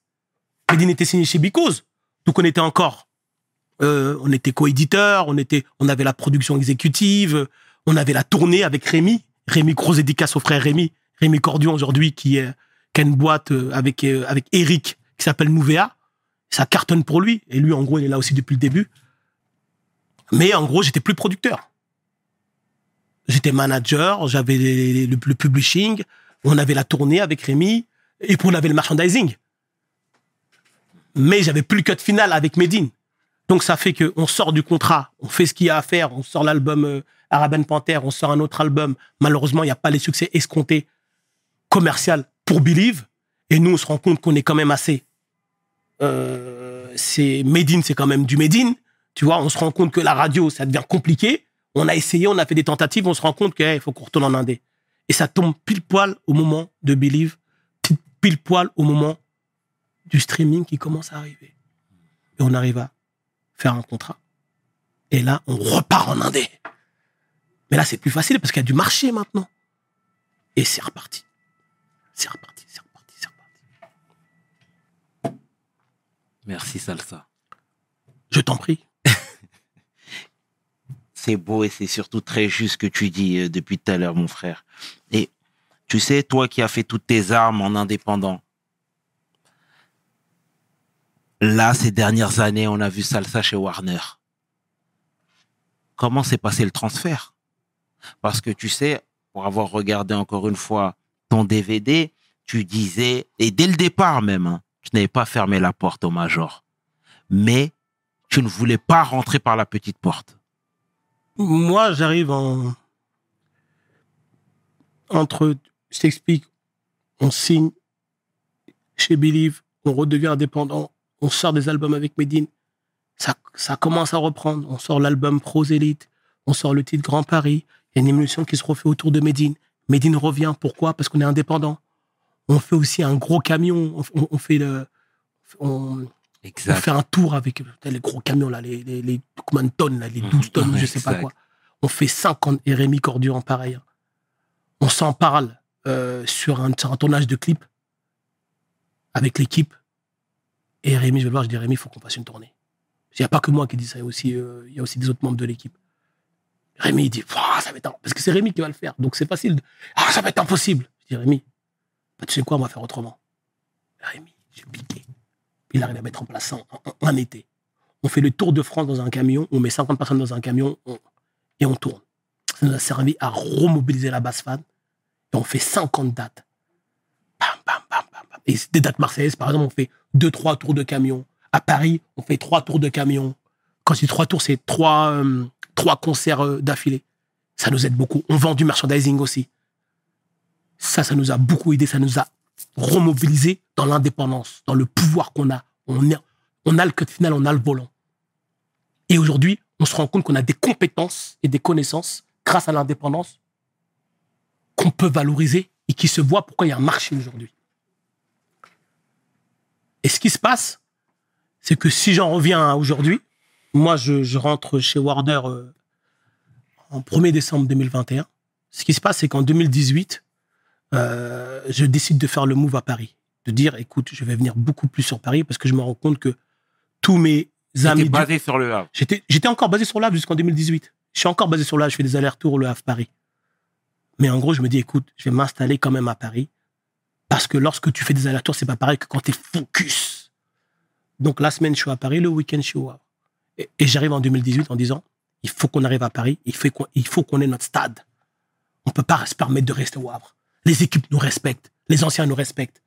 Medine était signé chez Because. Donc on était encore, euh, on était coéditeur, on avait la production exécutive, on avait la tournée avec Rémi. Rémi, grosse dédicace au frère Rémi. Rémi Cordion aujourd'hui qui, est, qui a une boîte euh, avec, euh, avec Eric qui s'appelle Nouvea. Ça cartonne pour lui. Et lui, en gros, il est là aussi depuis le début. Mais en gros, j'étais plus producteur. J'étais manager, j'avais le, publishing, on avait la tournée avec Rémi, et puis on avait le merchandising. Mais j'avais plus le cut final avec Medine. Donc ça fait que on sort du contrat, on fait ce qu'il y a à faire, on sort l'album euh, Araban Panther, on sort un autre album. Malheureusement, il n'y a pas les succès escomptés commercial pour Believe. Et nous, on se rend compte qu'on est quand même assez. Euh, c'est Medine, c'est quand même du Medine. Tu vois, on se rend compte que la radio, ça devient compliqué. On a essayé, on a fait des tentatives, on se rend compte qu'il faut qu'on retourne en Indé. Et ça tombe pile poil au moment de Believe, pile poil au moment du streaming qui commence à arriver. Et on arrive à faire un contrat. Et là, on repart en Indé. Mais là, c'est plus facile parce qu'il y a du marché maintenant. Et c'est reparti. C'est reparti, c'est reparti, c'est reparti. Merci, Salsa. Je t'en prie. C'est beau et c'est surtout très juste ce que tu dis euh, depuis tout à l'heure, mon frère. Et tu sais, toi qui as fait toutes tes armes en indépendant, là, ces dernières années, on a vu Salsa chez Warner. Comment s'est passé le transfert? Parce que tu sais, pour avoir regardé encore une fois ton DVD, tu disais, et dès le départ même, hein, tu n'avais pas fermé la porte au Major. Mais tu ne voulais pas rentrer par la petite porte. Moi, j'arrive en. Entre. Je t'explique. On signe chez Believe, on redevient indépendant, on sort des albums avec Medine. Ça, commence à reprendre. On sort l'album Prosélite, on sort le titre Grand Paris. Il y a une émission qui se refait autour de Medine. Medine revient. Pourquoi? Parce qu'on est indépendant. On fait aussi un gros camion. On, fait le. On, fait un tour avec les gros camions, là, les, les, les combien de tonnes, là, les 12 mhm. tonnes, je sais pas quoi. On fait 50 et Rémi Cordu en pareil. Hein. On s'en parle euh, sur, un, tournage de clip avec l'équipe. Et Rémi, je vais le voir, je dis Rémi, il faut qu'on fasse une tournée. Il n'y a pas que moi qui dis ça, il y a aussi, euh, il y a aussi des autres membres de l'équipe. Rémi, il dit, ça va être parce que c'est Rémi qui va le faire, donc c'est facile. Ah, ça va être impossible. Je dis, Rémi, bah, tu sais quoi, on va faire autrement. Rémi, j'ai piqué. Il arrive à mettre en place en, été. On fait le tour de France dans un camion, on met 50 personnes dans un camion et on tourne. Ça nous a servi à remobiliser la basse fan et on fait 50 dates. Bam, bam, bam, bam, Et des dates marseillaises, par exemple, on fait 2-3 tours de camion. À Paris, on fait 3 tours de camion. Quand je dis 3 tours, c'est 3, euh, concerts euh, d'affilée. Ça nous aide beaucoup. On vend du merchandising aussi. Ça, ça nous a beaucoup aidé. Ça nous a remobilisé dans l'indépendance, dans le pouvoir qu'on a. On, a le code final, on a le volant. Et aujourd'hui, on se rend compte qu'on a des compétences et des connaissances grâce à l'indépendance qu'on peut valoriser et qui se voit pourquoi il y a un marché aujourd'hui. Et ce qui se passe, c'est que si j'en reviens aujourd'hui, moi, je, rentre chez Warner euh, en 1er décembre 2021. Ce qui se passe, c'est qu'en 2018, euh, je décide de faire le move à Paris. De dire, écoute, je vais venir beaucoup plus sur Paris parce que je me rends compte que tous mes amis. J'étais basé sur le Havre. J'étais encore basé sur le Havre jusqu'en 2018. Je suis encore basé sur le Havre. Je fais des allers-retours le Havre-Paris. Mais en gros, je me dis, écoute, je vais m'installer quand même à Paris. Parce que lorsque tu fais des allers-retours, c'est pas pareil que quand tu es focus. Donc la semaine, je suis à Paris, le week-end, je suis au Havre. Et, j'arrive en 2018 en disant, il faut qu'on arrive à Paris, il faut qu'on ait notre stade. On peut pas se permettre de rester au Havre. Les équipes nous respectent, les anciens nous respectent.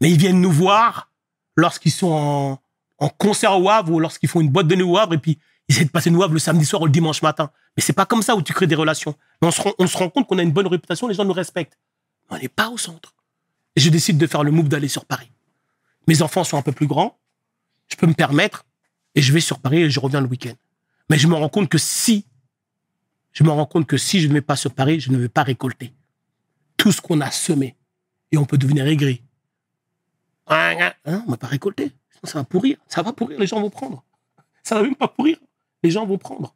Mais ils viennent nous voir lorsqu'ils sont en, concert au Havre ou lorsqu'ils font une boîte de nuit au Havre et puis ils essaient de passer nous Havre le samedi soir ou le dimanche matin. Mais c'est pas comme ça où tu crées des relations. on se rend, compte qu'on a une bonne réputation, les gens nous respectent. Mais on n'est pas au centre. Et je décide de faire le move d'aller sur Paris. Mes enfants sont un peu plus grands. Je peux me permettre et je vais sur Paris et je reviens le week-end. Mais je me rends compte que si, je me rends compte que si je ne vais pas sur Paris, je ne vais pas récolter tout ce qu'on a semé. Et on peut devenir aigri. Hein, on va pas récolter. Ça va pourrir. Ça va pourrir. Les gens vont prendre. Ça va même pas pourrir. Les gens vont prendre.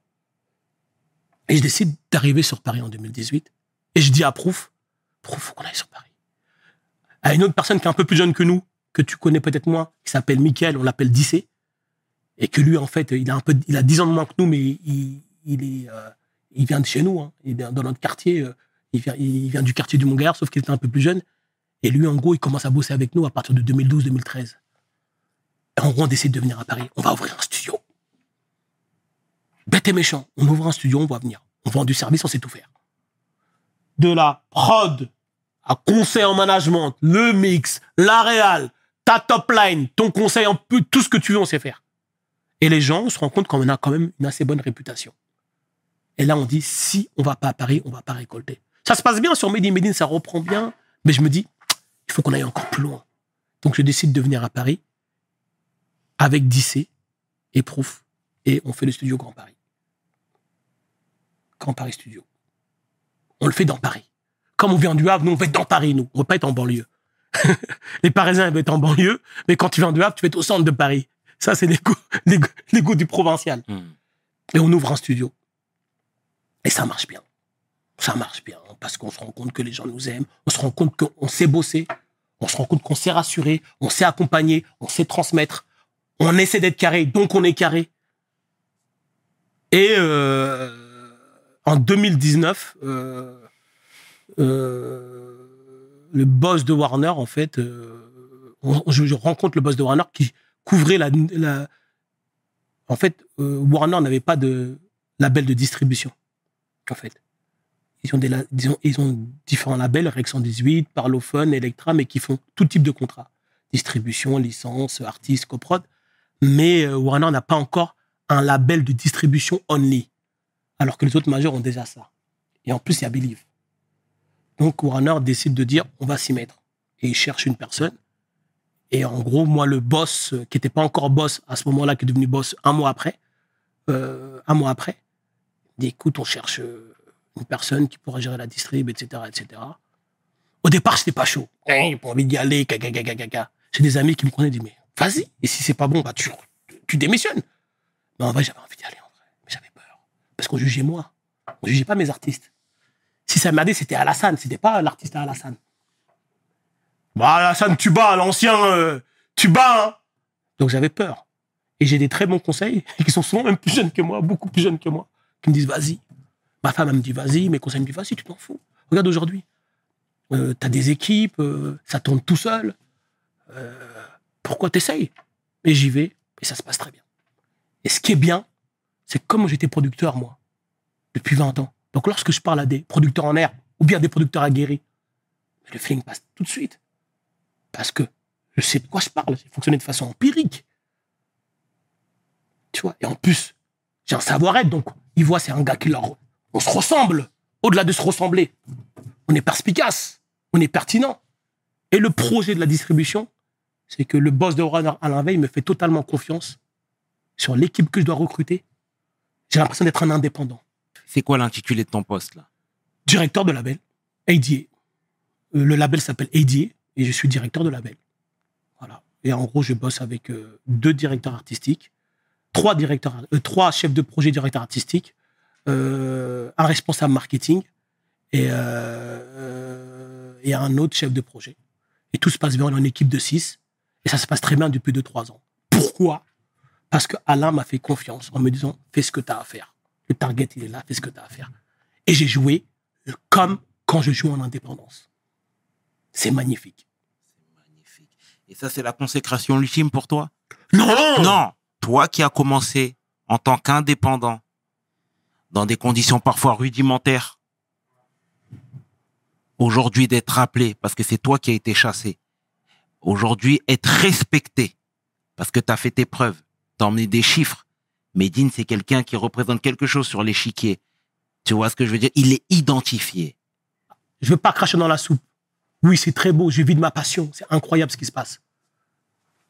Et je décide d'arriver sur Paris en 2018. Et je dis à Prouf, Prouf, faut qu'on aille sur Paris. À une autre personne qui est un peu plus jeune que nous, que tu connais peut-être moins, qui s'appelle Mickaël, on l'appelle Dissé et que lui, en fait, il a un peu, il a 10 ans de moins que nous, mais il, euh, vient de chez nous, hein. il est dans notre quartier, euh, il, vient, il vient du quartier du Montgard, sauf qu'il était un peu plus jeune. Et lui, en gros, il commence à bosser avec nous à partir de 2012-2013. Et en gros, on décide de venir à Paris. On va ouvrir un studio. Bête et méchant. On ouvre un studio, on va venir. On vend du service, on sait tout faire. De la prod à conseil en management, le mix, la réal, ta top line, ton conseil en peu, tout ce que tu veux, on sait faire. Et les gens se rendent compte qu'on a quand même une assez bonne réputation. Et là, on dit, si on va pas à Paris, on va pas récolter. Ça se passe bien sur Made in ça reprend bien. Mais je me dis, faut qu'on aille encore plus loin. Donc, je décide de venir à Paris avec Dissé et Proof. Et on fait le studio Grand Paris. Grand Paris Studio. On le fait dans Paris. Comme on vient du Havre, nous, on fait dans Paris, nous. On ne va pas être en banlieue. (laughs) les Parisiens, ils vont être en banlieue, mais quand tu viens du Havre, tu vas être au centre de Paris. Ça, c'est l'ego (laughs) du provincial. Hmm. Et on ouvre un studio. Et ça marche bien. Ça marche bien. Parce qu'on se rend compte que les gens nous aiment. On se rend compte qu'on sait bosser. On se rend compte qu'on sait rassurer. On sait accompagner. On sait transmettre. On essaie d'être carré. Donc on est carré. Et euh, en 2019, euh, euh, le boss de Warner, en fait, je, rencontre le boss de Warner qui couvrait la, en fait, Warner n'avait pas de label de distribution. En fait, ils ont différents labels, Rec 118, Parlophone, Electra, mais qui font tout type de contrats distribution, licence, artiste, coprod. Mais euh, Warner n'a pas encore un label de distribution only, alors que les autres majors ont déjà ça. Et en plus, il y a Believe. Donc Warner décide de dire, on va s'y mettre. Et il cherche une personne. Et en gros, moi, le boss, euh, qui n'était pas encore boss à ce moment-là, qui est devenu boss un mois après, euh, un mois après, dit écoute, on cherche une personne qui pourra gérer la distrib, etc., etc. Au départ, j'étais pas chaud. J'ai pas envie d'y aller, caca. J'ai des amis qui me prenaient, disent mais vas-y. Et si c'est pas bon, bah tu, tu démissionnes. Mais en vrai, j'avais envie d'y aller, en vrai. Mais j'avais peur. Parce qu'on jugeait moi. On jugeait pas mes artistes. Si ça merdait, c'était Alassane. C'était pas l'artiste à Alassane. Bah, Alassane, tu bats, l'ancien, euh, tu bats, hein. Donc j'avais peur. Et j'ai des très bons conseils, (laughs) qui sont souvent même plus jeunes que moi, beaucoup plus jeunes que moi, qui me disent vas-y. Ma femme, me dit vas-y, mes conseils me disent vas-y, tu t'en fous. Regarde aujourd'hui. Euh, T'as des équipes, euh, ça tourne tout seul. Euh, pourquoi t'essayes? Et j'y vais, et ça se passe très bien. Et ce qui est bien, c'est comme j'étais producteur, moi, depuis 20 ans. Donc lorsque je parle à des producteurs en air, ou bien des producteurs aguerris, le feeling passe tout de suite. Parce que je sais de quoi je parle. J'ai fonctionné de façon empirique. Tu vois, et en plus, j'ai un savoir-être, donc ils voient c'est un gars qui leur... On se ressemble. Au-delà de se ressembler, on est perspicace, on est pertinent. Et le projet de la distribution, c'est que le boss de Warner, Alain Veil, me fait totalement confiance sur l'équipe que je dois recruter. J'ai l'impression d'être un indépendant. C'est quoi l'intitulé de ton poste là? Directeur de label, ADA. Euh, le label s'appelle ADA et je suis directeur de label. Voilà. Et en gros, je bosse avec euh, deux directeurs artistiques, trois, directeurs, euh, trois chefs de projet directeurs artistiques, euh, un responsable marketing et, euh, et un autre chef de projet. Et tout se passe bien, on est une équipe de six et ça se passe très bien depuis deux, trois ans. Pourquoi? Parce que Alain m'a fait confiance en me disant fais ce que tu as à faire. Le target, il est là, fais ce que tu as à faire. Et j'ai joué comme quand je joue en indépendance. C'est magnifique. Magnifique. Et ça, c'est la consécration ultime pour toi? Non Non, toi qui as commencé en tant qu'indépendant, dans des conditions parfois rudimentaires, aujourd'hui d'être rappelé parce que c'est toi qui as été chassé, aujourd'hui être respecté parce que tu as fait tes preuves, tu as emmené des chiffres. Medine, c'est quelqu'un qui représente quelque chose sur l'échiquier. Tu vois ce que je veux dire? Il est identifié. Je veux pas cracher dans la soupe. Oui, c'est très beau, je vis de ma passion. C'est incroyable ce qui se passe.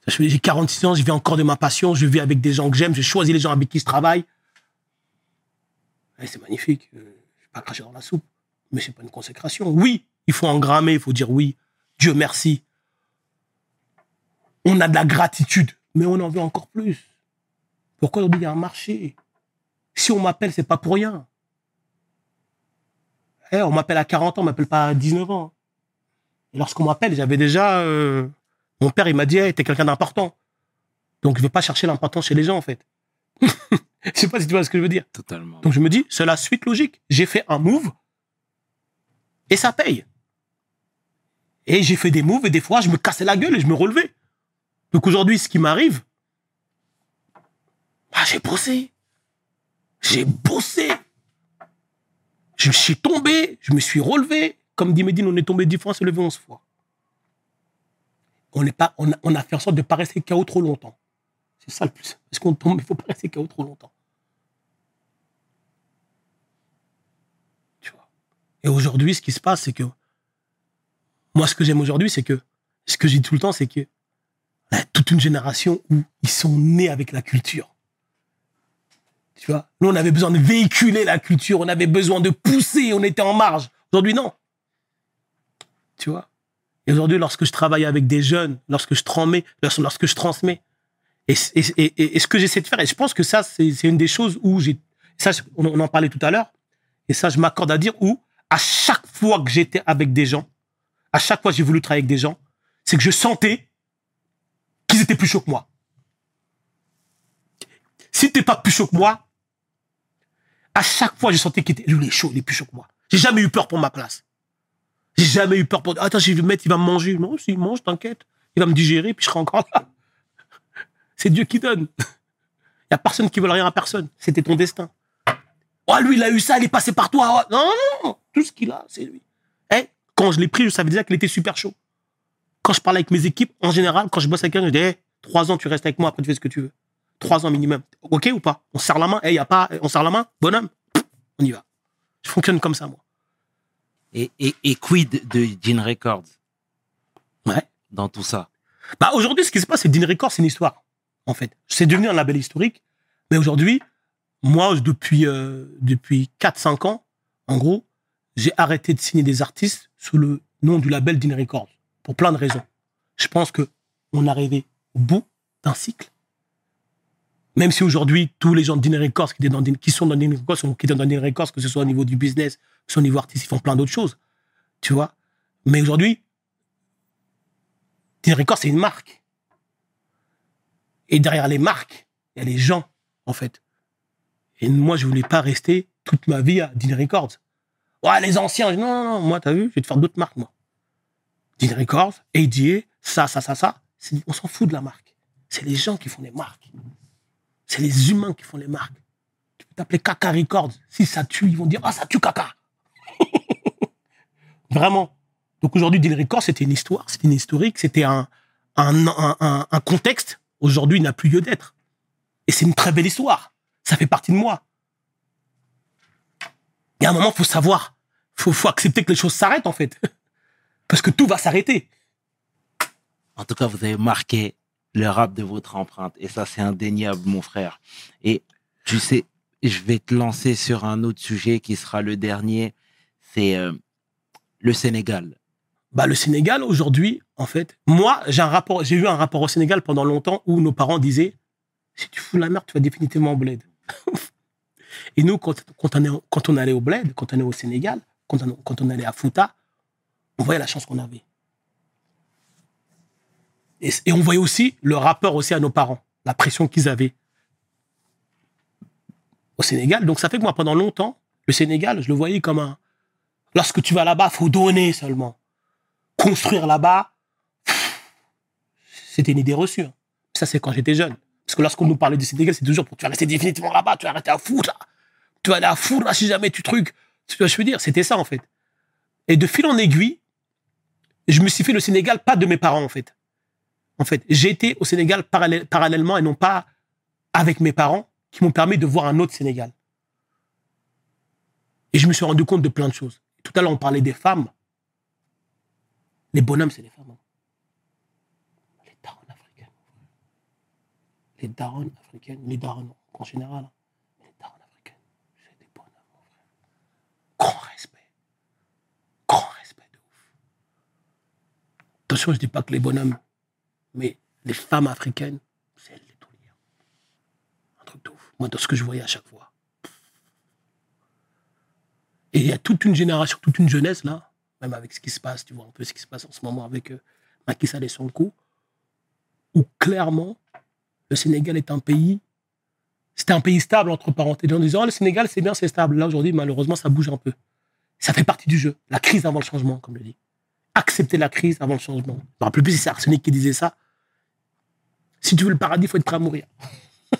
J'ai 46 ans, je vis encore de ma passion, je vis avec des gens que j'aime, je choisis les gens avec qui je travaille. Ouais, c'est magnifique. Euh, Je vais pas cracher dans la soupe. Mais c'est pas une consécration. Oui, il faut engrammer, il faut dire oui. Dieu merci. On a de la gratitude, mais on en veut encore plus. Pourquoi aujourd'hui il y a un marché? Si on m'appelle, c'est pas pour rien. Eh, on m'appelle à 40 ans, on m'appelle pas à 19 ans. Et lorsqu'on m'appelle, j'avais déjà... euh, mon père, il m'a dit, hey, t'es quelqu'un d'important. Donc, je vais pas chercher l'importance chez les gens, en fait. (laughs) (laughs) je sais pas si tu vois ce que je veux dire. Totalement. Donc, je me dis, c'est la suite logique. J'ai fait un move et ça paye. Et j'ai fait des moves et des fois, je me cassais la gueule et je me relevais. Donc, aujourd'hui, ce qui m'arrive, bah, j'ai bossé. J'ai bossé. Je suis tombé, je me suis relevé. Comme dit Medine, on est tombé 10 fois, on s'est levé 11 fois. On, pas, on, a, on a fait en sorte de ne pas rester KO trop longtemps. C'est ça le plus. Parce qu'on tombe, il faut pas rester KO trop longtemps. Tu vois. Et aujourd'hui, ce qui se passe, c'est que moi, ce que j'aime aujourd'hui, c'est que ce que dis tout le temps, c'est que y a toute une génération où ils sont nés avec la culture. Tu vois, nous, on avait besoin de véhiculer la culture, on avait besoin de pousser, on était en marge. Aujourd'hui, non. Tu vois Et aujourd'hui, lorsque je travaille avec des jeunes, lorsque je transmets, lorsque je transmets, et, et, ce que j'essaie de faire, et je pense que ça, c'est une des choses où j'ai, ça, on, on en parlait tout à l'heure, et ça, je m'accorde à dire où, à chaque fois que j'étais avec des gens, à chaque fois que j'ai voulu travailler avec des gens, c'est que je sentais qu'ils étaient plus chauds que moi. Si t'es pas plus chaud que moi, à chaque fois, je sentais qu'il était, lui, il est chaud, il est plus chaud que moi. J'ai jamais eu peur pour ma place. J'ai jamais eu peur pour, attends, je vais le mettre, il va me manger. Non, s'il mange, t'inquiète. Il va me digérer, puis je serai encore là. (laughs) C'est Dieu qui donne. (laughs) Il y a personne qui veut rien à personne. C'était ton destin. Oh, lui, il a eu ça, il est passé par toi. Oh, non, non, non. Tout ce qu'il a, c'est lui. Eh, quand je l'ai pris, je savais déjà qu'il était super chaud. Quand je parle avec mes équipes, en général, quand je bosse avec quelqu'un, je dis, Eh, trois ans, tu restes avec moi, après tu fais ce que tu veux. Trois ans minimum. OK ou pas? On serre la main. Eh, y a pas, on serre la main, bonhomme. On y va. Je fonctionne comme ça, moi. Et, et, et quid de Gene Records? Ouais. dans tout ça? Bah, aujourd'hui, ce qui se passe, c'est Dean Records, c'est une histoire, en fait. C'est devenu un label historique. Mais aujourd'hui, moi, depuis, euh, depuis 4-5 ans, en gros, j'ai arrêté de signer des artistes sous le nom du label Dean Records. Pour plein de raisons. Je pense que on est arrivé au bout d'un cycle. Même si aujourd'hui, tous les gens de Dean Records qui, sont dans Dean Records, qui étaient dans Records, que ce soit au niveau du business, que ce soit au niveau artistique, ils font plein d'autres choses. Tu vois Mais aujourd'hui, Dean Records, c'est une marque. Et derrière les marques, il y a les gens, en fait. Et moi, je voulais pas rester toute ma vie à Dean Records. Ouais, les anciens. Non, non, non, moi, t'as vu, je vais te faire d'autres marques, moi. Dean Records, ADA, ça, ça, ça, ça. On s'en fout de la marque. C'est les gens qui font les marques. C'est les humains qui font les marques. Tu peux t'appeler Kaka Records. Si ça tue, ils vont dire Ah, ça tue Kaka. (laughs) Vraiment. Donc aujourd'hui, Deal Records, c'était une histoire, c'était une historique, c'était un, un, un- un contexte. Aujourd'hui, il n'a plus lieu d'être. Et c'est une très belle histoire. Ça fait partie de moi. Il y a un moment, il faut savoir. Il faut, faut accepter que les choses s'arrêtent, en fait. (laughs) Parce que tout va s'arrêter. En tout cas, vous avez marqué le rap de votre empreinte. Et ça, c'est indéniable, mon frère. Et tu sais, je vais te lancer sur un autre sujet qui sera le dernier. C'est euh, le Sénégal. Bah, le Sénégal, aujourd'hui, en fait, moi, j'ai un rapport, j'ai eu un rapport au Sénégal pendant longtemps où nos parents disaient, si tu fous la merde, tu vas définitivement au bled. Et nous, quand, on est, allait au bled, quand on est au Sénégal, quand on, allait à Fouta, on voyait la chance qu'on avait. Et, on voyait aussi le rapport aussi à nos parents, la pression qu'ils avaient au Sénégal. Donc ça fait que moi, pendant longtemps, le Sénégal, je le voyais comme un... Lorsque tu vas là-bas, faut donner seulement. Construire là-bas, c'était une idée reçue. hein. Ça, c'est quand j'étais jeune. Parce que lorsqu'on nous parlait du Sénégal, c'est toujours pour tu vas rester définitivement là-bas, tu vas rester à foutre. Tu vas aller à foutre là si jamais tu trucs. Tu vois, je veux dire, c'était ça en fait. Et de fil en aiguille, je me suis fait le Sénégal pas de mes parents en fait. En fait, j'ai été au Sénégal parallèle- parallèlement et non pas avec mes parents qui m'ont permis de voir un autre Sénégal. Et je me suis rendu compte de plein de choses. Tout à l'heure, on parlait des femmes. Les bonhommes, c'est les femmes. hein. Les darons africaines. Les darons africaines, les darons en général. hein. Les darons africaines, c'est des bonhommes, mon frère. Grand respect. Grand respect de ouf. Attention, je dis pas que les bonhommes, mais les femmes africaines, c'est elles les toulières. Un truc de ouf. Moi, dans ce que je voyais à chaque fois. Et il y a toute une génération, toute une jeunesse, là, même avec ce qui se passe, tu vois un peu ce qui se passe en ce moment avec euh, Macky Sall et Sonko, où clairement, le Sénégal est un pays, c'était un pays stable, entre parenthèses. Les gens disaient, oh, le Sénégal, c'est bien, c'est stable. Là, aujourd'hui, malheureusement, ça bouge un peu. Ça fait partie du jeu. La crise avant le changement, comme je dis. Accepter la crise avant le changement. Je me rappelle plus si c'est Arsenic qui disait ça. Si tu veux le paradis, il faut être prêt à mourir. (laughs)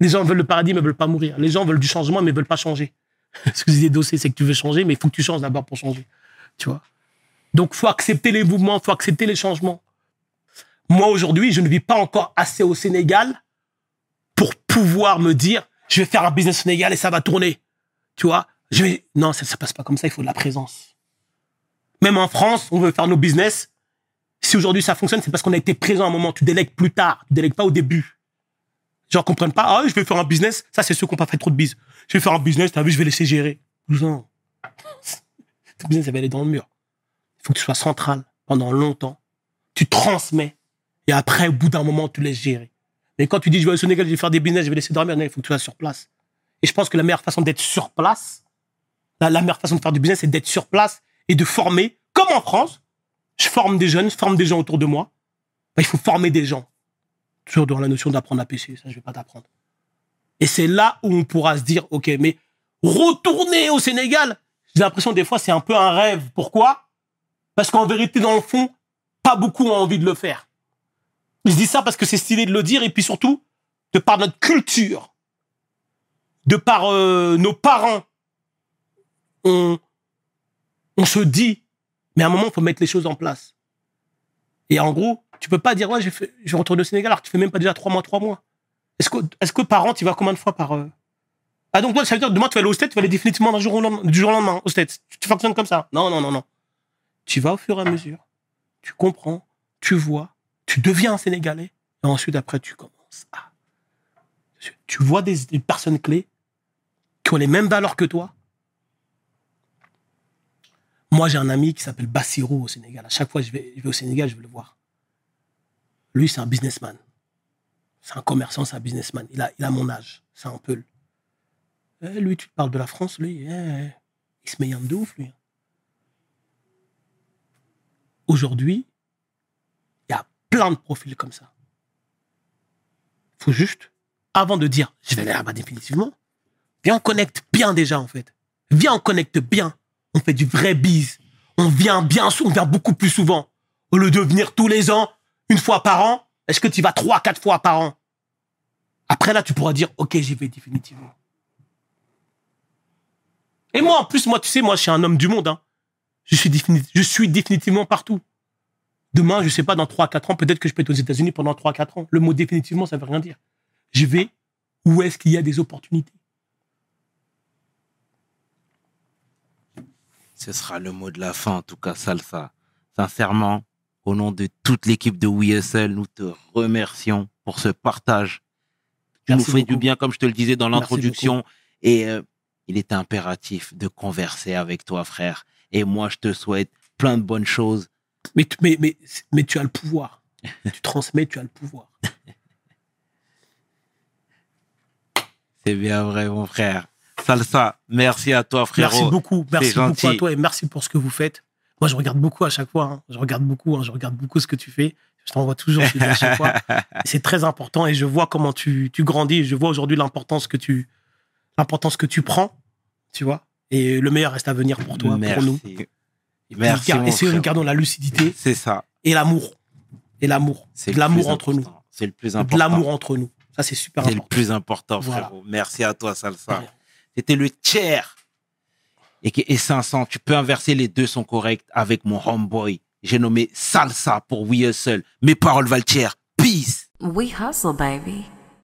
Les gens veulent le paradis, mais ne veulent pas mourir. Les gens veulent du changement, mais ne veulent pas changer. (laughs) Ce que je disais Dossé, c'est que tu veux changer, mais il faut que tu changes d'abord pour changer. Tu vois Donc, faut accepter les mouvements, faut accepter les changements. Moi aujourd'hui, je ne vis pas encore assez au Sénégal pour pouvoir me dire, je vais faire un business au Sénégal et ça va tourner. Tu vois, je vais, non, ça se passe pas comme ça, il faut de la présence. Même en France, on veut faire nos business. Si aujourd'hui ça fonctionne, c'est parce qu'on a été présent à un moment. Tu délègues plus tard, tu délègues pas au début. Genre, comprennent pas, ah, je vais faire un business. Ça, c'est ceux qui n'ont pas fait trop de biz. Je vais faire un business, t'as vu, je vais laisser gérer. Non. (laughs) Ton business, ça va aller dans le mur. Il faut que tu sois central pendant longtemps. Tu transmets. Et après, au bout d'un moment, tu laisses gérer. Mais quand tu dis, je vais au Sénégal, je vais faire des business, je vais laisser dormir, non, il faut que tu sois sur place. Et je pense que la meilleure façon d'être sur place, la, meilleure façon de faire du business, c'est d'être sur place et de former, comme en France. Je forme des jeunes, je forme des gens autour de moi. Bah, il faut former des gens. Toujours dans la notion d'apprendre à pêcher, ça, je vais pas t'apprendre. Et c'est là où on pourra se dire, OK, mais retourner au Sénégal, j'ai l'impression des fois c'est un peu un rêve. Pourquoi? Parce qu'en vérité, dans le fond, pas beaucoup ont envie de le faire. Je dis ça parce que c'est stylé de le dire et puis surtout, de par notre culture, de par euh, nos parents, on, on se dit, mais à un moment, il faut mettre les choses en place. Et en gros, tu peux pas dire, ouais, je, retourne au Sénégal alors que tu fais même pas déjà trois mois, trois mois. Est-ce que, est-ce que par an, tu vas combien de fois par... euh? Ah donc, toi, ça veut dire, demain, tu vas aller au States, tu vas aller définitivement d'un jour au lendemain, du jour au lendemain au States. Tu, tu fonctionnes comme ça. Non, non, non, non. Tu vas au fur et à mesure. Tu comprends, tu vois, tu deviens un Sénégalais. Et ensuite, après, tu commences à... Tu vois des, personnes clés qui ont les mêmes valeurs que toi. Moi, j'ai un ami qui s'appelle Bassirou au Sénégal. À chaque fois que je vais, au Sénégal, je vais le voir. Lui, c'est un businessman. C'est un commerçant, c'est un businessman. Il a, il a mon âge. C'est un peu. Lui, tu parles de la France, lui. eh, il se met de ouf, lui. Aujourd'hui, plein de profils comme ça. faut juste, avant de dire, je vais aller là-bas définitivement, viens, on connecte bien déjà, en fait. Viens, on connecte bien. On fait du vrai bise. On vient bien, on vient beaucoup plus souvent. Au lieu de venir tous les ans, une fois par an, est-ce que tu vas trois, quatre fois par an? Après là, tu pourras dire, ok, j'y vais définitivement. Et moi, en plus, moi, tu sais, moi, je suis un homme du monde. Hein. Je, suis je suis définitivement partout. Demain, je sais pas, dans 3-4 ans, peut-être que je peux être aux États-Unis pendant 3-4 ans. Le mot définitivement, ça veut rien dire. Je vais où est-ce qu'il y a des opportunités. Ce sera le mot de la fin, en tout cas, Salsa. Sincèrement, au nom de toute l'équipe de Hustle, nous te remercions pour ce partage. Tu Merci nous fais du bien, comme je te le disais dans l'introduction. Et euh, il est impératif de converser avec toi, frère. Et moi, je te souhaite plein de bonnes choses. Mais, tu- mais, mais, mais tu as le pouvoir. tu (laughs) transmets, tu as le pouvoir. C'est bien vrai, mon frère. Salsa, merci à toi, frérot. Merci beaucoup. Merci beaucoup à toi et merci pour ce que vous faites. Moi, je regarde beaucoup à chaque fois. hein. Je regarde beaucoup. hein. Je regarde beaucoup ce que tu fais. Je t'envoie toujours à chaque fois. (laughs) C'est très important et je vois comment tu, tu grandis. Je vois aujourd'hui l'importance que tu l'importance que tu prends. Tu vois. Et le meilleur reste à venir pour toi, merci. pour nous. Merci, Et essayons de frère. garder la lucidité C'est ça. et l'amour. Et l'amour. C'est l'amour entre nous. important. C'est le plus important. l'amour entre nous. Ça, c'est super C'est le important. plus important, Voilà. frérot. Merci à toi, Salsa. Ouais. C'était le tiers. Et, et 500, tu peux inverser, les deux sont corrects avec mon homeboy. J'ai nommé Salsa pour We Hustle. Mes paroles valent tiers. Peace. We hustle, baby.